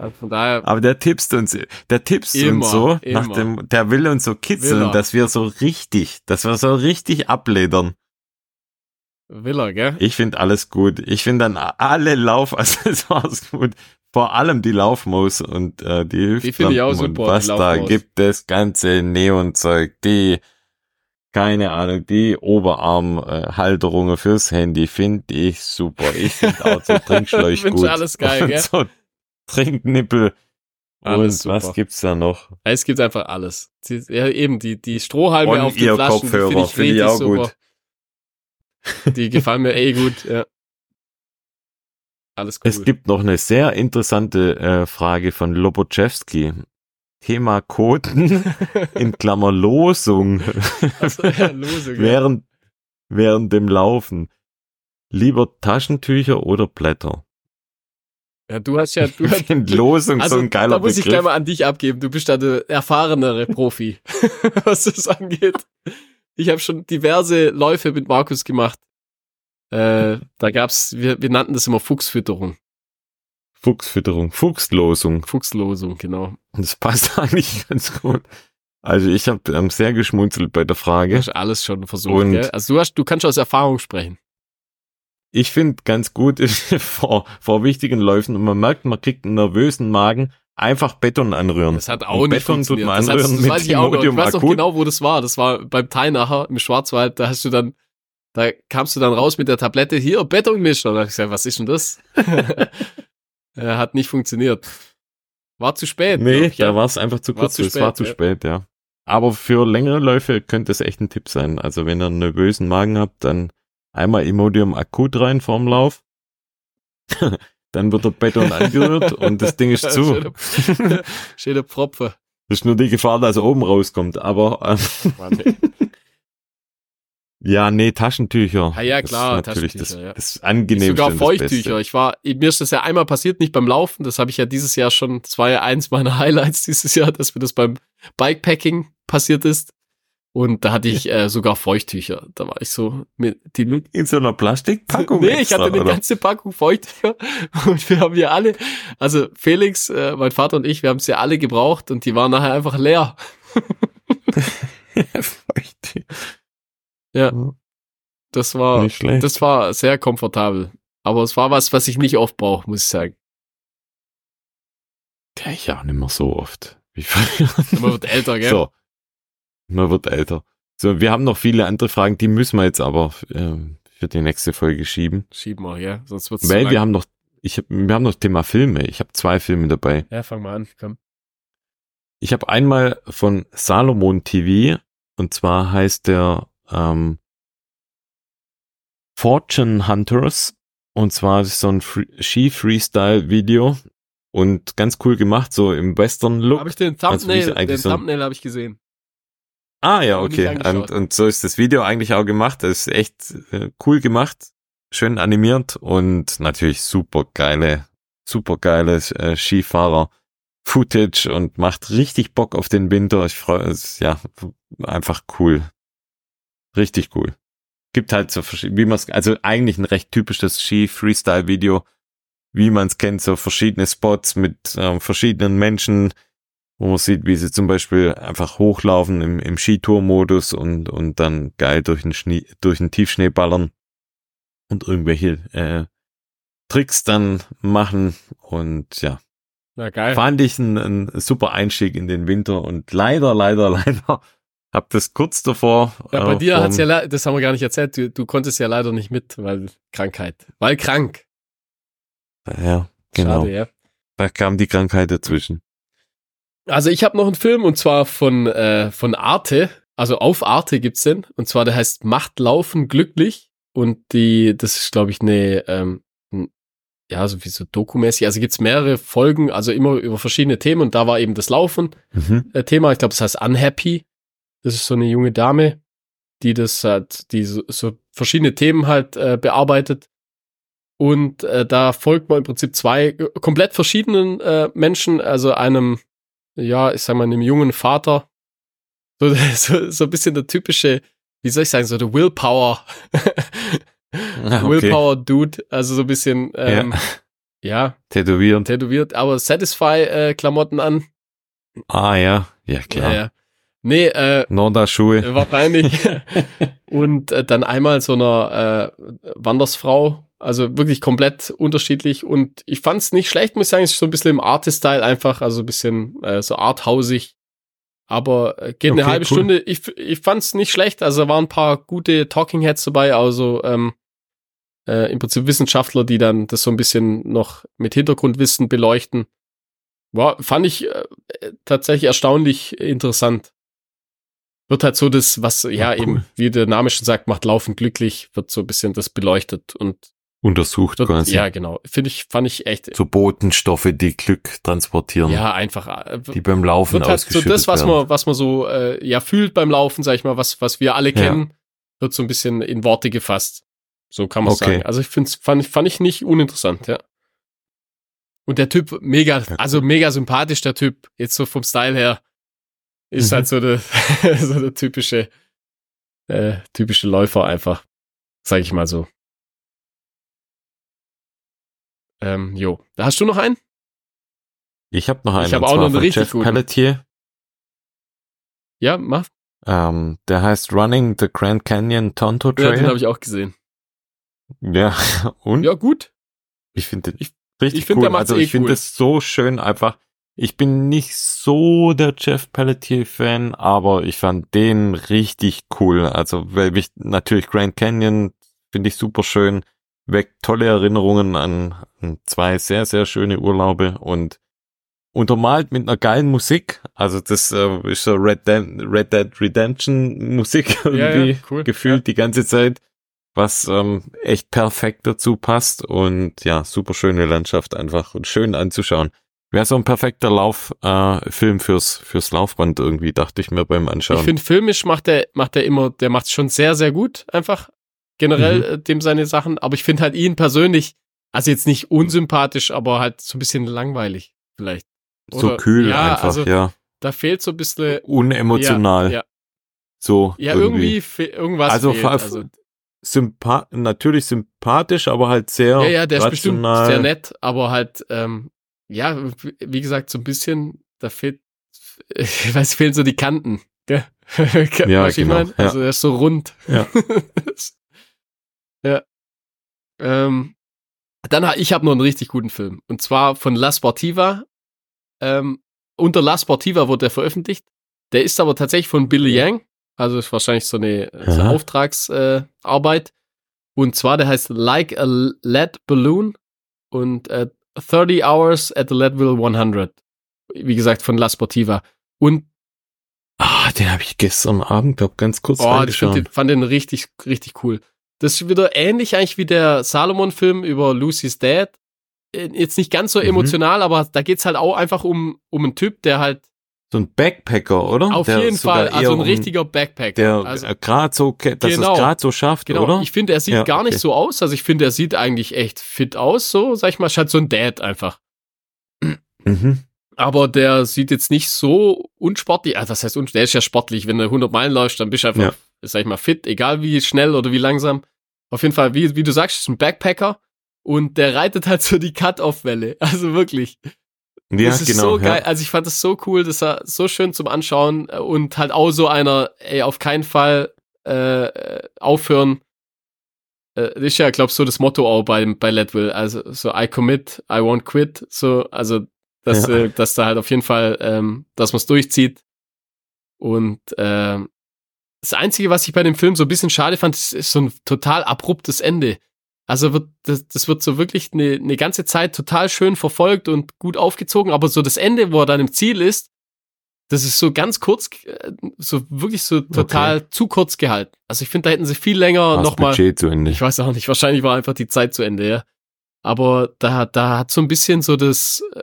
Speaker 1: Also von daher,
Speaker 2: Aber der tippst uns, der tippst
Speaker 1: Immer,
Speaker 2: uns so,
Speaker 1: immer.
Speaker 2: nach dem, der will uns so kitzeln, dass wir so richtig, dass wir so richtig abledern.
Speaker 1: will er, gell?
Speaker 2: Ich finde alles gut. Ich finde dann alle Laufaccessoires gut. Vor allem die Laufmaus und äh, die
Speaker 1: Die finde ich auch super,
Speaker 2: was da gibt, das ganze Neonzeug, die, keine Ahnung, die Oberarmhalterungen fürs Handy finde ich super. Ich finde auch so Trinkschläuch
Speaker 1: Findest
Speaker 2: gut.
Speaker 1: alles geil,
Speaker 2: und
Speaker 1: gell?
Speaker 2: So Trinknippel.
Speaker 1: Alles
Speaker 2: und was
Speaker 1: super.
Speaker 2: gibt's da noch?
Speaker 1: Es gibt einfach alles. Die, ja, eben, die, die Strohhalme
Speaker 2: Und
Speaker 1: auf den Flaschen,
Speaker 2: Kopfhörer,
Speaker 1: die finde ich,
Speaker 2: finde ich auch
Speaker 1: super.
Speaker 2: gut.
Speaker 1: Die gefallen mir eh gut, ja. Alles cool.
Speaker 2: Es gibt noch eine sehr interessante äh, Frage von Loboczewski. Thema Koten in Klammer Losung
Speaker 1: also, ja, gell?
Speaker 2: während, während dem Laufen. Lieber Taschentücher oder Blätter?
Speaker 1: Ja, du hast ja, du hast,
Speaker 2: finde Losung
Speaker 1: also,
Speaker 2: so ein geiler
Speaker 1: da muss ich
Speaker 2: Begriff.
Speaker 1: gleich mal an dich abgeben. Du bist da der erfahrenere Profi, was das angeht. Ich habe schon diverse Läufe mit Markus gemacht. Äh, da gab's, wir, wir nannten das immer Fuchsfütterung.
Speaker 2: Fuchsfütterung, Fuchslosung.
Speaker 1: Fuchslosung, genau.
Speaker 2: Das passt eigentlich ganz gut. Also ich habe ähm, sehr geschmunzelt bei der
Speaker 1: Du
Speaker 2: Frage.
Speaker 1: hast alles schon versucht,
Speaker 2: Und-
Speaker 1: gell? Also du hast, du kannst aus Erfahrung sprechen.
Speaker 2: Ich finde ganz gut ist vor, vor wichtigen Läufen und man merkt, man kriegt einen nervösen Magen, einfach Beton anrühren.
Speaker 1: Das hat auch
Speaker 2: Und
Speaker 1: nicht
Speaker 2: Beton tut man
Speaker 1: das, hat,
Speaker 2: anrühren
Speaker 1: das
Speaker 2: mit
Speaker 1: weiß ich auch noch. Ich weiß noch genau, wo das war. Das war beim Thai nachher im Schwarzwald. Da hast du dann, da kamst du dann raus mit der Tablette, hier, Betonmischer. Da hab ich gesagt, was ist denn das? äh, hat nicht funktioniert. War zu spät.
Speaker 2: Nee,
Speaker 1: ich,
Speaker 2: da
Speaker 1: ja.
Speaker 2: war es einfach zu
Speaker 1: War
Speaker 2: kurz.
Speaker 1: zu
Speaker 2: es war
Speaker 1: spät,
Speaker 2: zu
Speaker 1: ja.
Speaker 2: spät, ja. Aber für längere Läufe könnte es echt ein Tipp sein. Also wenn ihr einen nervösen Magen habt, dann einmal Imodium akut rein vorm Lauf. dann wird der Beton angerührt und das Ding ist zu.
Speaker 1: Schöner Propfe.
Speaker 2: Das ist nur die Gefahr, dass er oben rauskommt. Aber ähm, ja, nee, Taschentücher.
Speaker 1: Ja,
Speaker 2: Das
Speaker 1: klar,
Speaker 2: ist natürlich
Speaker 1: Taschentücher, ja.
Speaker 2: das, das Angenehmste.
Speaker 1: Sogar
Speaker 2: das.
Speaker 1: Feuchttücher. Ich war, mir ist das ja einmal passiert, nicht beim Laufen. Das habe ich ja dieses Jahr schon. Das war ja eins meiner Highlights dieses Jahr, dass mir das beim Bikepacking passiert ist. Und da hatte ich äh, sogar Feuchttücher. Da war ich so mit die
Speaker 2: In so einer Plastikpackung.
Speaker 1: Nee, ich hatte eine
Speaker 2: oder?
Speaker 1: ganze Packung Feuchttücher und wir haben ja alle, also Felix, äh, mein Vater und ich, wir haben sie alle gebraucht und die waren nachher einfach leer.
Speaker 2: Feuchttücher.
Speaker 1: Ja. Das war, das war sehr komfortabel. Aber es war was, was ich nicht oft brauche, muss ich sagen.
Speaker 2: Ja, ich auch nicht mehr so oft. Wie früher.
Speaker 1: Man wird älter, gell?
Speaker 2: So. Man wird älter. So, wir haben noch viele andere Fragen, die müssen wir jetzt aber ähm, für die nächste Folge schieben.
Speaker 1: Schieben wir, ja. Sonst wird's
Speaker 2: Weil wir haben noch, ich hab, wir haben noch Thema Filme. Ich habe zwei Filme dabei.
Speaker 1: Ja, fang mal an, komm.
Speaker 2: Ich habe einmal von Salomon TV und zwar heißt der ähm, Fortune Hunters und zwar ist so ein Free Ski Freestyle Video und ganz cool gemacht, so im Western Look.
Speaker 1: Habe ich den
Speaker 2: Also
Speaker 1: Thumbnail,
Speaker 2: eigentlich
Speaker 1: den
Speaker 2: so
Speaker 1: Thumbnail habe ich gesehen.
Speaker 2: Ah ja, okay. Und, und so ist das Video eigentlich auch gemacht. Das ist echt äh, cool gemacht, schön animiert und natürlich super geile, super geile äh, Skifahrer. Footage und macht richtig Bock auf den Winter. Ich freue es, ja, einfach cool. Richtig cool. Gibt halt so verschiedene, wie man es, also eigentlich ein recht typisches Ski-Freestyle-Video, wie man es kennt, so verschiedene Spots mit ähm, verschiedenen Menschen, wo man sieht, wie sie zum Beispiel einfach hochlaufen im, im Skitour-Modus und, und dann geil durch den Schnee, durch den Tiefschnee ballern und irgendwelche äh, Tricks dann machen und ja,
Speaker 1: Na geil.
Speaker 2: fand ich ein, ein super Einstieg in den Winter und leider, leider, leider hab das kurz davor.
Speaker 1: Ja, bei
Speaker 2: äh,
Speaker 1: dir hat's ja, das haben wir gar nicht erzählt, du, du konntest ja leider nicht mit, weil Krankheit. Weil krank.
Speaker 2: Ja, genau.
Speaker 1: Schade, ja.
Speaker 2: Da kam die Krankheit dazwischen.
Speaker 1: Also ich habe noch einen Film und zwar von, äh, von Arte. Also auf Arte gibt's den. Und zwar der heißt Macht laufen glücklich. Und die, das ist, glaube ich, eine, ähm, ja, so wie so dokumäßig. Also gibt's mehrere Folgen, also immer über verschiedene Themen. Und da war eben das Laufen
Speaker 2: Mhm.
Speaker 1: äh, Thema. Ich glaube, das heißt Unhappy. Das ist so eine junge Dame, die das hat, die so, so verschiedene Themen halt äh, bearbeitet. Und äh, da folgt man im Prinzip zwei äh, komplett verschiedenen äh, Menschen, also einem, ja, ich sag mal, einem jungen Vater. So, so, so ein bisschen der typische, wie soll ich sagen, so der Willpower,
Speaker 2: Ah, okay.
Speaker 1: Willpower-Dude, also so ein bisschen, ähm, ja,
Speaker 2: Tätowieren.
Speaker 1: tätowiert, aber Satisfy-Klamotten an.
Speaker 2: Ah ja, ja klar.
Speaker 1: Ja, ja. Nee, äh,
Speaker 2: Norda-Schuhe.
Speaker 1: wahrscheinlich. und äh, dann einmal so einer äh, Wandersfrau, also wirklich komplett unterschiedlich. Und ich fand es nicht schlecht, muss ich sagen, es ist so ein bisschen im Artist-Style einfach, also ein bisschen äh, so arthausig. Aber äh, geht eine
Speaker 2: Okay,
Speaker 1: halbe
Speaker 2: cool.
Speaker 1: Stunde. Ich, ich fand es nicht schlecht, also da waren ein paar gute Talking Heads dabei, also ähm, äh, im Prinzip Wissenschaftler, die dann das so ein bisschen noch mit Hintergrundwissen beleuchten. War, fand ich äh, tatsächlich erstaunlich interessant. Wird halt so das, was, ja,
Speaker 2: Ja, cool.
Speaker 1: eben, wie der Name schon sagt, macht Laufen glücklich, wird so ein bisschen das beleuchtet und
Speaker 2: Untersucht
Speaker 1: wird,
Speaker 2: quasi.
Speaker 1: ja, genau. Finde ich, fand ich echt,
Speaker 2: So Botenstoffe, die Glück transportieren.
Speaker 1: ja, einfach, äh,
Speaker 2: Die beim Laufen
Speaker 1: wird halt so
Speaker 2: ausgeschüttet
Speaker 1: das, was
Speaker 2: werden.
Speaker 1: man, was man so, äh, ja, fühlt beim Laufen, sag ich mal, was, was wir alle
Speaker 2: Ja.
Speaker 1: kennen, wird so ein bisschen in Worte gefasst. So kann man
Speaker 2: Okay.
Speaker 1: sagen. Also ich finde, fand, ich- fand ich nicht uninteressant, ja. Und der Typ, mega,
Speaker 2: Ja,
Speaker 1: also mega sympathisch, der Typ, jetzt so vom Style her, ist
Speaker 2: Mhm.
Speaker 1: halt so der, so der typische, äh, typische Läufer einfach, sag ich mal so. Ähm, jo. Da hast du noch einen?
Speaker 2: Ich habe noch einen.
Speaker 1: Ich hab
Speaker 2: und
Speaker 1: auch noch einen richtig
Speaker 2: Jeff
Speaker 1: guten.
Speaker 2: Pelletier.
Speaker 1: Ja, mach.
Speaker 2: Ähm, der heißt Running the Grand Canyon Tonto
Speaker 1: Ja, den
Speaker 2: Trail.
Speaker 1: habe ich auch gesehen.
Speaker 2: Ja, und
Speaker 1: Ja, gut.
Speaker 2: ich finde den
Speaker 1: Ich-
Speaker 2: richtig
Speaker 1: ich find,
Speaker 2: cool.
Speaker 1: der
Speaker 2: also
Speaker 1: eh
Speaker 2: ich finde
Speaker 1: cool.
Speaker 2: so schön einfach. Ich bin nicht so der Jeff Pelletier-Fan, aber ich fand den richtig cool. Also, weil ich natürlich Grand Canyon finde ich super schön, weckt tolle Erinnerungen an, an zwei sehr, sehr schöne Urlaube und untermalt mit einer geilen Musik. Also das äh, ist so Red, Dead, Red Dead Redemption Musik irgendwie
Speaker 1: ja, cool.
Speaker 2: gefühlt
Speaker 1: Ja.
Speaker 2: die ganze Zeit, was ähm, echt perfekt dazu passt und ja, super schöne Landschaft einfach und schön anzuschauen. Wäre so ein perfekter Lauf äh, Film fürs fürs Laufband irgendwie, dachte ich mir beim
Speaker 1: Ich
Speaker 2: Anschauen.
Speaker 1: finde, filmisch macht er macht er immer, der macht schon sehr, sehr gut, einfach generell
Speaker 2: Mhm.
Speaker 1: äh, dem seine Sachen. Aber ich finde halt ihn persönlich, also jetzt nicht unsympathisch, aber halt so ein bisschen langweilig vielleicht.
Speaker 2: so
Speaker 1: oder-
Speaker 2: kühl
Speaker 1: ja,
Speaker 2: einfach,
Speaker 1: also-
Speaker 2: ja.
Speaker 1: Da fehlt so ein bisschen.
Speaker 2: Unemotional.
Speaker 1: Ja, ja,
Speaker 2: So
Speaker 1: ja irgendwie, fe- irgendwas
Speaker 2: Also,
Speaker 1: fehlt. Also,
Speaker 2: Sympa natürlich sympathisch, aber halt sehr
Speaker 1: ja, ja, der ist bestimmt
Speaker 2: rational.
Speaker 1: sehr nett, aber halt, ähm, ja, wie- gesagt, so ein bisschen, da fehlt, ich weiß, fehlen so die Kanten. Gell?
Speaker 2: Ja,
Speaker 1: Was ich
Speaker 2: genau.
Speaker 1: Also er ist so rund.
Speaker 2: Ja.
Speaker 1: ja. Ähm, dann ich habe noch einen richtig guten Film und zwar von La Sportiva. Ähm, unter La Sportiva wurde der veröffentlicht. Der ist aber tatsächlich von Billy Yang, also ist wahrscheinlich so eine, so eine. Auftragsarbeit. Äh, und zwar der heißt Like a Lead Balloon und äh, 30 Hours at the Leadville 100. Wie gesagt von La Sportiva. Und
Speaker 2: Ah, den habe ich gestern Abend, glaub, ganz kurz
Speaker 1: Oh, ich find den, fand den richtig, richtig cool. Das ist wieder ähnlich eigentlich wie der Salomon-Film über Lucy's Dad. Äh, Jetzt nicht ganz so
Speaker 2: Mhm.
Speaker 1: emotional, aber da geht's halt auch einfach um, um einen Typ, der halt
Speaker 2: So ein Backpacker, oder?
Speaker 1: auf
Speaker 2: Der
Speaker 1: jeden Fall, also ein richtiger Backpacker.
Speaker 2: Der
Speaker 1: also,
Speaker 2: äh, gerade so, dass
Speaker 1: Genau.
Speaker 2: es gerade so schafft,
Speaker 1: genau,
Speaker 2: oder?
Speaker 1: ich finde, er sieht
Speaker 2: Ja,
Speaker 1: gar nicht
Speaker 2: okay.
Speaker 1: so aus. Also ich finde, er sieht eigentlich echt fit aus, so, sag ich mal, ist halt so ein Dad einfach.
Speaker 2: mhm.
Speaker 1: Aber der sieht jetzt nicht so unsportlich, also was heißt unsportlich, der ist ja sportlich, wenn du 100 Meilen läufst, dann bist du einfach,
Speaker 2: Ja.
Speaker 1: sag ich mal, fit, egal wie schnell oder wie langsam. Auf jeden Fall, wie, wie du sagst, ist ein Backpacker und der reitet halt so die Cut-Off-Welle, also wirklich.
Speaker 2: Ja,
Speaker 1: das ist
Speaker 2: genau.
Speaker 1: so geil,
Speaker 2: ja.
Speaker 1: also ich fand das so cool, das war so schön zum Anschauen äh, und halt auch so einer, ey, auf keinen Fall äh, äh, aufhören. Äh, ist ja, glaub so das Motto auch bei, bei Leadville, also so I commit, I won't quit, so, also dass,
Speaker 2: Ja.
Speaker 1: äh, dass da halt auf jeden Fall, ähm, dass man es durchzieht. Und ähm, das Einzige, was ich bei dem Film so ein bisschen schade fand, ist, ist so ein total abruptes Ende. Also wird das, das wird so wirklich eine, eine ganze Zeit total schön verfolgt und gut aufgezogen, aber so das Ende, wo er dann im Ziel ist, das ist so ganz kurz, äh, so wirklich so total zu kurz gehalten. Also ich finde, da hätten sie viel länger nochmal.
Speaker 2: Budget zu Ende.
Speaker 1: Ich weiß auch nicht, wahrscheinlich war einfach die Zeit zu Ende, ja. Aber da, da hat so ein bisschen so das, äh,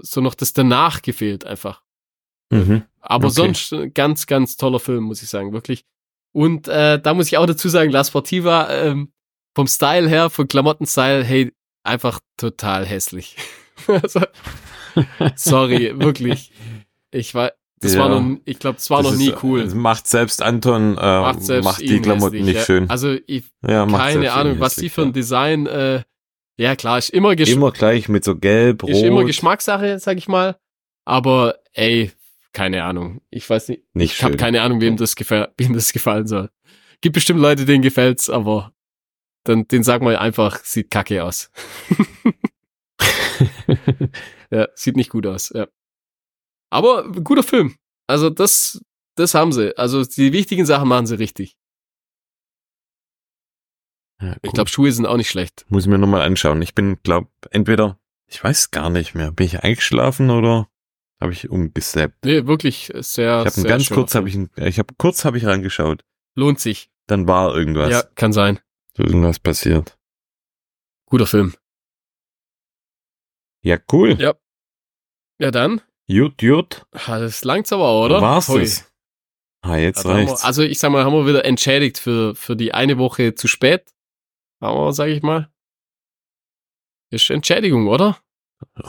Speaker 1: so noch das danach gefehlt einfach.
Speaker 2: Mhm.
Speaker 1: Aber
Speaker 2: Okay.
Speaker 1: sonst ein ganz, ganz toller Film, muss ich sagen, wirklich. Und äh, da muss ich auch dazu sagen, La Sportiva, ähm, vom Style her, vom Klamottenstyle, hey, einfach total hässlich. also, sorry, wirklich. Ich war, das
Speaker 2: Ja.
Speaker 1: war noch, ich glaube, das war
Speaker 2: Das
Speaker 1: noch
Speaker 2: ist,
Speaker 1: nie cool.
Speaker 2: Macht selbst Anton, äh,
Speaker 1: Macht selbst
Speaker 2: macht die Klamotten
Speaker 1: hässlich,
Speaker 2: nicht
Speaker 1: ja.
Speaker 2: schön.
Speaker 1: Also ich,
Speaker 2: ja,
Speaker 1: keine Ahnung, was die
Speaker 2: hässlich,
Speaker 1: für ein Design, äh, ja klar, ist immer, Gesch
Speaker 2: Immer gleich mit so gelb, rot.
Speaker 1: ist immer Geschmackssache, sag ich mal. Aber ey, keine Ahnung. Ich weiß nicht.
Speaker 2: Nicht
Speaker 1: ich habe keine Ahnung, wem das, wem das gefallen soll. Gibt bestimmt Leute, denen gefällt's, aber dann, den sag mal einfach, sieht kacke aus. ja, sieht nicht gut aus, ja. Aber guter Film. Also das, das haben sie. Also die wichtigen Sachen machen sie richtig.
Speaker 2: Ja,
Speaker 1: Ich glaube, Schuhe sind auch nicht schlecht.
Speaker 2: Muss ich mir nochmal anschauen. Ich bin, glaub, entweder, ich weiß gar nicht mehr, bin ich eingeschlafen oder habe ich umgesappt?
Speaker 1: Nee, wirklich sehr,
Speaker 2: Ich habe ganz kurz, habe ich, ich habe kurz habe ich reingeschaut.
Speaker 1: Lohnt sich.
Speaker 2: Dann war irgendwas,
Speaker 1: Ja, kann sein.
Speaker 2: irgendwas passiert.
Speaker 1: Guter Film.
Speaker 2: Ja, cool.
Speaker 1: Ja. Ja, dann.
Speaker 2: Jut, jut.
Speaker 1: Ah, Das langt's aber, oder?
Speaker 2: War's
Speaker 1: Hui.
Speaker 2: das? Ah, jetzt
Speaker 1: Also, haben wir,
Speaker 2: reicht's.
Speaker 1: also ich sag mal, haben wir wieder entschädigt für, für die eine Woche zu spät. Aber, sag ich mal. Ist Entschädigung, oder?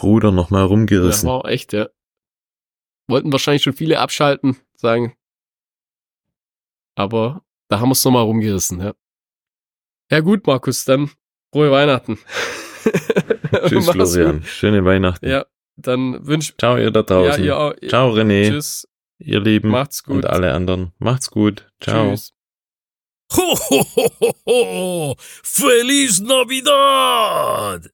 Speaker 2: Ruder nochmal rumgerissen.
Speaker 1: war auch echt, ja. Wollten wahrscheinlich schon viele abschalten, sagen. Aber da haben wir es nochmal rumgerissen, ja. Ja gut, Markus, dann frohe Weihnachten.
Speaker 2: Tschüss, Florian.
Speaker 1: gut.
Speaker 2: Schöne Weihnachten.
Speaker 1: Ja, dann wünsch
Speaker 2: Ciao, ihr da
Speaker 1: ja,
Speaker 2: draußen.
Speaker 1: ihr auch.
Speaker 2: Ciao, René.
Speaker 1: Tschüss.
Speaker 2: Ihr Lieben.
Speaker 1: Macht's gut.
Speaker 2: Und alle anderen. Macht's gut. Ciao.
Speaker 1: Tschüss.
Speaker 3: Ho, ho, ho, ho, ho. Feliz Navidad!